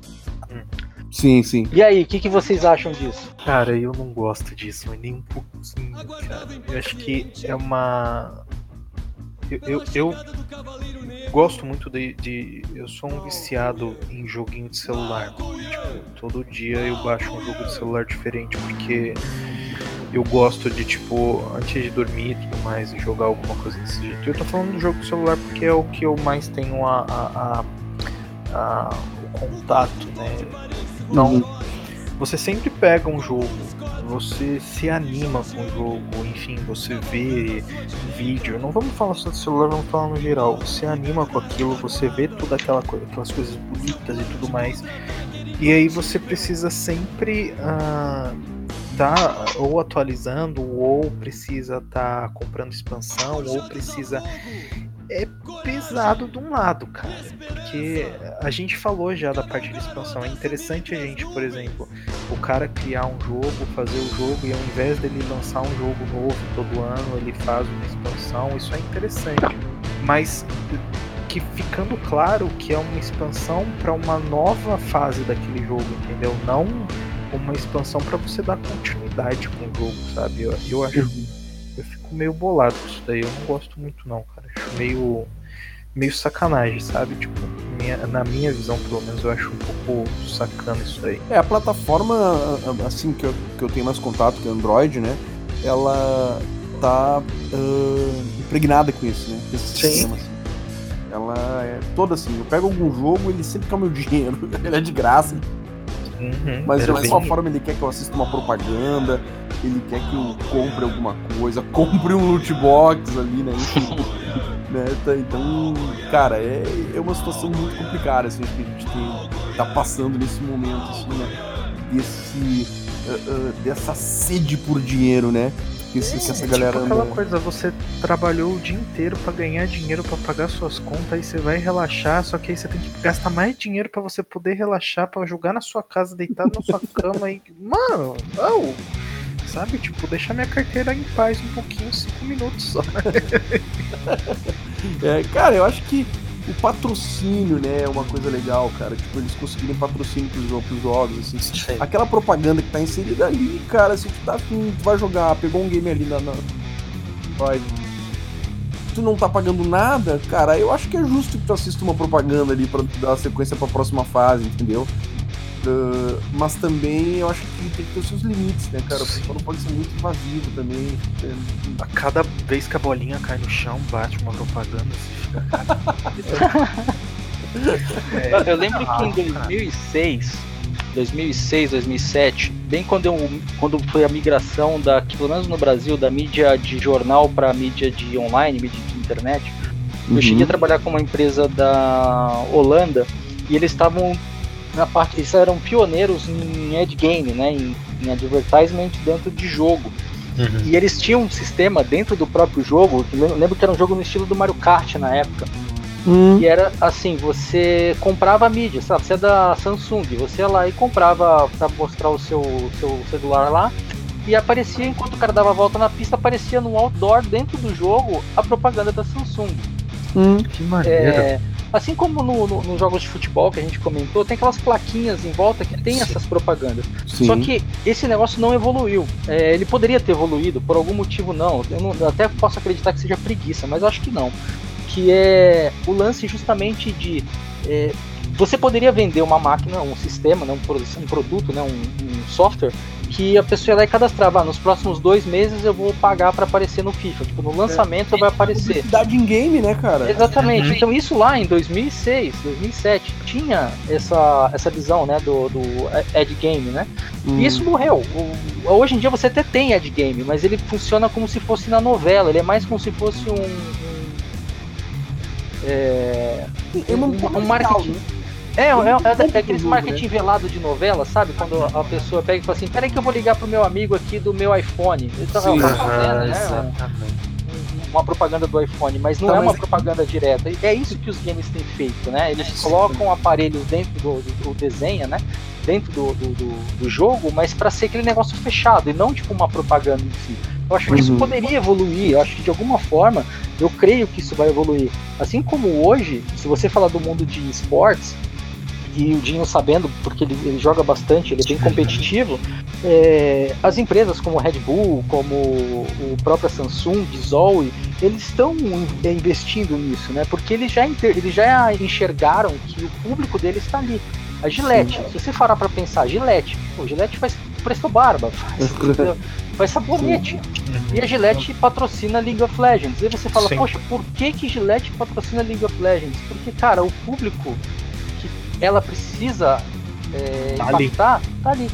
Sim, sim. E aí, o que, que vocês acham disso? Cara, eu não gosto disso, mas nem um pouquinho, cara. Eu acho que é uma. Eu, eu, eu gosto muito de, de- Eu sou um viciado em joguinho de celular. Tipo, todo dia eu baixo um jogo de celular diferente, porque eu gosto de, tipo, antes de dormir e tudo mais, jogar alguma coisa desse jeito. Eu tô falando do jogo de celular porque é o que eu mais tenho a, a- a- a- o contato, né? Então, você sempre pega um jogo, você se anima com o jogo, enfim, você vê vídeo. Não vamos falar só de celular, vamos falar no geral. Você anima com aquilo, você vê toda aquela coisa, aquelas coisas bonitas e tudo mais. E aí você precisa sempre ah, tá ou atualizando, ou precisa estar comprando expansão, ou precisa. É pesado de um lado, cara. Porque a gente falou já da parte de expansão. É interessante a gente, por exemplo, o cara criar um jogo, fazer o jogo e ao invés dele lançar um jogo novo todo ano, ele faz uma expansão. Isso é interessante. Mas que ficando claro que é uma expansão para uma nova fase daquele jogo, entendeu? Não uma expansão para você dar continuidade com o jogo, sabe? Eu, eu acho fico meio bolado com isso daí. Eu não gosto muito não, cara. Acho meio meio sacanagem, sabe? Tipo, minha, na minha visão, pelo menos, eu acho um pouco sacana isso aí. É, a plataforma, assim, que eu, que eu tenho mais contato, que é Android, né? Ela tá uh, impregnada com isso, né? Com esse Sim. sistema, assim. Ela é toda assim, eu pego algum jogo, ele sempre quer o meu [LAUGHS] dinheiro. ele é de graça, Uhum, mas de alguma forma ele quer que eu assista uma propaganda, ele quer que eu compre alguma coisa, [LAUGHS] compre um loot box ali, né? Enfim, [LAUGHS] né? Tá, Então, cara, é, é uma situação muito complicada assim, que a gente tem, tá passando nesse momento, assim, né? Desse, ah, ah, dessa sede por dinheiro, né? Que, esse- que essa É galera tipo aquela coisa, você trabalhou o dia inteiro pra ganhar dinheiro pra pagar suas contas, aí você vai relaxar, só que aí você tem que gastar mais dinheiro pra você poder relaxar, pra jogar na sua casa, deitado na sua [LAUGHS] cama e. Mano, não! Sabe, tipo, deixar minha carteira em paz um pouquinho, cinco minutos só. [LAUGHS] É, cara, eu acho que o patrocínio, né, é uma coisa legal, cara. Tipo, eles conseguirem patrocínio pros, pros jogos, assim. Aquela propaganda que tá inserida ali, cara, se tu tá afim, tu vai jogar, pegou um game ali na. na... Vai. Tu não tá pagando nada, cara, eu acho que é justo que tu assista uma propaganda ali pra dar sequência pra próxima fase, entendeu? Ah, mas também eu acho que tem que ter os seus limites, né, cara? O pessoal não pode ser muito invasivo também. É, A cada vez que a bolinha cai no chão, bate uma propaganda, fica. [LAUGHS] Eu- lembro que em Ah, cara. 2006, 2006, 2007, bem quando, eu, quando foi a migração da, pelo menos no Brasil, da mídia de jornal para mídia de online, mídia de internet, eu cheguei a trabalhar com uma empresa da Holanda e eles estavam na parte, eles eram pioneiros em ad game, né, em, em advertisement dentro de jogo. E eles tinham um sistema dentro do próprio jogo, que eu lembro que era um jogo no estilo do Mario Kart na época. Hum. E era assim, você comprava a mídia, sabe? Você é da Samsung, você ia lá e comprava pra mostrar o seu, seu celular lá. E aparecia, enquanto o cara dava a volta na pista, aparecia no outdoor dentro do jogo a propaganda da Samsung. Hum. Que maneiro. É, assim como no- no- nos jogos de futebol que a gente comentou, tem aquelas plaquinhas em volta que tem essas propagandas. Sim. Só que esse negócio não evoluiu. É, ele poderia ter evoluído, por algum motivo não. Eu, não- eu até posso acreditar que seja preguiça, mas acho que não. Que é o lance justamente de. é, você poderia vender uma máquina, um sistema, né, um, um produto, né, um, um software, que a pessoa ia lá e cadastrava. Ah, nos próximos dois meses eu vou pagar para aparecer no FIFA. Tipo, no lançamento vai aparecer. Publicidade em game, né, cara? Exatamente. Uhum. Então isso lá em 2006, 2007 tinha essa, essa visão, né, do, do ad game, né? Hum. E isso morreu. O- hoje em dia você até tem ad game, mas ele funciona como se fosse na novela. Ele é mais como se fosse um, um- é, é um- um marketing. né? É, é, é, é, aqueles jogo, marketing velado de novela, sabe? Quando a pessoa pega e fala assim, peraí que eu vou ligar pro meu amigo aqui do meu iPhone. Então, Sim. ela tá fazendo, né? uma propaganda do iPhone, mas não Tá, é uma mas- propaganda direta. É isso que os games têm feito, né? Eles colocam aparelhos dentro do, do, do desenho, né? Dentro do, do, do- jogo, mas para ser aquele negócio fechado e não tipo uma propaganda em si. Eu acho que isso Uhum. poderia evoluir. Eu acho que de alguma forma eu creio que isso vai evoluir. Assim como hoje, se você falar do mundo de esportes e o Dinho sabendo, porque ele, ele joga bastante, ele é bem competitivo, é, as empresas como Red Bull, como o próprio Samsung, Zoe, eles estão in- investindo nisso, né? Porque eles já, eles já enxergaram que o público deles está ali. A Gillette, se você parar para pensar, Gillette, pô, Gillette faz presto barba, faz, [LAUGHS] faz sabonete. E a Gillette patrocina League of Legends. E aí você fala, Sim. poxa, por que que Gillette patrocina League of Legends? Porque, cara, o público ela precisa é, Tá ali. impactar, tá ali.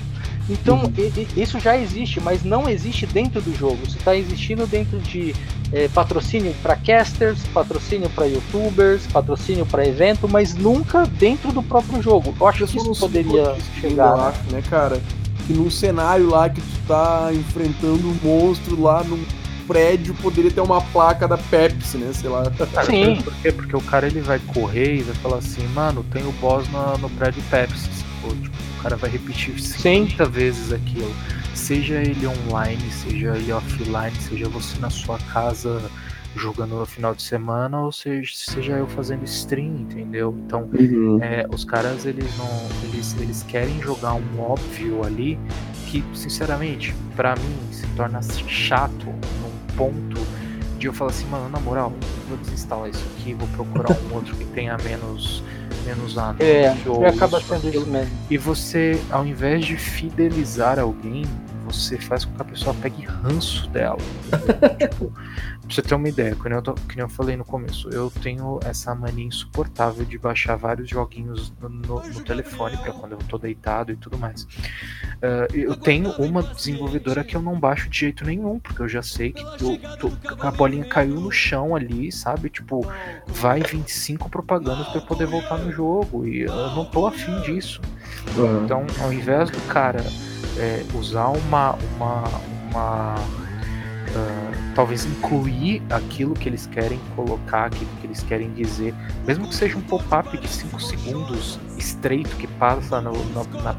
Então, Uhum. e- e- isso já existe, mas não existe dentro do jogo. Isso está existindo dentro de é, patrocínio para casters, patrocínio para youtubers, patrocínio para evento, mas nunca dentro do próprio jogo. Eu acho que isso poderia chegar. Eu né? acho, né, cara? Que num cenário lá que tu tá enfrentando um monstro lá num prédio, poderia ter uma placa da Pepsi, né? Sei lá. Sim. Por quê? Porque o cara ele vai correr e vai falar assim, mano, tem o boss no, no prédio Pepsi. sacou? Tipo, o cara vai repetir 50 vezes aquilo. Seja ele online, seja ele offline, seja você na sua casa jogando no final de semana, ou seja, seja eu fazendo stream, entendeu? Então, é, os caras eles não eles, eles querem jogar um óbvio ali que sinceramente pra mim se torna chato num ponto de eu falar assim, mano, na moral, vou desinstalar isso aqui, vou procurar um outro que tenha menos menos anos. É, ou acaba sendo isso mesmo. E você, ao invés de fidelizar alguém, você faz com que a pessoa pegue ranço dela. [LAUGHS] tipo, pra você ter uma ideia, que nem, eu tô- que nem eu falei no começo, eu tenho essa mania insuportável de baixar vários joguinhos no, no- no telefone pra quando eu tô deitado e tudo mais. Ah, eu tenho uma desenvolvedora que eu não baixo de jeito nenhum, porque eu já sei que eu tô- a bolinha caiu no chão ali, sabe? Tipo, vai 25 propagandas pra eu poder voltar no jogo. E eu não tô afim disso. Aham. Então, ao invés do cara é, usar uma. uma, uma ah, talvez incluir aquilo que eles querem colocar, aquilo que eles querem dizer, mesmo que seja um pop-up de 5 segundos estreito que passa no- na, na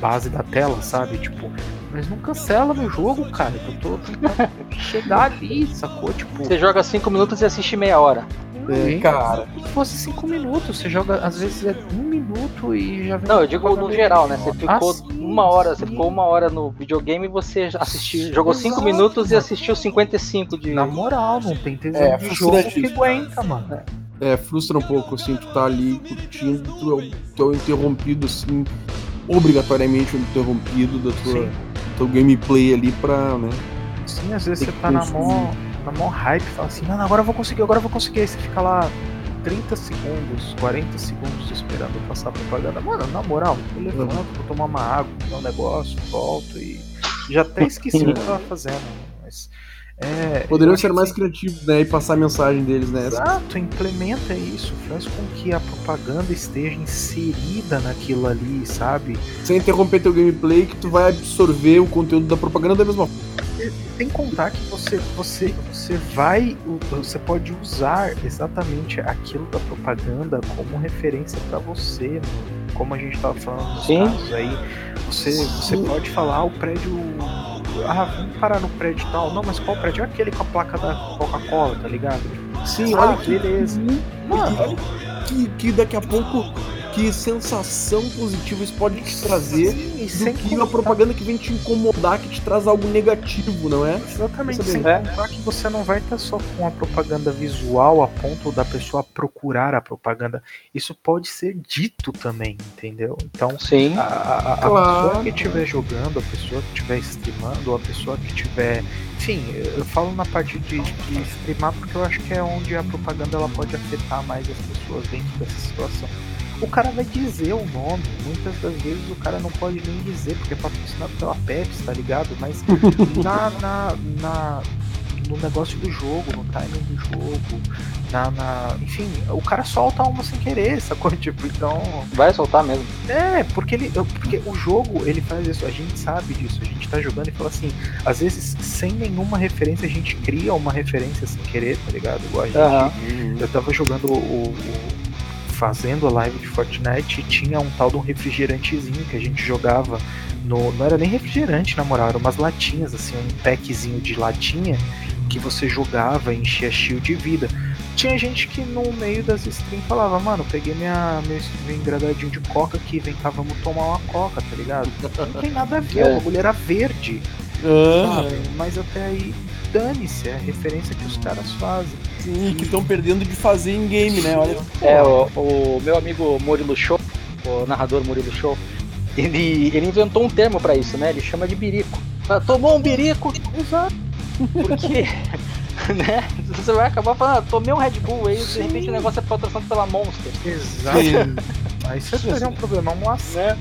base da tela, sabe? Tipo, mas não cancela meu jogo, cara. Eu tô tentando [LAUGHS] chegar ali, sacou? Tipo, Você joga 5 minutos e assiste meia hora. É, hein? cara. se fosse 5 minutos, você joga às vezes é um minuto e já vem. Não, eu digo no geral, né? Você ficou Ah, sim, uma hora, você sim. ficou uma hora no videogame e você assistiu, jogou 5 Exato, minutos e assistiu 55 de. Na moral, não tem tesão É, de jogo que aguenta, mano. É, frustra um pouco, assim, tu tá ali curtindo, tu é, tu é interrompido, assim, obrigatoriamente interrompido da tua, teu gameplay ali pra, né? Sim, às vezes você tá na mó, na mó hype, fala assim, mano, agora eu vou conseguir, agora eu vou conseguir. Aí você fica lá 30 segundos, 40 segundos esperando passar a propaganda. Mano, na moral, eu levanto, vou tomar uma água, comer um negócio, volto e já até esqueci o que eu tava [LAUGHS] fazendo. Mas é, Poderiam ser mais que- criativos, né? E passar a mensagem deles, né? Exato, implementa isso, faz com que a propaganda esteja inserida naquilo ali, sabe? Sem interromper teu gameplay, que tu vai absorver o conteúdo da propaganda da mesma forma. Sem contar que você, você, você vai, você pode usar exatamente aquilo da propaganda como referência para você, né? como a gente estava falando nos Sim. casos aí. Você, você pode falar ah, o prédio, ah, vamos parar no prédio tal. Não, mas qual prédio? É aquele com a placa da Coca-Cola, tá ligado? Sim, Ah, olha que beleza. Mano, Olha que, que daqui a pouco, que sensação positiva isso pode te trazer sim, e do que contar- uma propaganda que vem te incomodar, que te traz algo negativo, não é? Exatamente, sem contar que você não vai estar só com a propaganda visual a ponto da pessoa procurar a propaganda. Isso pode ser dito também, entendeu? Então, Sim. a, a- a Claro. pessoa que estiver jogando, a pessoa que estiver streamando, a pessoa que estiver. Enfim, eu falo na parte de, de streamar porque eu acho que é onde a propaganda ela pode afetar mais as pessoas dentro dessa situação. O cara vai dizer o nome, muitas das vezes o cara não pode nem dizer, porque é patrocinado pela Pepsi, tá ligado? Mas [LAUGHS] na, na, na- no negócio do jogo, no timing do jogo, na, na- enfim, o cara solta uma sem querer, [LAUGHS] sacou? Tipo, então. Vai soltar mesmo. É, porque ele. Porque o jogo ele faz isso, a gente sabe disso, a gente tá jogando e fala assim, às vezes sem nenhuma referência a gente cria uma referência sem querer, tá ligado? Igual a gente. Aham. Eu tava jogando o. o- fazendo a live de Fortnite tinha um tal de um refrigerantezinho que a gente jogava no. Não era nem refrigerante, na moral, eram umas latinhas, assim, um packzinho de latinha que você jogava e enchia shield de vida. Tinha gente que no meio das streams falava, mano, peguei minha, meu, meu engradadinho de coca aqui, vem cá, vamos tomar uma coca, tá ligado? Não tem nada a ver, [LAUGHS] É. o bagulho era verde. Ah, sabe? Mas até aí, dane-se, é a referência que os caras fazem. sim, que estão perdendo de fazer em game, né? Olha. É, o, o meu amigo Murilo Show, o narrador Murilo Show, ele, ele inventou um termo pra isso, né? Ele chama de birico. Tomou um birico, Exato. porque, [LAUGHS] né? Você vai acabar falando, ah, tomei um Red Bull aí, de repente Sim. o negócio é patrocinado pela Monster. Exato. Aí você vai ter um problema, um Né?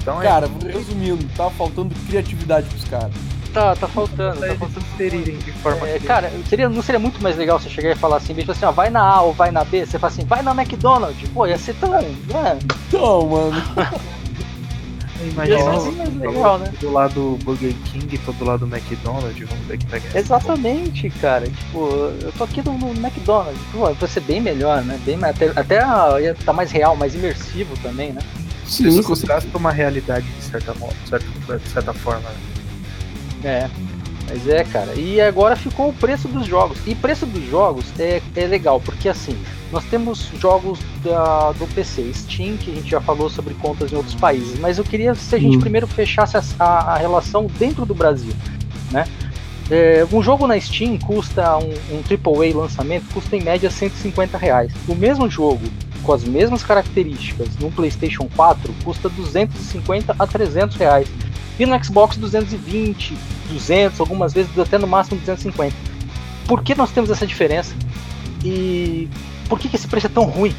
Então é Cara, resumindo, tá faltando criatividade pros caras. Tá, tá faltando, tá faltando. inserirem de forma É, cara, seria, não seria muito mais legal você chegar e falar assim, tipo assim, ó, vai na A ou vai na B, você fala assim, vai na McDonald's, pô, ia ser tão, né? Então, mano. [LAUGHS] Imagina assim, mais legal, né? do lado Burger King, todo lado McDonald's, vamos ver que pega essa. Exatamente, cara. Tipo, eu tô aqui no, no McDonald's. Pô, vai ser bem melhor, né? Bem, até, até ia tá mais real, mais imersivo também, né? Sim, Isso traz pra uma realidade de certa, mo- certa, de certa forma. né? É. Mas é, cara. E agora ficou o preço dos jogos. E preço dos jogos é, é legal, porque assim, nós temos jogos da, do PC, Steam, que a gente já falou sobre contas em outros países, mas eu queria se a gente Hum. primeiro fechasse a, a- relação dentro do Brasil, né? É, um jogo na Steam custa um, um AAA lançamento custa em média 150 reais. O mesmo jogo com as mesmas características no PlayStation 4 custa 250 a 300 reais. E no Xbox 220, 200, algumas vezes até no máximo 250. Por que nós temos essa diferença? E por que, que esse preço é tão ruim?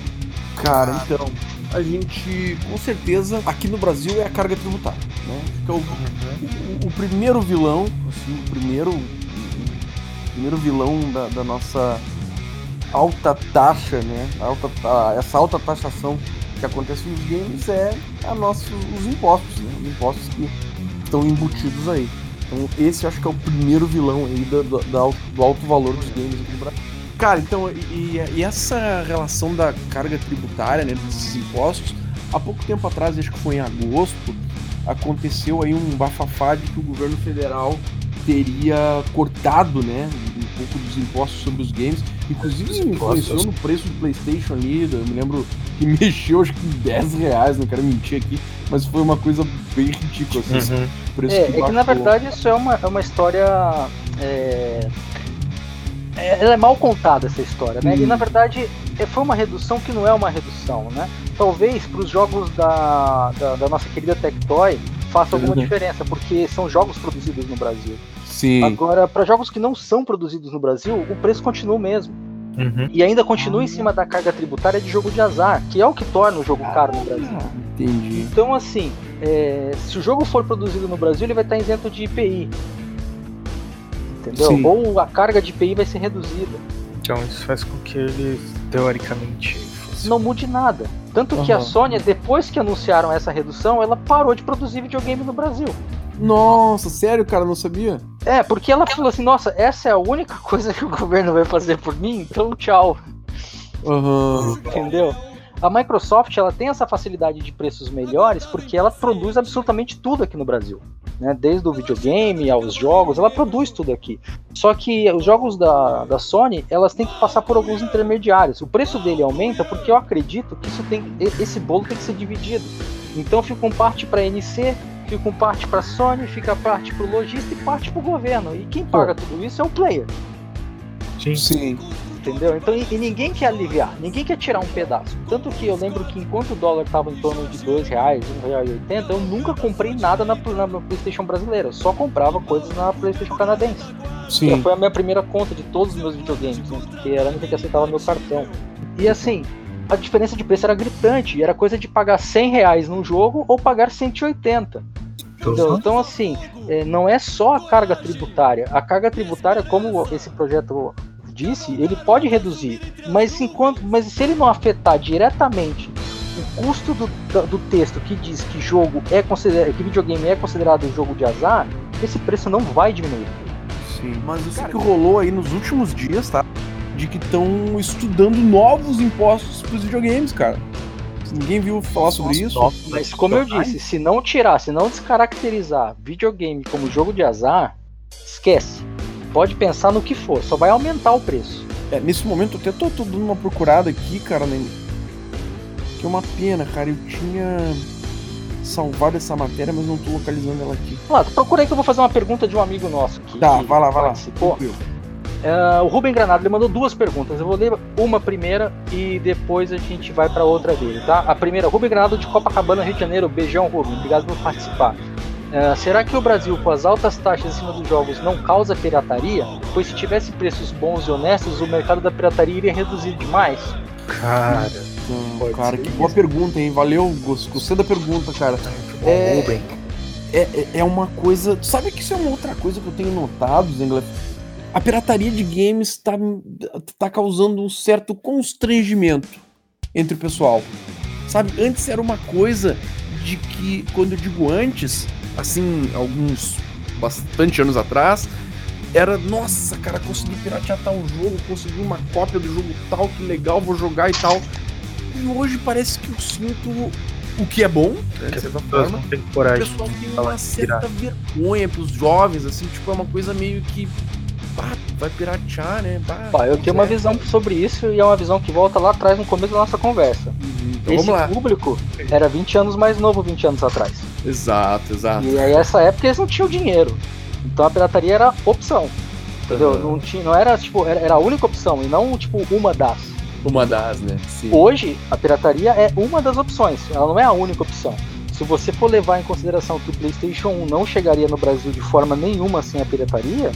Cara, então, a gente, com certeza, aqui no Brasil é a carga tributária, né? Que é o, o, o primeiro vilão, assim, o primeiro, o primeiro vilão da, da nossa alta taxa, né? Alta, a, essa alta taxação que acontece nos games é a nossa, os impostos, né? Os impostos que estão embutidos aí. Então esse acho que é o primeiro vilão aí do, do, do alto valor dos games aqui no Brasil. Cara, então, e, e, essa relação da carga tributária, né, desses impostos, há pouco tempo atrás, acho que foi em agosto, aconteceu aí um bafafá de que o governo federal teria cortado, né, pouco dos impostos sobre os games, inclusive influenciou no preço do PlayStation ali, eu me lembro que [LAUGHS] mexeu acho que 10 reais, não quero mentir aqui, mas foi uma coisa bem ridícula, assim, uhum. preço é, que, é que na verdade isso é uma, é uma história é, ela é mal contada essa história, né? Hum. E na verdade é, foi uma redução que não é uma redução, né? Talvez para os jogos da, da, da, nossa querida Tectoy faça alguma uhum. diferença, porque são jogos produzidos no Brasil. Sim. Agora, para jogos que não são produzidos no Brasil, o preço continua o mesmo. Uhum. E ainda continua em cima da carga tributária de jogo de azar, que é o que torna o jogo caro no Brasil. Entendi. Então, assim, é, se o jogo for produzido no Brasil, ele vai estar isento de IPI entendeu? Sim. Ou a carga de IPI vai ser reduzida. Então isso faz com que ele, teoricamente, fosse... não mude nada. Tanto uhum. que a Sony, depois que anunciaram essa redução, ela parou de produzir videogame no Brasil. Nossa, sério, cara, não sabia? É, porque ela falou assim, nossa, essa é a única coisa que o governo vai fazer por mim, então tchau. Uhum. Entendeu? A Microsoft ela tem essa facilidade de preços melhores porque ela produz absolutamente tudo aqui no Brasil. Né? Desde o videogame aos jogos, ela produz tudo aqui. Só que os jogos da, da Sony, elas têm que passar por alguns intermediários. O preço dele aumenta porque eu acredito que isso tem, esse bolo tem que ser dividido. Então fica um parte para NC, fica um parte para Sony, fica parte para o lojista e parte para o governo. E quem paga tudo isso é o player. Sim. Sim entendeu? Então, e, e, ninguém quer aliviar, ninguém quer tirar um pedaço. Tanto que eu lembro que enquanto o dólar estava em torno de dois reais, um real e oitenta, eu nunca comprei nada na, na, na, PlayStation brasileira, eu só comprava coisas na PlayStation canadense. Sim. Foi a minha primeira conta de todos os meus videogames, né? porque era a única que aceitava meu cartão. E assim, a diferença de preço era gritante, era coisa de pagar 100 reais num jogo ou pagar 180. Entendeu? Então, assim, é, não é só a carga tributária. A carga tributária, como esse projeto disse, ele pode reduzir, mas enquanto, mas se ele não afetar diretamente o custo do, do texto que diz que jogo é considerado, que videogame é considerado jogo de azar, esse preço não vai diminuir. Sim, mas isso Cara, que rolou aí nos últimos dias, tá? De que estão estudando novos impostos para os videogames, cara. Ninguém viu falar sobre isso. Mas como eu disse, se não tirar, se não descaracterizar videogame como jogo de azar, esquece pode pensar no que for, só vai aumentar o preço. É, nesse momento eu até tô, tô dando uma procurada aqui, cara, né? Que é uma pena, cara. Eu tinha salvado essa matéria, mas não tô localizando ela aqui. Ah, procura aí que eu vou fazer uma pergunta de um amigo nosso. Que, tá, vai lá, vai lá. Uh, o Rubem Granado ele mandou duas perguntas. Eu vou ler uma primeira e depois a gente vai para outra dele, tá? A primeira, Rubem Granado de Copacabana, Rio de Janeiro. Beijão, Rubem. Obrigado por participar. Uh, será que o Brasil, com as altas taxas em cima dos jogos, não causa pirataria? Pois se tivesse preços bons e honestos, o mercado da pirataria iria reduzir demais? Cara, hum, cara, que boa pergunta, hein? Valeu, gostei da pergunta, cara. É, é, é uma coisa. Sabe que isso é uma outra coisa que eu tenho notado, Zengler? A pirataria de games está tá causando um certo constrangimento entre o pessoal. Sabe, antes era uma coisa de que, quando eu digo antes, assim, alguns bastante anos atrás, era, nossa, cara, consegui piratear tal jogo, consegui uma cópia do jogo tal, que legal, vou jogar e tal. E hoje parece que eu sinto o que é bom, né, de certa forma. Tem coragem o pessoal tem uma certa vergonha pros jovens, assim, tipo, é uma coisa meio que. Bah, vai piratear, né? Bah, eu tenho é. uma visão sobre isso e é uma visão que volta lá atrás no começo da nossa conversa. Uhum, então Esse público era 20 anos mais novo 20 anos atrás. Exato, exato. E aí essa época eles não tinham dinheiro. Então a pirataria era opção. Entendeu? Uhum. Não, tinha, não era tipo, era, era a única opção e não tipo uma das. Uma das, né? Sim. Hoje, a pirataria é uma das opções, ela não é a única opção. Se você for levar em consideração que o PlayStation 1 não chegaria no Brasil de forma nenhuma sem a pirataria,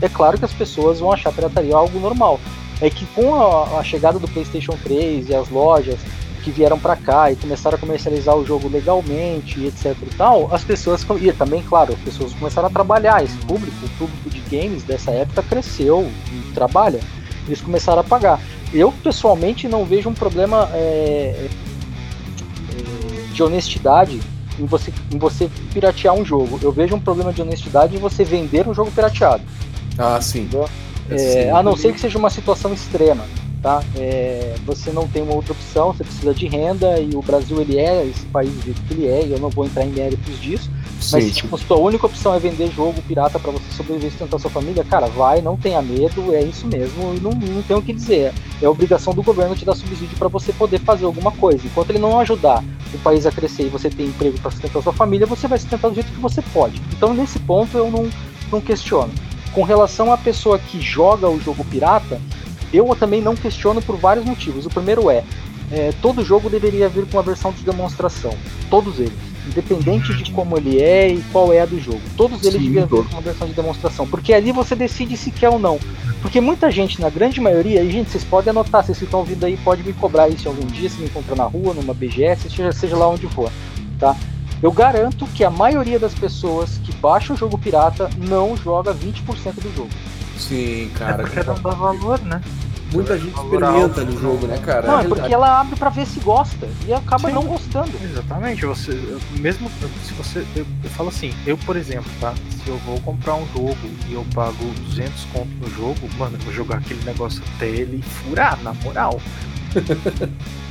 é claro que as pessoas vão achar pirataria algo normal. É que com a, a chegada do PlayStation 3 e as lojas que vieram para cá e começaram a comercializar o jogo legalmente, etc e tal, as pessoas e também, claro, as pessoas começaram a trabalhar. Esse público, o público de games dessa época cresceu e trabalha. Eles começaram a pagar. Eu pessoalmente não vejo um problema é, é, de honestidade em você, em você piratear um jogo. Eu vejo um problema de honestidade em você vender um jogo pirateado. Ah, sim. Entendeu? É, Sim. a não ser que seja uma situação extrema, tá? É, você não tem uma outra opção, você precisa de renda e o Brasil ele é esse país do jeito que ele é, e eu não vou entrar em méritos disso. Mas Sim, se tipo, sua única opção é vender jogo pirata para você sobreviver e sustentar sua família, cara, vai, não tenha medo, é isso mesmo, e não, não tem o que dizer. É a obrigação do governo te dar subsídio para você poder fazer alguma coisa. Enquanto ele não ajudar o país a crescer e você ter emprego para sustentar sua família, você vai sustentar do jeito que você pode. Então, nesse ponto, eu não, não questiono. Com relação à pessoa que joga o jogo pirata, eu também não questiono por vários motivos. O primeiro é, é, todo jogo deveria vir com uma versão de demonstração. Todos eles. Independente de como ele é e qual é a do jogo. Todos eles Sim, deveriam vir com uma versão de demonstração. Porque ali você decide se quer ou não. Porque muita gente, na grande maioria, e gente, vocês podem anotar, vocês que estão ouvindo aí, pode me cobrar isso algum dia, se me encontrar na rua, numa BGS, seja, seja lá onde for, tá? Eu garanto que a maioria das pessoas que baixam o jogo pirata não joga 20% do jogo. Sim, É cara. porque não dá valor, né? Muita gente experimenta alto. no jogo, né, cara? não, é verdade. porque ela abre pra ver se gosta e acaba Sim. não gostando. Exatamente, você eu- mesmo se você eu, eu falo assim, eu por exemplo, tá? Se eu vou comprar um jogo e eu pago 200 conto no jogo, mano, eu vou jogar aquele negócio até ele furar, na moral.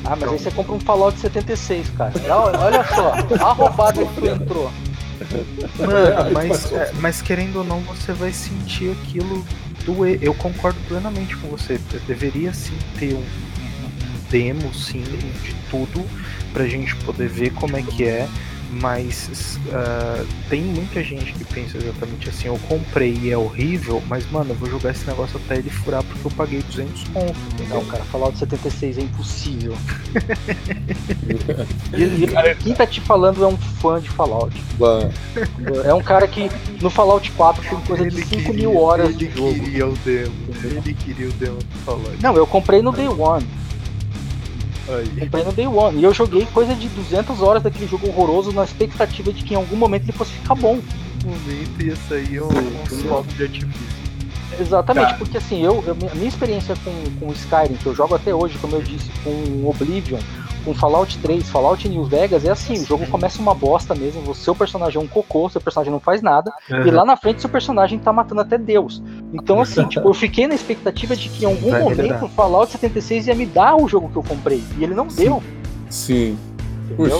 Ah, mas aí você compra um Fallout 76, cara. Olha, olha só, a roubada que tu entrou. Mano, mas, é, mas querendo ou não, você vai sentir aquilo doer. Eu concordo plenamente com você. Deveria sim ter um, um- um demo, sim, de tudo, pra gente poder ver como é que é. Mas ah, tem muita gente que pensa exatamente assim: eu comprei e é horrível, mas mano, eu vou jogar esse negócio até ele furar porque eu paguei 200 conto. Não, cara, Fallout 76 é impossível. [LAUGHS] e, e quem tá te falando é um fã de Fallout. Bah? É um cara que no Fallout 4 tem coisa de 5 mil horas de jogo. queria o demo. Ele queria o demo do Fallout. Não, eu comprei no Day One. Aí. Comprei no Day One. E eu joguei coisa de 200 horas daquele jogo horroroso na expectativa de que em algum momento ele fosse ficar bom. momento ia sair um, um fogo de artifício. Exatamente, Tá. porque assim, eu, eu- a minha experiência com, com Skyrim, que eu jogo até hoje, como eu disse, com Oblivion, com Fallout 3, Fallout New Vegas, é assim, o jogo começa uma bosta mesmo, o seu personagem é um cocô, seu personagem não faz nada, e lá na frente seu personagem tá matando até Deus. Então assim, tipo, eu fiquei na expectativa de que em algum Vai momento o Fallout 76 ia me dar o jogo que eu comprei, e ele não Sim. deu. sim.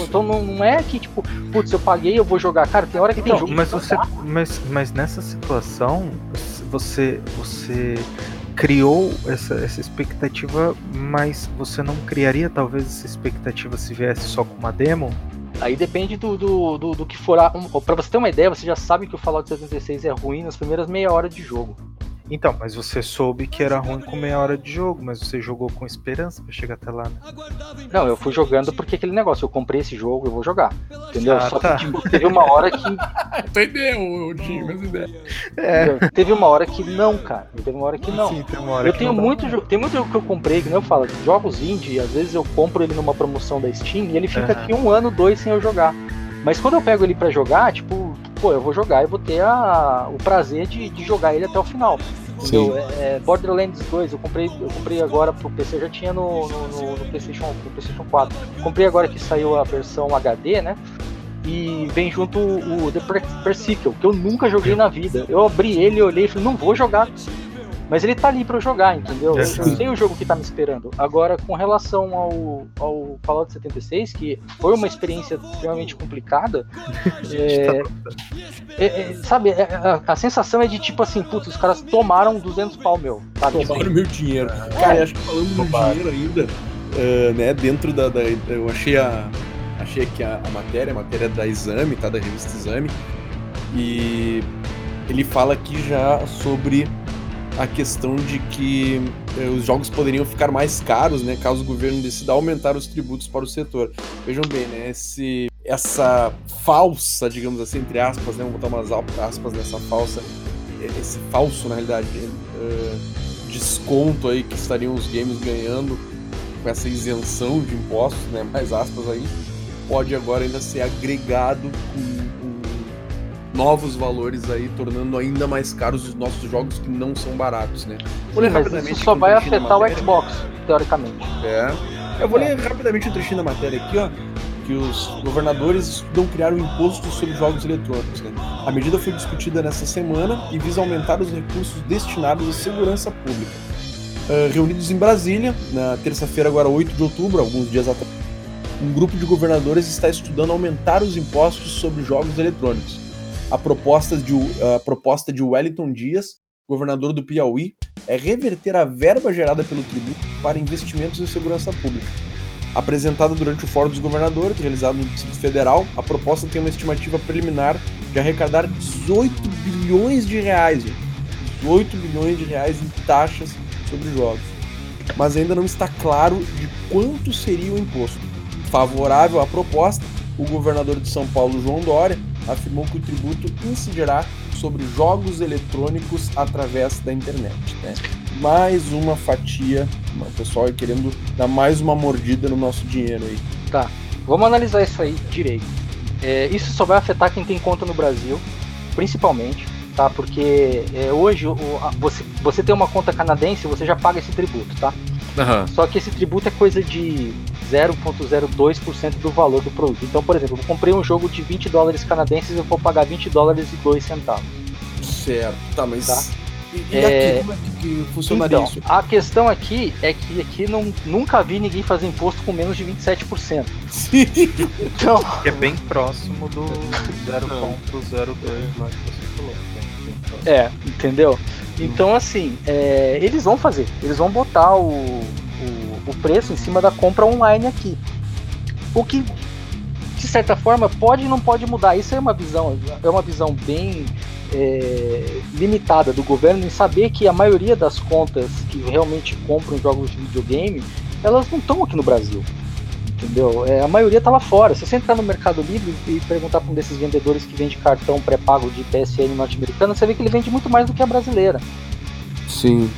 Então não, não é que, tipo, putz, eu paguei, eu vou jogar. Cara, tem hora que tem Então, jogo. mas que não você, mas, mas nessa situação, você, você criou essa, essa expectativa, mas você não criaria talvez essa expectativa se viesse só com uma demo? Aí depende do, do, do, do que for. A, um, pra você ter uma ideia, você já sabe que o Fallout 76 é ruim nas primeiras meia hora de jogo. Então, mas você soube que era ruim com meia hora de jogo, mas você jogou com esperança pra chegar até lá, né? Não, eu fui jogando porque aquele negócio, eu comprei esse jogo, eu vou jogar. Entendeu? Ah, Só tá. que tipo, teve uma hora que. [LAUGHS] Ô Dinho, mesma ideia. É, Teve uma hora que não, cara. Teve uma hora que não. sim, tem uma hora Eu que tenho não dá. muito jogo, tem muito jogo que eu comprei, que nem eu falo, jogos indie, às vezes eu compro ele numa promoção da Steam e ele fica Aham. aqui um ano, dois sem eu jogar. Mas quando eu pego ele pra jogar, tipo, pô, eu vou jogar e vou ter a, o prazer de, de jogar ele até o final. Entendeu? É, é, Borderlands 2, eu comprei, eu comprei agora pro PC, eu já tinha no, no, no, no PlayStation, no PlayStation 4. Comprei agora que saiu a versão HD, né? E vem junto o The Per- Persicle, que eu nunca joguei na vida. Eu abri ele, olhei e falei, não vou jogar. Mas ele tá ali pra eu jogar, entendeu? Eu, eu sei o jogo que tá me esperando. Agora, com relação ao, ao Fallout 76, que foi uma experiência extremamente complicada, [LAUGHS] é, é, é, sabe, é, a, a sensação é de tipo assim, putz, os caras tomaram 200 pau meu, sabe? Tomaram meu dinheiro. Cara, eu acho que falando no dinheiro ainda, ah, né, dentro da, da- Eu achei a. Achei aqui a, a matéria, a matéria da Exame, tá? Da revista Exame. E ele fala aqui já sobre a questão de que eh, os jogos poderiam ficar mais caros, né, caso o governo decida aumentar os tributos para o setor. Vejam bem, né, esse, essa falsa, digamos assim, entre aspas, né, vamos botar umas aspas nessa falsa, esse falso, na realidade, uh, desconto aí que estariam os games ganhando com essa isenção de impostos, né, mais aspas aí, pode agora ainda ser agregado com novos valores aí, tornando ainda mais caros os nossos jogos que não são baratos, né? Vou ler Sim, rapidamente isso só vai afetar o Xbox, teoricamente. É. Eu vou ler rapidamente o um trechinho da matéria aqui, ó. Que os governadores estudam criar um imposto sobre jogos eletrônicos. Né? A medida foi discutida nessa semana e visa aumentar os recursos destinados à segurança pública. Uh, reunidos em Brasília, na terça-feira, agora 8 de outubro, alguns dias atrás, um grupo de governadores está estudando aumentar os impostos sobre jogos eletrônicos a proposta de, a proposta de Wellington Dias, governador do Piauí, é reverter a verba gerada pelo tributo para investimentos em segurança pública. Apresentada durante o Fórum dos Governadores, realizado no Distrito Federal, a proposta tem uma estimativa preliminar de arrecadar 18 bilhões de reais, 18 bilhões de reais em taxas sobre jogos. Mas ainda não está claro de quanto seria o imposto. Favorável à proposta, o governador de São Paulo, João Dória, afirmou que o tributo incidirá sobre jogos eletrônicos através da internet. Né? Mais uma fatia, o pessoal querendo dar mais uma mordida no nosso dinheiro aí. Tá, vamos analisar isso aí direito. É, isso só vai afetar quem tem conta no Brasil, principalmente, tá? Porque é, hoje o, a, você, você tem uma conta canadense, você já paga esse tributo, tá? Uhum. Só que esse tributo é coisa de 0,02% do valor do produto. Então, por exemplo, eu comprei um jogo de 20 dólares canadenses e eu vou pagar 20 dólares e 2 centavos. Certo, tá, mas. Tá? E, e é... aqui, como é que funcionaria então, isso? A questão aqui é que aqui não, nunca vi ninguém fazer imposto com menos de 27%. Sim. Então... [LAUGHS] É bem próximo do 0,02 lá que você falou. É, entendeu? Então, assim, é, eles vão fazer. Eles vão botar o, o preço em cima da compra online aqui. O que, de certa forma, pode e não pode mudar. Isso é uma visão, é uma visão bem é, limitada do governo em saber que a maioria das contas que realmente compram jogos de videogame, elas não estão aqui no Brasil. Entendeu? É, a maioria está lá fora. Se você entrar no Mercado Livre e perguntar para um desses vendedores que vende cartão pré-pago de PSN norte-americano, você vê que ele vende muito mais do que a brasileira. Sim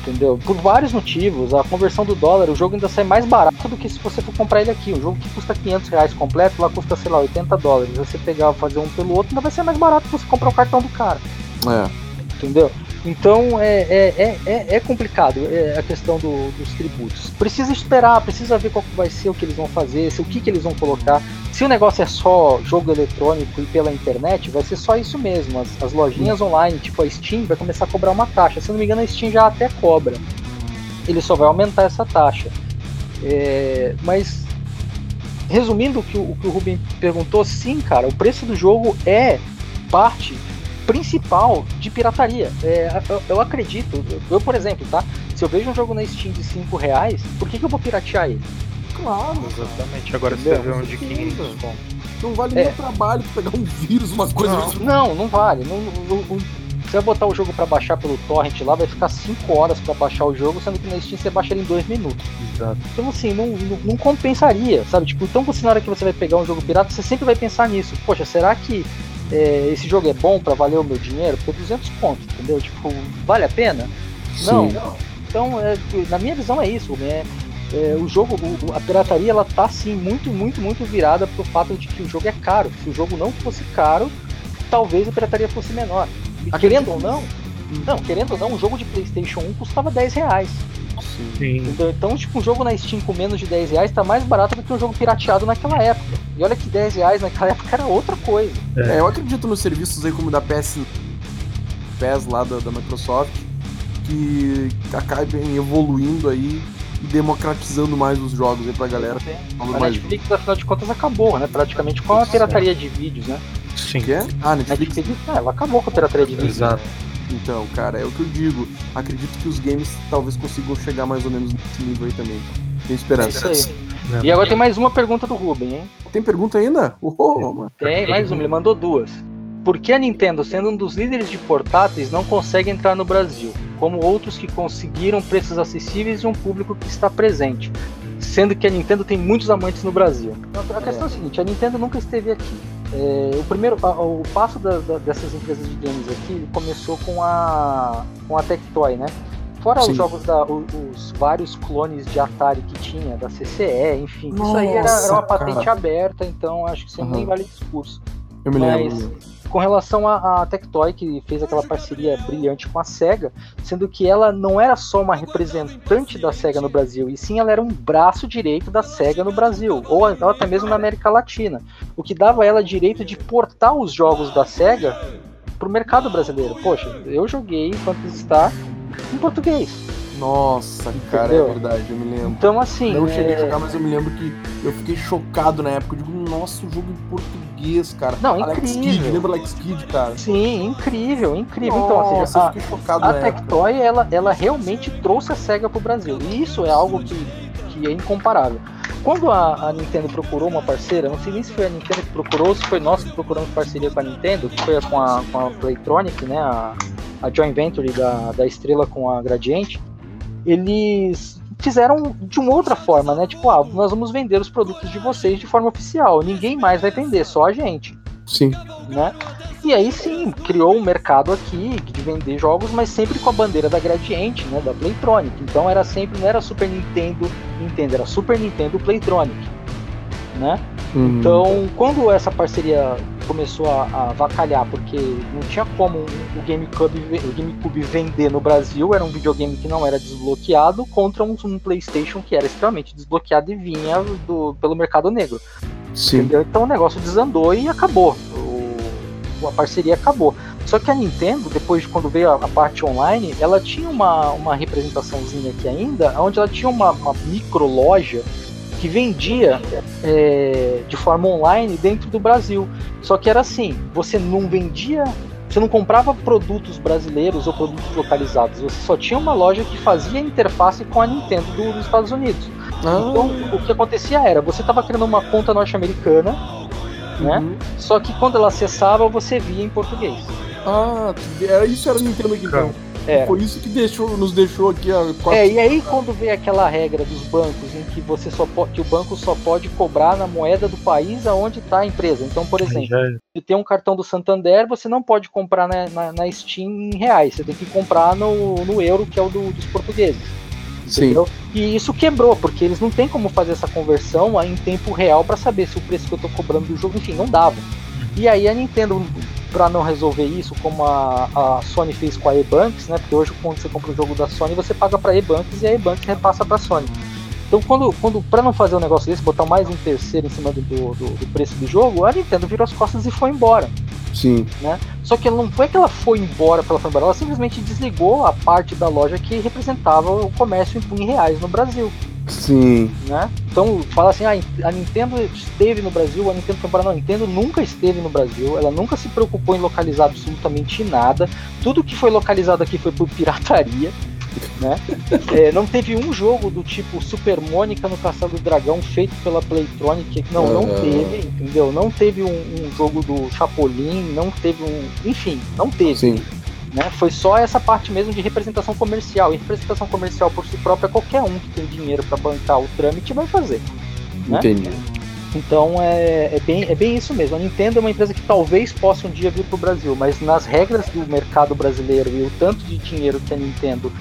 entendeu? Por vários motivos. A conversão do dólar, o jogo ainda sai mais barato do que se você for comprar ele aqui. Um jogo que custa 500 reais completo, lá custa, sei lá, 80 dólares. Você pegar fazer um pelo outro, ainda vai ser mais barato que você comprar o cartão do cara. É. Entendeu? Então é, é, é, é complicado é a questão do, dos tributos. Precisa esperar, precisa ver qual vai ser o que eles vão fazer, se, o que, que eles vão colocar. Se o negócio é só jogo eletrônico e pela internet, vai ser só isso mesmo. As, as lojinhas online, tipo a Steam, vai começar a cobrar uma taxa. Se não me engano, a Steam já até cobra. Ele só vai aumentar essa taxa. É, mas resumindo o que o, o que o Rubem perguntou, sim, cara, o preço do jogo é parte principal de pirataria. É, eu, eu, acredito, eu, por exemplo, tá? Se eu vejo um jogo na Steam de 5 reais, por que, que eu vou piratear ele? Claro. Exatamente. Agora Entendeu? você vê um de 500 Não vale é. nem trabalho pegar um vírus, uma coisa Não, assim. não, não vale. Não, não, não, você vai botar o jogo para baixar pelo torrent lá, vai ficar 5 horas para baixar o jogo, sendo que na Steam você baixa ele em 2 minutos. Exato. Então assim, não, não, não, compensaria, sabe? Tipo, então você na hora que você vai pegar um jogo pirata, você sempre vai pensar nisso. Poxa, será que é, esse jogo é bom para valer o meu dinheiro? Por 200 pontos, entendeu? Tipo, vale a pena? Não. Então, é, na minha visão é isso, né? É, o jogo, o, a pirataria, ela tá sim muito, muito, muito virada pro fato de que o jogo é caro. Se o jogo não fosse caro, talvez a pirataria fosse menor. E querendo ou não, não, querendo ou não, um jogo de PlayStation 1 custava 10 reais. Sim. Então, então, tipo, um jogo na Steam com menos de 10 reais tá mais barato do que um jogo pirateado naquela época. E olha que 10 reais naquela época era outra coisa. É, é eu acredito nos serviços aí como da PS, PS lá da, da Microsoft, que acabem evoluindo aí e democratizando mais os jogos aí pra galera. A Netflix, afinal de contas, acabou, né? Praticamente com a pirataria de vídeos, né? Sim. Que é? Ah, Netflix? Netflix é, ela acabou com a pirataria de vídeos. Exato. Então, cara, é o que eu digo. Acredito que os games talvez consigam chegar mais ou menos nesse nível aí também. Tem esperança. É isso aí. E agora tem mais uma pergunta do Ruben, hein? Tem pergunta ainda? Oh, tem, mais uma, ele mandou duas. por que a Nintendo, sendo um dos líderes de portáteis, não consegue entrar no Brasil, como outros que conseguiram preços acessíveis e um público que está presente, sendo que a Nintendo tem muitos amantes no Brasil. A questão é, a seguinte: a Nintendo nunca esteve aqui. É, o primeiro, o passo da, da, dessas empresas de games aqui começou com a com a Tectoy, né? Fora Sim. os jogos da. Os, os, vários clones de Atari que tinha, da CCE, enfim. Nossa, isso aí era, era uma patente cara. aberta, então acho que isso uhum. nem vale discurso. Eu me Mas, lembro. Com relação à Tectoy, que fez aquela parceria brilhante com a SEGA, sendo que ela não era só uma representante da SEGA no Brasil, e sim ela era um braço direito da SEGA no Brasil, ou até mesmo na América Latina, o que dava a ela direito de portar os jogos da SEGA para o mercado brasileiro. Poxa, eu joguei Phantasy Star em português. Nossa, cara, é verdade, eu me lembro. Então, assim. Não cheguei é... a jogar, mas eu me lembro que eu fiquei chocado na época. Eu digo, nossa, o jogo em português, cara. Não, Alex incrível. Kid, lembra Alex Kid, cara? Sim, incrível, incrível. Nossa, então, assim, eu fiquei chocado a, a Tectoy, ela, ela realmente trouxe a SEGA pro Brasil. E isso é algo que, que é incomparável. Quando a, a, Nintendo procurou uma parceira, não sei nem se foi a Nintendo que procurou, ou se foi nós que procuramos parceria com a Nintendo, que foi com a, com a Playtronic, né? A, a joint venture da, da estrela com a Gradiente, eles fizeram de uma outra forma, né? Tipo, ah, nós vamos vender os produtos de vocês de forma oficial. Ninguém mais vai vender, só a gente. Sim. Né? E aí sim, criou um mercado aqui de vender jogos, mas sempre com a bandeira da Gradiente, né? Da Playtronic. Então era sempre, não era Super Nintendo, Nintendo, era Super Nintendo Playtronic. Né? Uhum. Então, quando essa parceria começou a, a vacalhar, porque não tinha como o GameCube, o GameCube vender no Brasil, era um videogame que não era desbloqueado, contra um, um PlayStation que era extremamente desbloqueado e vinha do, pelo mercado negro. Sim. Entendeu? Então o negócio desandou e acabou. O, a parceria acabou. Só que a Nintendo, depois de quando veio a, a, parte online, ela tinha uma, uma representaçãozinha aqui ainda, onde ela tinha uma, uma micro loja que vendia é, de forma online dentro do Brasil. Só que era assim, você não vendia, você não comprava produtos brasileiros ou produtos localizados, você só tinha uma loja que fazia interface com a Nintendo do, dos Estados Unidos. Ah. Então, o que acontecia era, você estava criando uma conta norte-americana, né? Uhum. Só que quando ela acessava, você via em português. Ah, isso era Nintendo aqui então. É. Foi isso que deixou, nos deixou aqui a quatro... É, e aí quando vê aquela regra dos bancos em que você só pode, que o banco só pode cobrar na moeda do país aonde está a empresa. Então, por exemplo, é. se tem um cartão do Santander, você não pode comprar na, na, na, Steam em reais, você tem que comprar no, no euro, que é o do, dos portugueses. Entendeu? Sim. E isso quebrou, porque eles não têm como fazer essa conversão em tempo real para saber se o preço que eu estou cobrando do jogo, enfim, não dava. E aí a Nintendo para não resolver isso, como a, a Sony fez com a E-Banks, né? Porque hoje quando você compra um jogo da Sony, você paga para a E-Banks e a E-Banks repassa para a Sony. Então, quando, quando para não fazer um negócio desse, botar mais um terceiro em cima do, do, do, preço do jogo, a Nintendo virou as costas e foi embora. Sim. Né? Só que não foi que ela foi embora ela foi embora, ela simplesmente desligou a parte da loja que representava o comércio em reais no Brasil. Sim. Né? Então fala assim, ah, a Nintendo esteve no Brasil, a Nintendo foi embora. Não, a Nintendo nunca esteve no Brasil, ela nunca se preocupou em localizar absolutamente nada. Tudo que foi localizado aqui foi por pirataria. [LAUGHS] Né? É, não teve um jogo do tipo Super Mônica no Castelo do Dragão feito pela Playtronic. Não, não teve, entendeu? Não teve um, um, jogo do Chapolin, não teve um. Enfim, não teve. Sim. Né? Foi só essa parte mesmo de representação comercial. E representação comercial por si própria, qualquer um que tem dinheiro para bancar o trâmite vai fazer. Né? Entendi. Então é, é, bem, é bem isso mesmo. A Nintendo é uma empresa que talvez possa um dia vir para o Brasil, mas nas regras do mercado brasileiro e o tanto de dinheiro que a Nintendo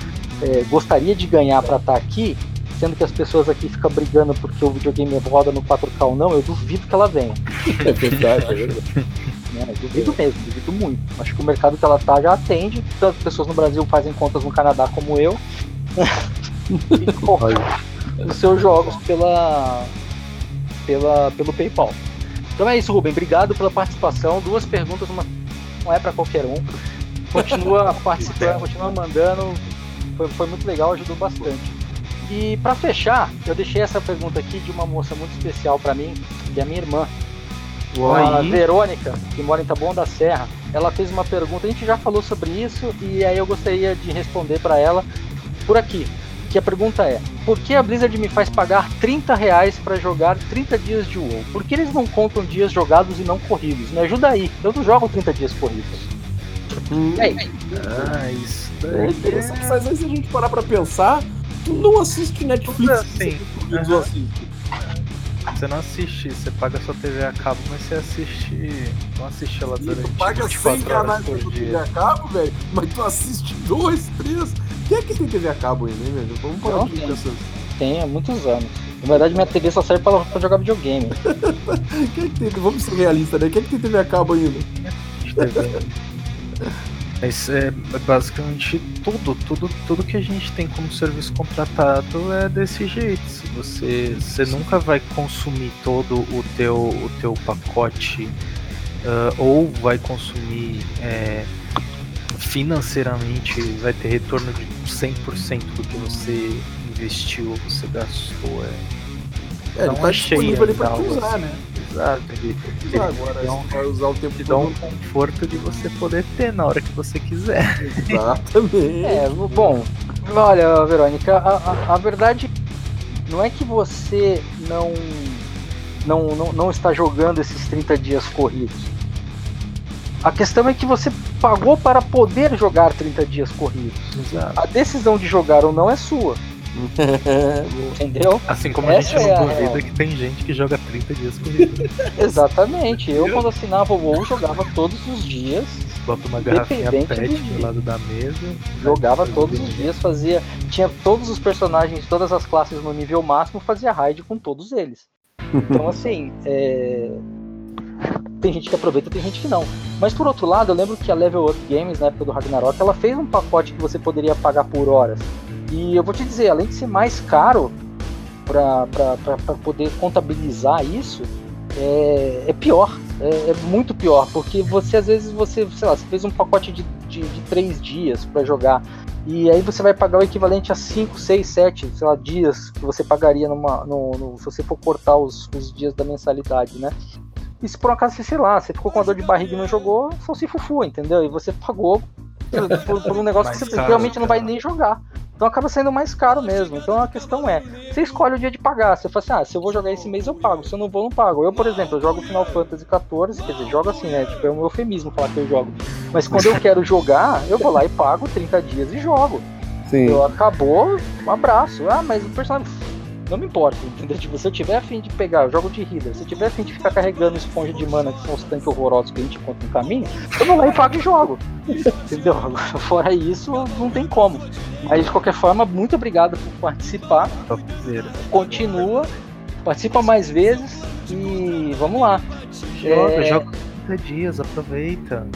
é, gostaria de ganhar para estar tá aqui, sendo que as pessoas aqui ficam brigando porque o videogame roda no 4K ou não, eu duvido que ela venha. É verdade, é verdade. [LAUGHS] Né? Duvido mesmo, duvido muito. Acho que o mercado que ela tá já atende. Tantas pessoas no Brasil fazem contas no Canadá como eu. e compram os seus jogos pela, pela, pelo PayPal. Então é isso, Rubem. Obrigado pela participação. Duas perguntas, uma não é para qualquer um. Continua [LAUGHS] participando, continua mandando. Foi, foi muito legal, ajudou bastante. E para fechar, eu deixei essa pergunta aqui de uma moça muito especial para mim, que é a minha irmã. A Verônica, que mora em Taboão da Serra, ela fez uma pergunta, a gente já falou sobre isso e aí eu gostaria de responder para ela por aqui. Que a pergunta é: por que a Blizzard me faz pagar 30 reais pra jogar 30 dias de WoW? Por que eles não contam dias jogados e não corridos? Me ajuda aí, eu não jogo 30 dias corridos. E aí? Ah, isso É interessante, mas aí se a gente parar pra pensar, tu não assiste Netflix. Sim. Tu Aham. assiste. Você não assiste, você paga sua TV a cabo, mas você assiste. Não assiste ela durante tu paga 24 100 horas canais tu TV dia. a cabo, velho, mas tu assiste dois, três. Quem é que tem TV a cabo ainda, hein, velho? Vamos parar de pensar. Tem há muitos anos. Na verdade, minha TV só serve pra, pra jogar videogame. [LAUGHS] Quem é que tem, vamos ser realistas, né? Quem é que tem TV a cabo ainda? [LAUGHS] Mas é basicamente tudo, tudo, tudo que a gente tem como serviço contratado é desse jeito. Você, você nunca vai consumir todo o teu, o teu pacote ah, ou vai consumir é, financeiramente, vai ter retorno de 100% do que você investiu, você gastou. É, É, Não ele tá disponível ali pra tu usar, assim. né? exato. Ele, Usar agora, Então, se vai usar o tempo te dá um conforto de você poder ter na hora que você quiser. Exatamente. É, bom, olha, Verônica, a, a, a verdade não é que você não, não, não, não está jogando esses 30 dias corridos. A questão é que você pagou para poder jogar 30 dias corridos. Exato. A decisão de jogar ou não é sua, [LAUGHS] entendeu? Assim como a Essa gente é a não duvida real. que tem gente que joga 30 dias corridos. [LAUGHS] Exatamente. Eu, quando assinava o WoW, jogava todos os dias, Bota uma garrafinha pet do do lado da mesa. jogava todos os dia. dias, fazia. Tinha todos os personagens, todas as classes no nível máximo, fazia raid com todos eles. Então, [LAUGHS] assim, é, tem gente que aproveita, tem gente que não. Mas por outro lado, eu lembro que a Level Up Games, na época do Ragnarok, ela fez um pacote que você poderia pagar por horas. E eu vou te dizer, além de ser mais caro para poder contabilizar isso, é, é pior. É, é muito pior, porque você às vezes você, sei lá, você fez um pacote de, de, de três dias para jogar. E aí você vai pagar o equivalente a 5, 6, 7, sei lá, dias que você pagaria numa, no, no- se você for cortar os, os dias da mensalidade, né? E se por um acaso, sei lá, você ficou com a dor de barriga e não jogou, só se fufu, entendeu? E você pagou por, por- um negócio que você caro, realmente não vai cara. nem jogar. Então acaba saindo mais caro mesmo. Então a questão é, você escolhe o dia de pagar. Você fala assim, ah, se eu vou jogar esse mês eu pago, se eu não vou, não pago. Eu, por exemplo, eu jogo Final Fantasy XIV, quer dizer, jogo assim, né? Tipo, é um eufemismo falar que eu jogo. Mas quando eu quero jogar, eu vou lá e pago 30 dias e jogo. Sim. Eu acabou, um abraço. Ah, mas o personagem. Não me importa, entendeu? Tipo, se eu tiver afim de pegar, eu jogo de healer. Se eu tiver afim de ficar carregando esponja de mana, que são os tanques horrorosos que a gente encontra no caminho, eu vou lá e pago e jogo. [LAUGHS] Entendeu? Fora isso, não tem como. Mas de qualquer forma, muito obrigado por participar. Continua, participa mais vezes e vamos lá. Joga, É. joga 30 dias, aproveita.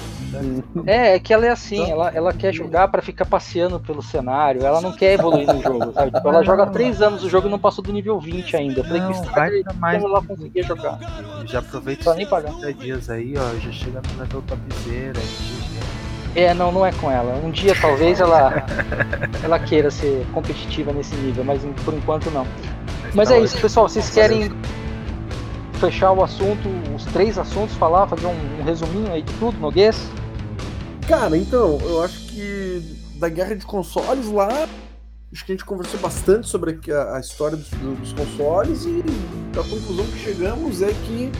É, é que ela é assim, ela, ela quer jogar pra ficar passeando pelo cenário, ela não quer evoluir no jogo, sabe? Tipo, ela joga há 3 anos o jogo e não passou do nível 20 ainda. Eu falei Não, que pra mais. como ela conseguia jogar. Já aproveita os nem pagar. 30 dias aí, ó. Já chega no level topzera. É, não, não é com ela. Um dia talvez ela ela queira ser competitiva nesse nível, mas por enquanto não. Mas é isso, pessoal. Vocês querem fechar o assunto, os três assuntos, falar, fazer um, um resuminho aí de tudo, Noguês? Cara, então, eu acho que da guerra de consoles lá, acho que a gente conversou bastante sobre a, a história dos, dos consoles e a conclusão que chegamos é que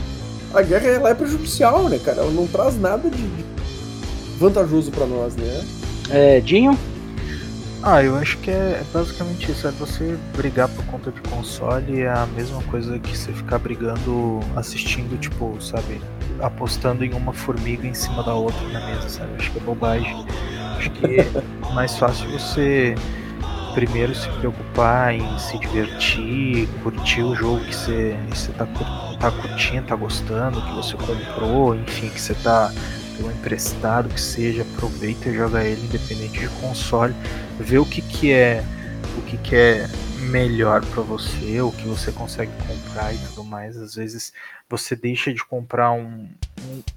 a guerra ela é prejudicial, né, cara? Ela não traz nada de, vantajoso pra nós, né? É, Dinho? Ah, eu acho que é basicamente isso. É você brigar por conta de console é a mesma coisa que você ficar brigando, assistindo, tipo, sabe, apostando em uma formiga em cima da outra na mesa, sabe? Acho que é bobagem. Acho que é mais fácil você primeiro se preocupar em se divertir, curtir o jogo que você, você tá, tá curtindo, tá gostando, que você comprou, enfim, que você tá pelo emprestado que seja, aproveita e joga ele independente de console ver o que, que é o que, que é melhor para você, o que você consegue comprar e tudo mais. Às vezes você deixa de comprar um,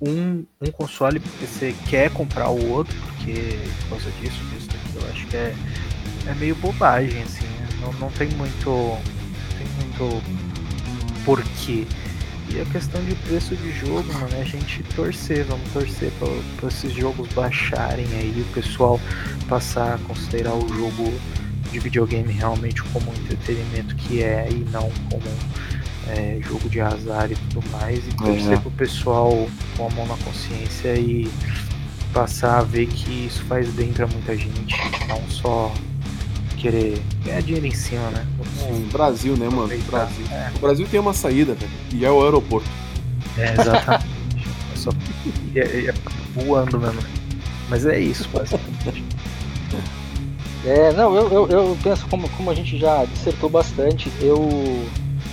um, um, um console porque você quer comprar o outro, porque por causa disso, disso, daquilo. Eu acho que é, é meio bobagem, assim. Não, não tem muito. Não tem muito porquê. E a questão de preço de jogo, mano, é a gente torcer, vamos torcer para esses jogos baixarem aí, o pessoal passar a considerar o jogo de videogame realmente como entretenimento que é e não como é, jogo de azar e tudo mais. E torcer é. pro pessoal com a mão na consciência e passar a ver que isso faz bem para muita gente, não só querer ganhar dinheiro em cima, né? É, Brasil, né, mano? Brasil. É. O Brasil tem uma saída, velho, e é o aeroporto. É, exatamente. é só é, é, voando mesmo. Mas é isso, basicamente. É, não, eu, eu, eu, penso como, como a gente já dissertou bastante, eu,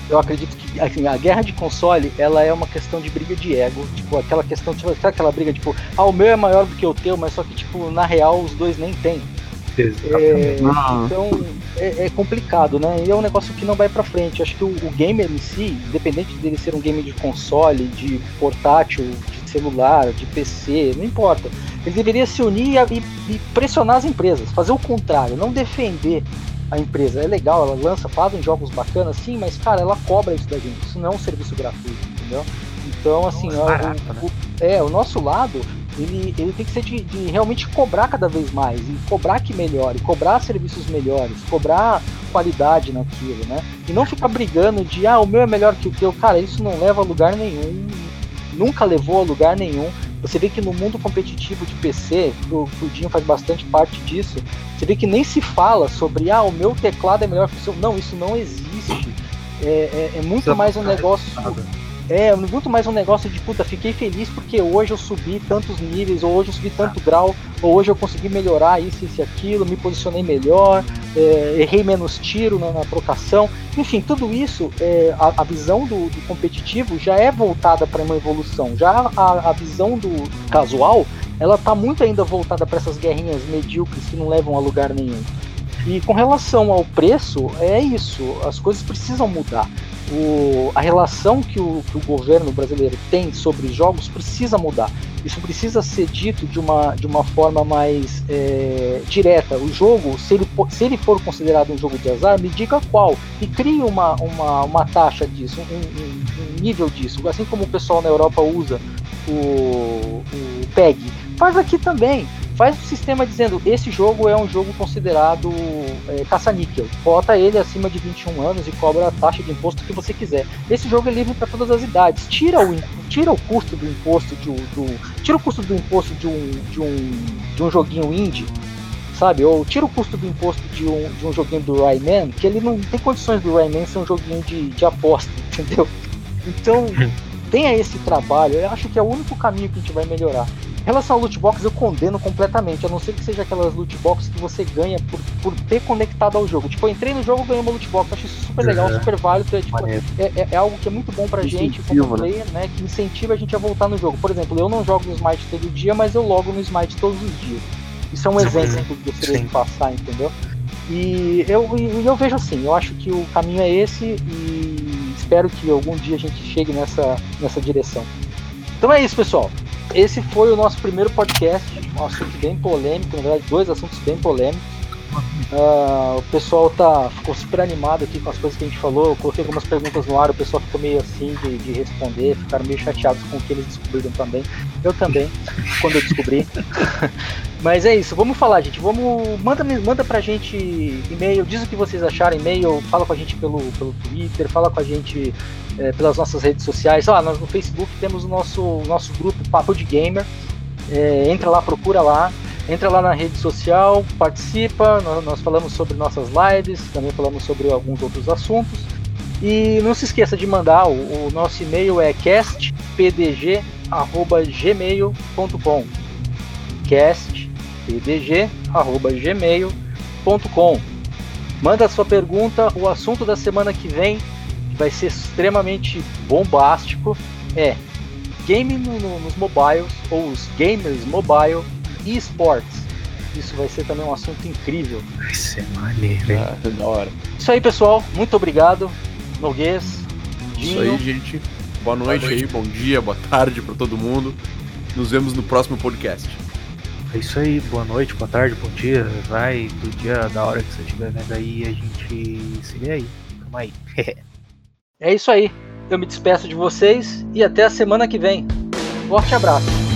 eu acredito que assim, a guerra de console ela é uma questão de briga de ego, tipo, aquela questão, tipo, aquela briga, tipo, ah, o meu é maior do que o teu, mas só que, tipo, na real os dois nem tem. É, então é, é, complicado, né? E é um negócio que não vai para frente. Acho que o, o, gamer em si, independente dele ser um game de console, de portátil, de celular, de PC, não importa. Ele deveria se unir e, e pressionar as empresas, fazer o contrário, não defender a empresa. É legal, ela lança, fazem jogos bacanas, sim, mas cara, ela cobra isso da gente. Isso não é um serviço gratuito, entendeu? Então, assim, é, barato, o, né? o, é, o nosso lado, ele, ele tem que ser de, de, realmente cobrar cada vez mais, e cobrar que melhore, cobrar serviços melhores, cobrar qualidade naquilo, né? E não ficar brigando de, ah, o meu é melhor que o teu. Cara, isso não leva a lugar nenhum, nunca levou a lugar nenhum. Você vê que no mundo competitivo de PC, o, o Dinho faz bastante parte disso, você vê que nem se fala sobre, ah, o meu teclado é melhor que o seu. Não, isso não existe. É, é, é muito mais um negócio é, muito mais um negócio de puta, fiquei feliz porque hoje eu subi tantos níveis, ou hoje eu subi tanto grau, ou hoje eu consegui melhorar isso, isso e aquilo, me posicionei melhor, é, errei menos tiro na, na, trocação. Enfim, tudo isso, é, a, a, visão do, do, competitivo já é voltada para uma evolução. Já a, a visão do casual, ela tá muito ainda voltada para essas guerrinhas medíocres que não levam a lugar nenhum. E com relação ao preço, é isso, as coisas precisam mudar o, a relação que o, que o governo brasileiro tem sobre jogos precisa mudar. Isso precisa ser dito de uma, de uma forma mais é, direta. O jogo, se ele, se ele for considerado um jogo de azar, me diga qual. E crie uma, uma, uma taxa disso, um, um, um nível disso. Assim como o pessoal na Europa usa o, o PEG. Faz aqui também faz um sistema dizendo esse jogo é um jogo considerado é, caça-níquel. Bota ele acima de 21 anos e cobra a taxa de imposto que você quiser. Esse jogo é livre para todas as idades. Tira o, tira o custo do imposto de, do, tira o custo do imposto de um, de um, de um joguinho indie sabe? Ou tira o custo do imposto de um, de um joguinho do Rayman, que ele não tem condições do Rayman ser um joguinho de, de aposta, [LAUGHS] entendeu? Então, tenha esse trabalho, eu acho que é o único caminho que a gente vai melhorar. Em relação ao loot box, eu condeno completamente, a não ser que seja aquelas loot box que você ganha por, por ter conectado ao jogo. Tipo, eu entrei no jogo e ganhei uma loot box, acho isso super legal, uhum. super válido. É, tipo, é, é, é, algo que é muito bom pra gente como né? player, né? Que incentiva a gente a voltar no jogo. Por exemplo, eu não jogo no Smite todo dia, mas eu logo no Smite todos os dias. Isso é um exemplo que eu gostaria de passar, entendeu? E eu, e eu vejo assim, eu acho que o caminho é esse e espero que algum dia a gente chegue nessa, nessa direção. Então é isso, pessoal esse foi o nosso primeiro podcast, um assunto bem polêmico, na verdade, dois assuntos bem polêmicos. Uh, o pessoal tá, ficou super animado aqui com as coisas que a gente falou. Eu coloquei algumas perguntas no ar, o pessoal ficou meio assim de, de responder, ficaram meio chateados com o que eles descobriram também. Eu também, [LAUGHS] quando eu descobri. [LAUGHS] Mas é isso, vamos falar, gente. Vamos. Manda, manda pra gente e-mail, diz o que vocês acharam, e-mail, fala com a gente pelo, pelo Twitter, fala com a gente é, pelas nossas redes sociais. Ah, nós no Facebook temos o nosso, nosso grupo Papo de Gamer. É, entra lá, procura lá. Entra lá na rede social, participa. Nós, nós falamos sobre nossas lives, também falamos sobre alguns outros assuntos. E não se esqueça de mandar, o, o nosso e-mail é castpdg.gmail.com castpdg.gmail.com Manda a sua pergunta, o assunto da semana que vem vai ser extremamente bombástico é game no, no, nos mobiles ou os gamers mobile e esportes. Isso vai ser também um assunto incrível. Vai ser maneiro, hein? Ah, da hora. Isso aí, pessoal. Muito obrigado. Noguês. Isso aí, gente. Boa noite, boa noite aí, bom dia, boa tarde para todo mundo. Nos vemos no próximo podcast. É isso aí, boa noite, boa tarde, bom dia. Vai do dia da hora que você estiver vendo aí, a gente se vê aí. Tamo aí. [LAUGHS] É isso aí. Eu me despeço de vocês e até a semana que vem. Forte abraço.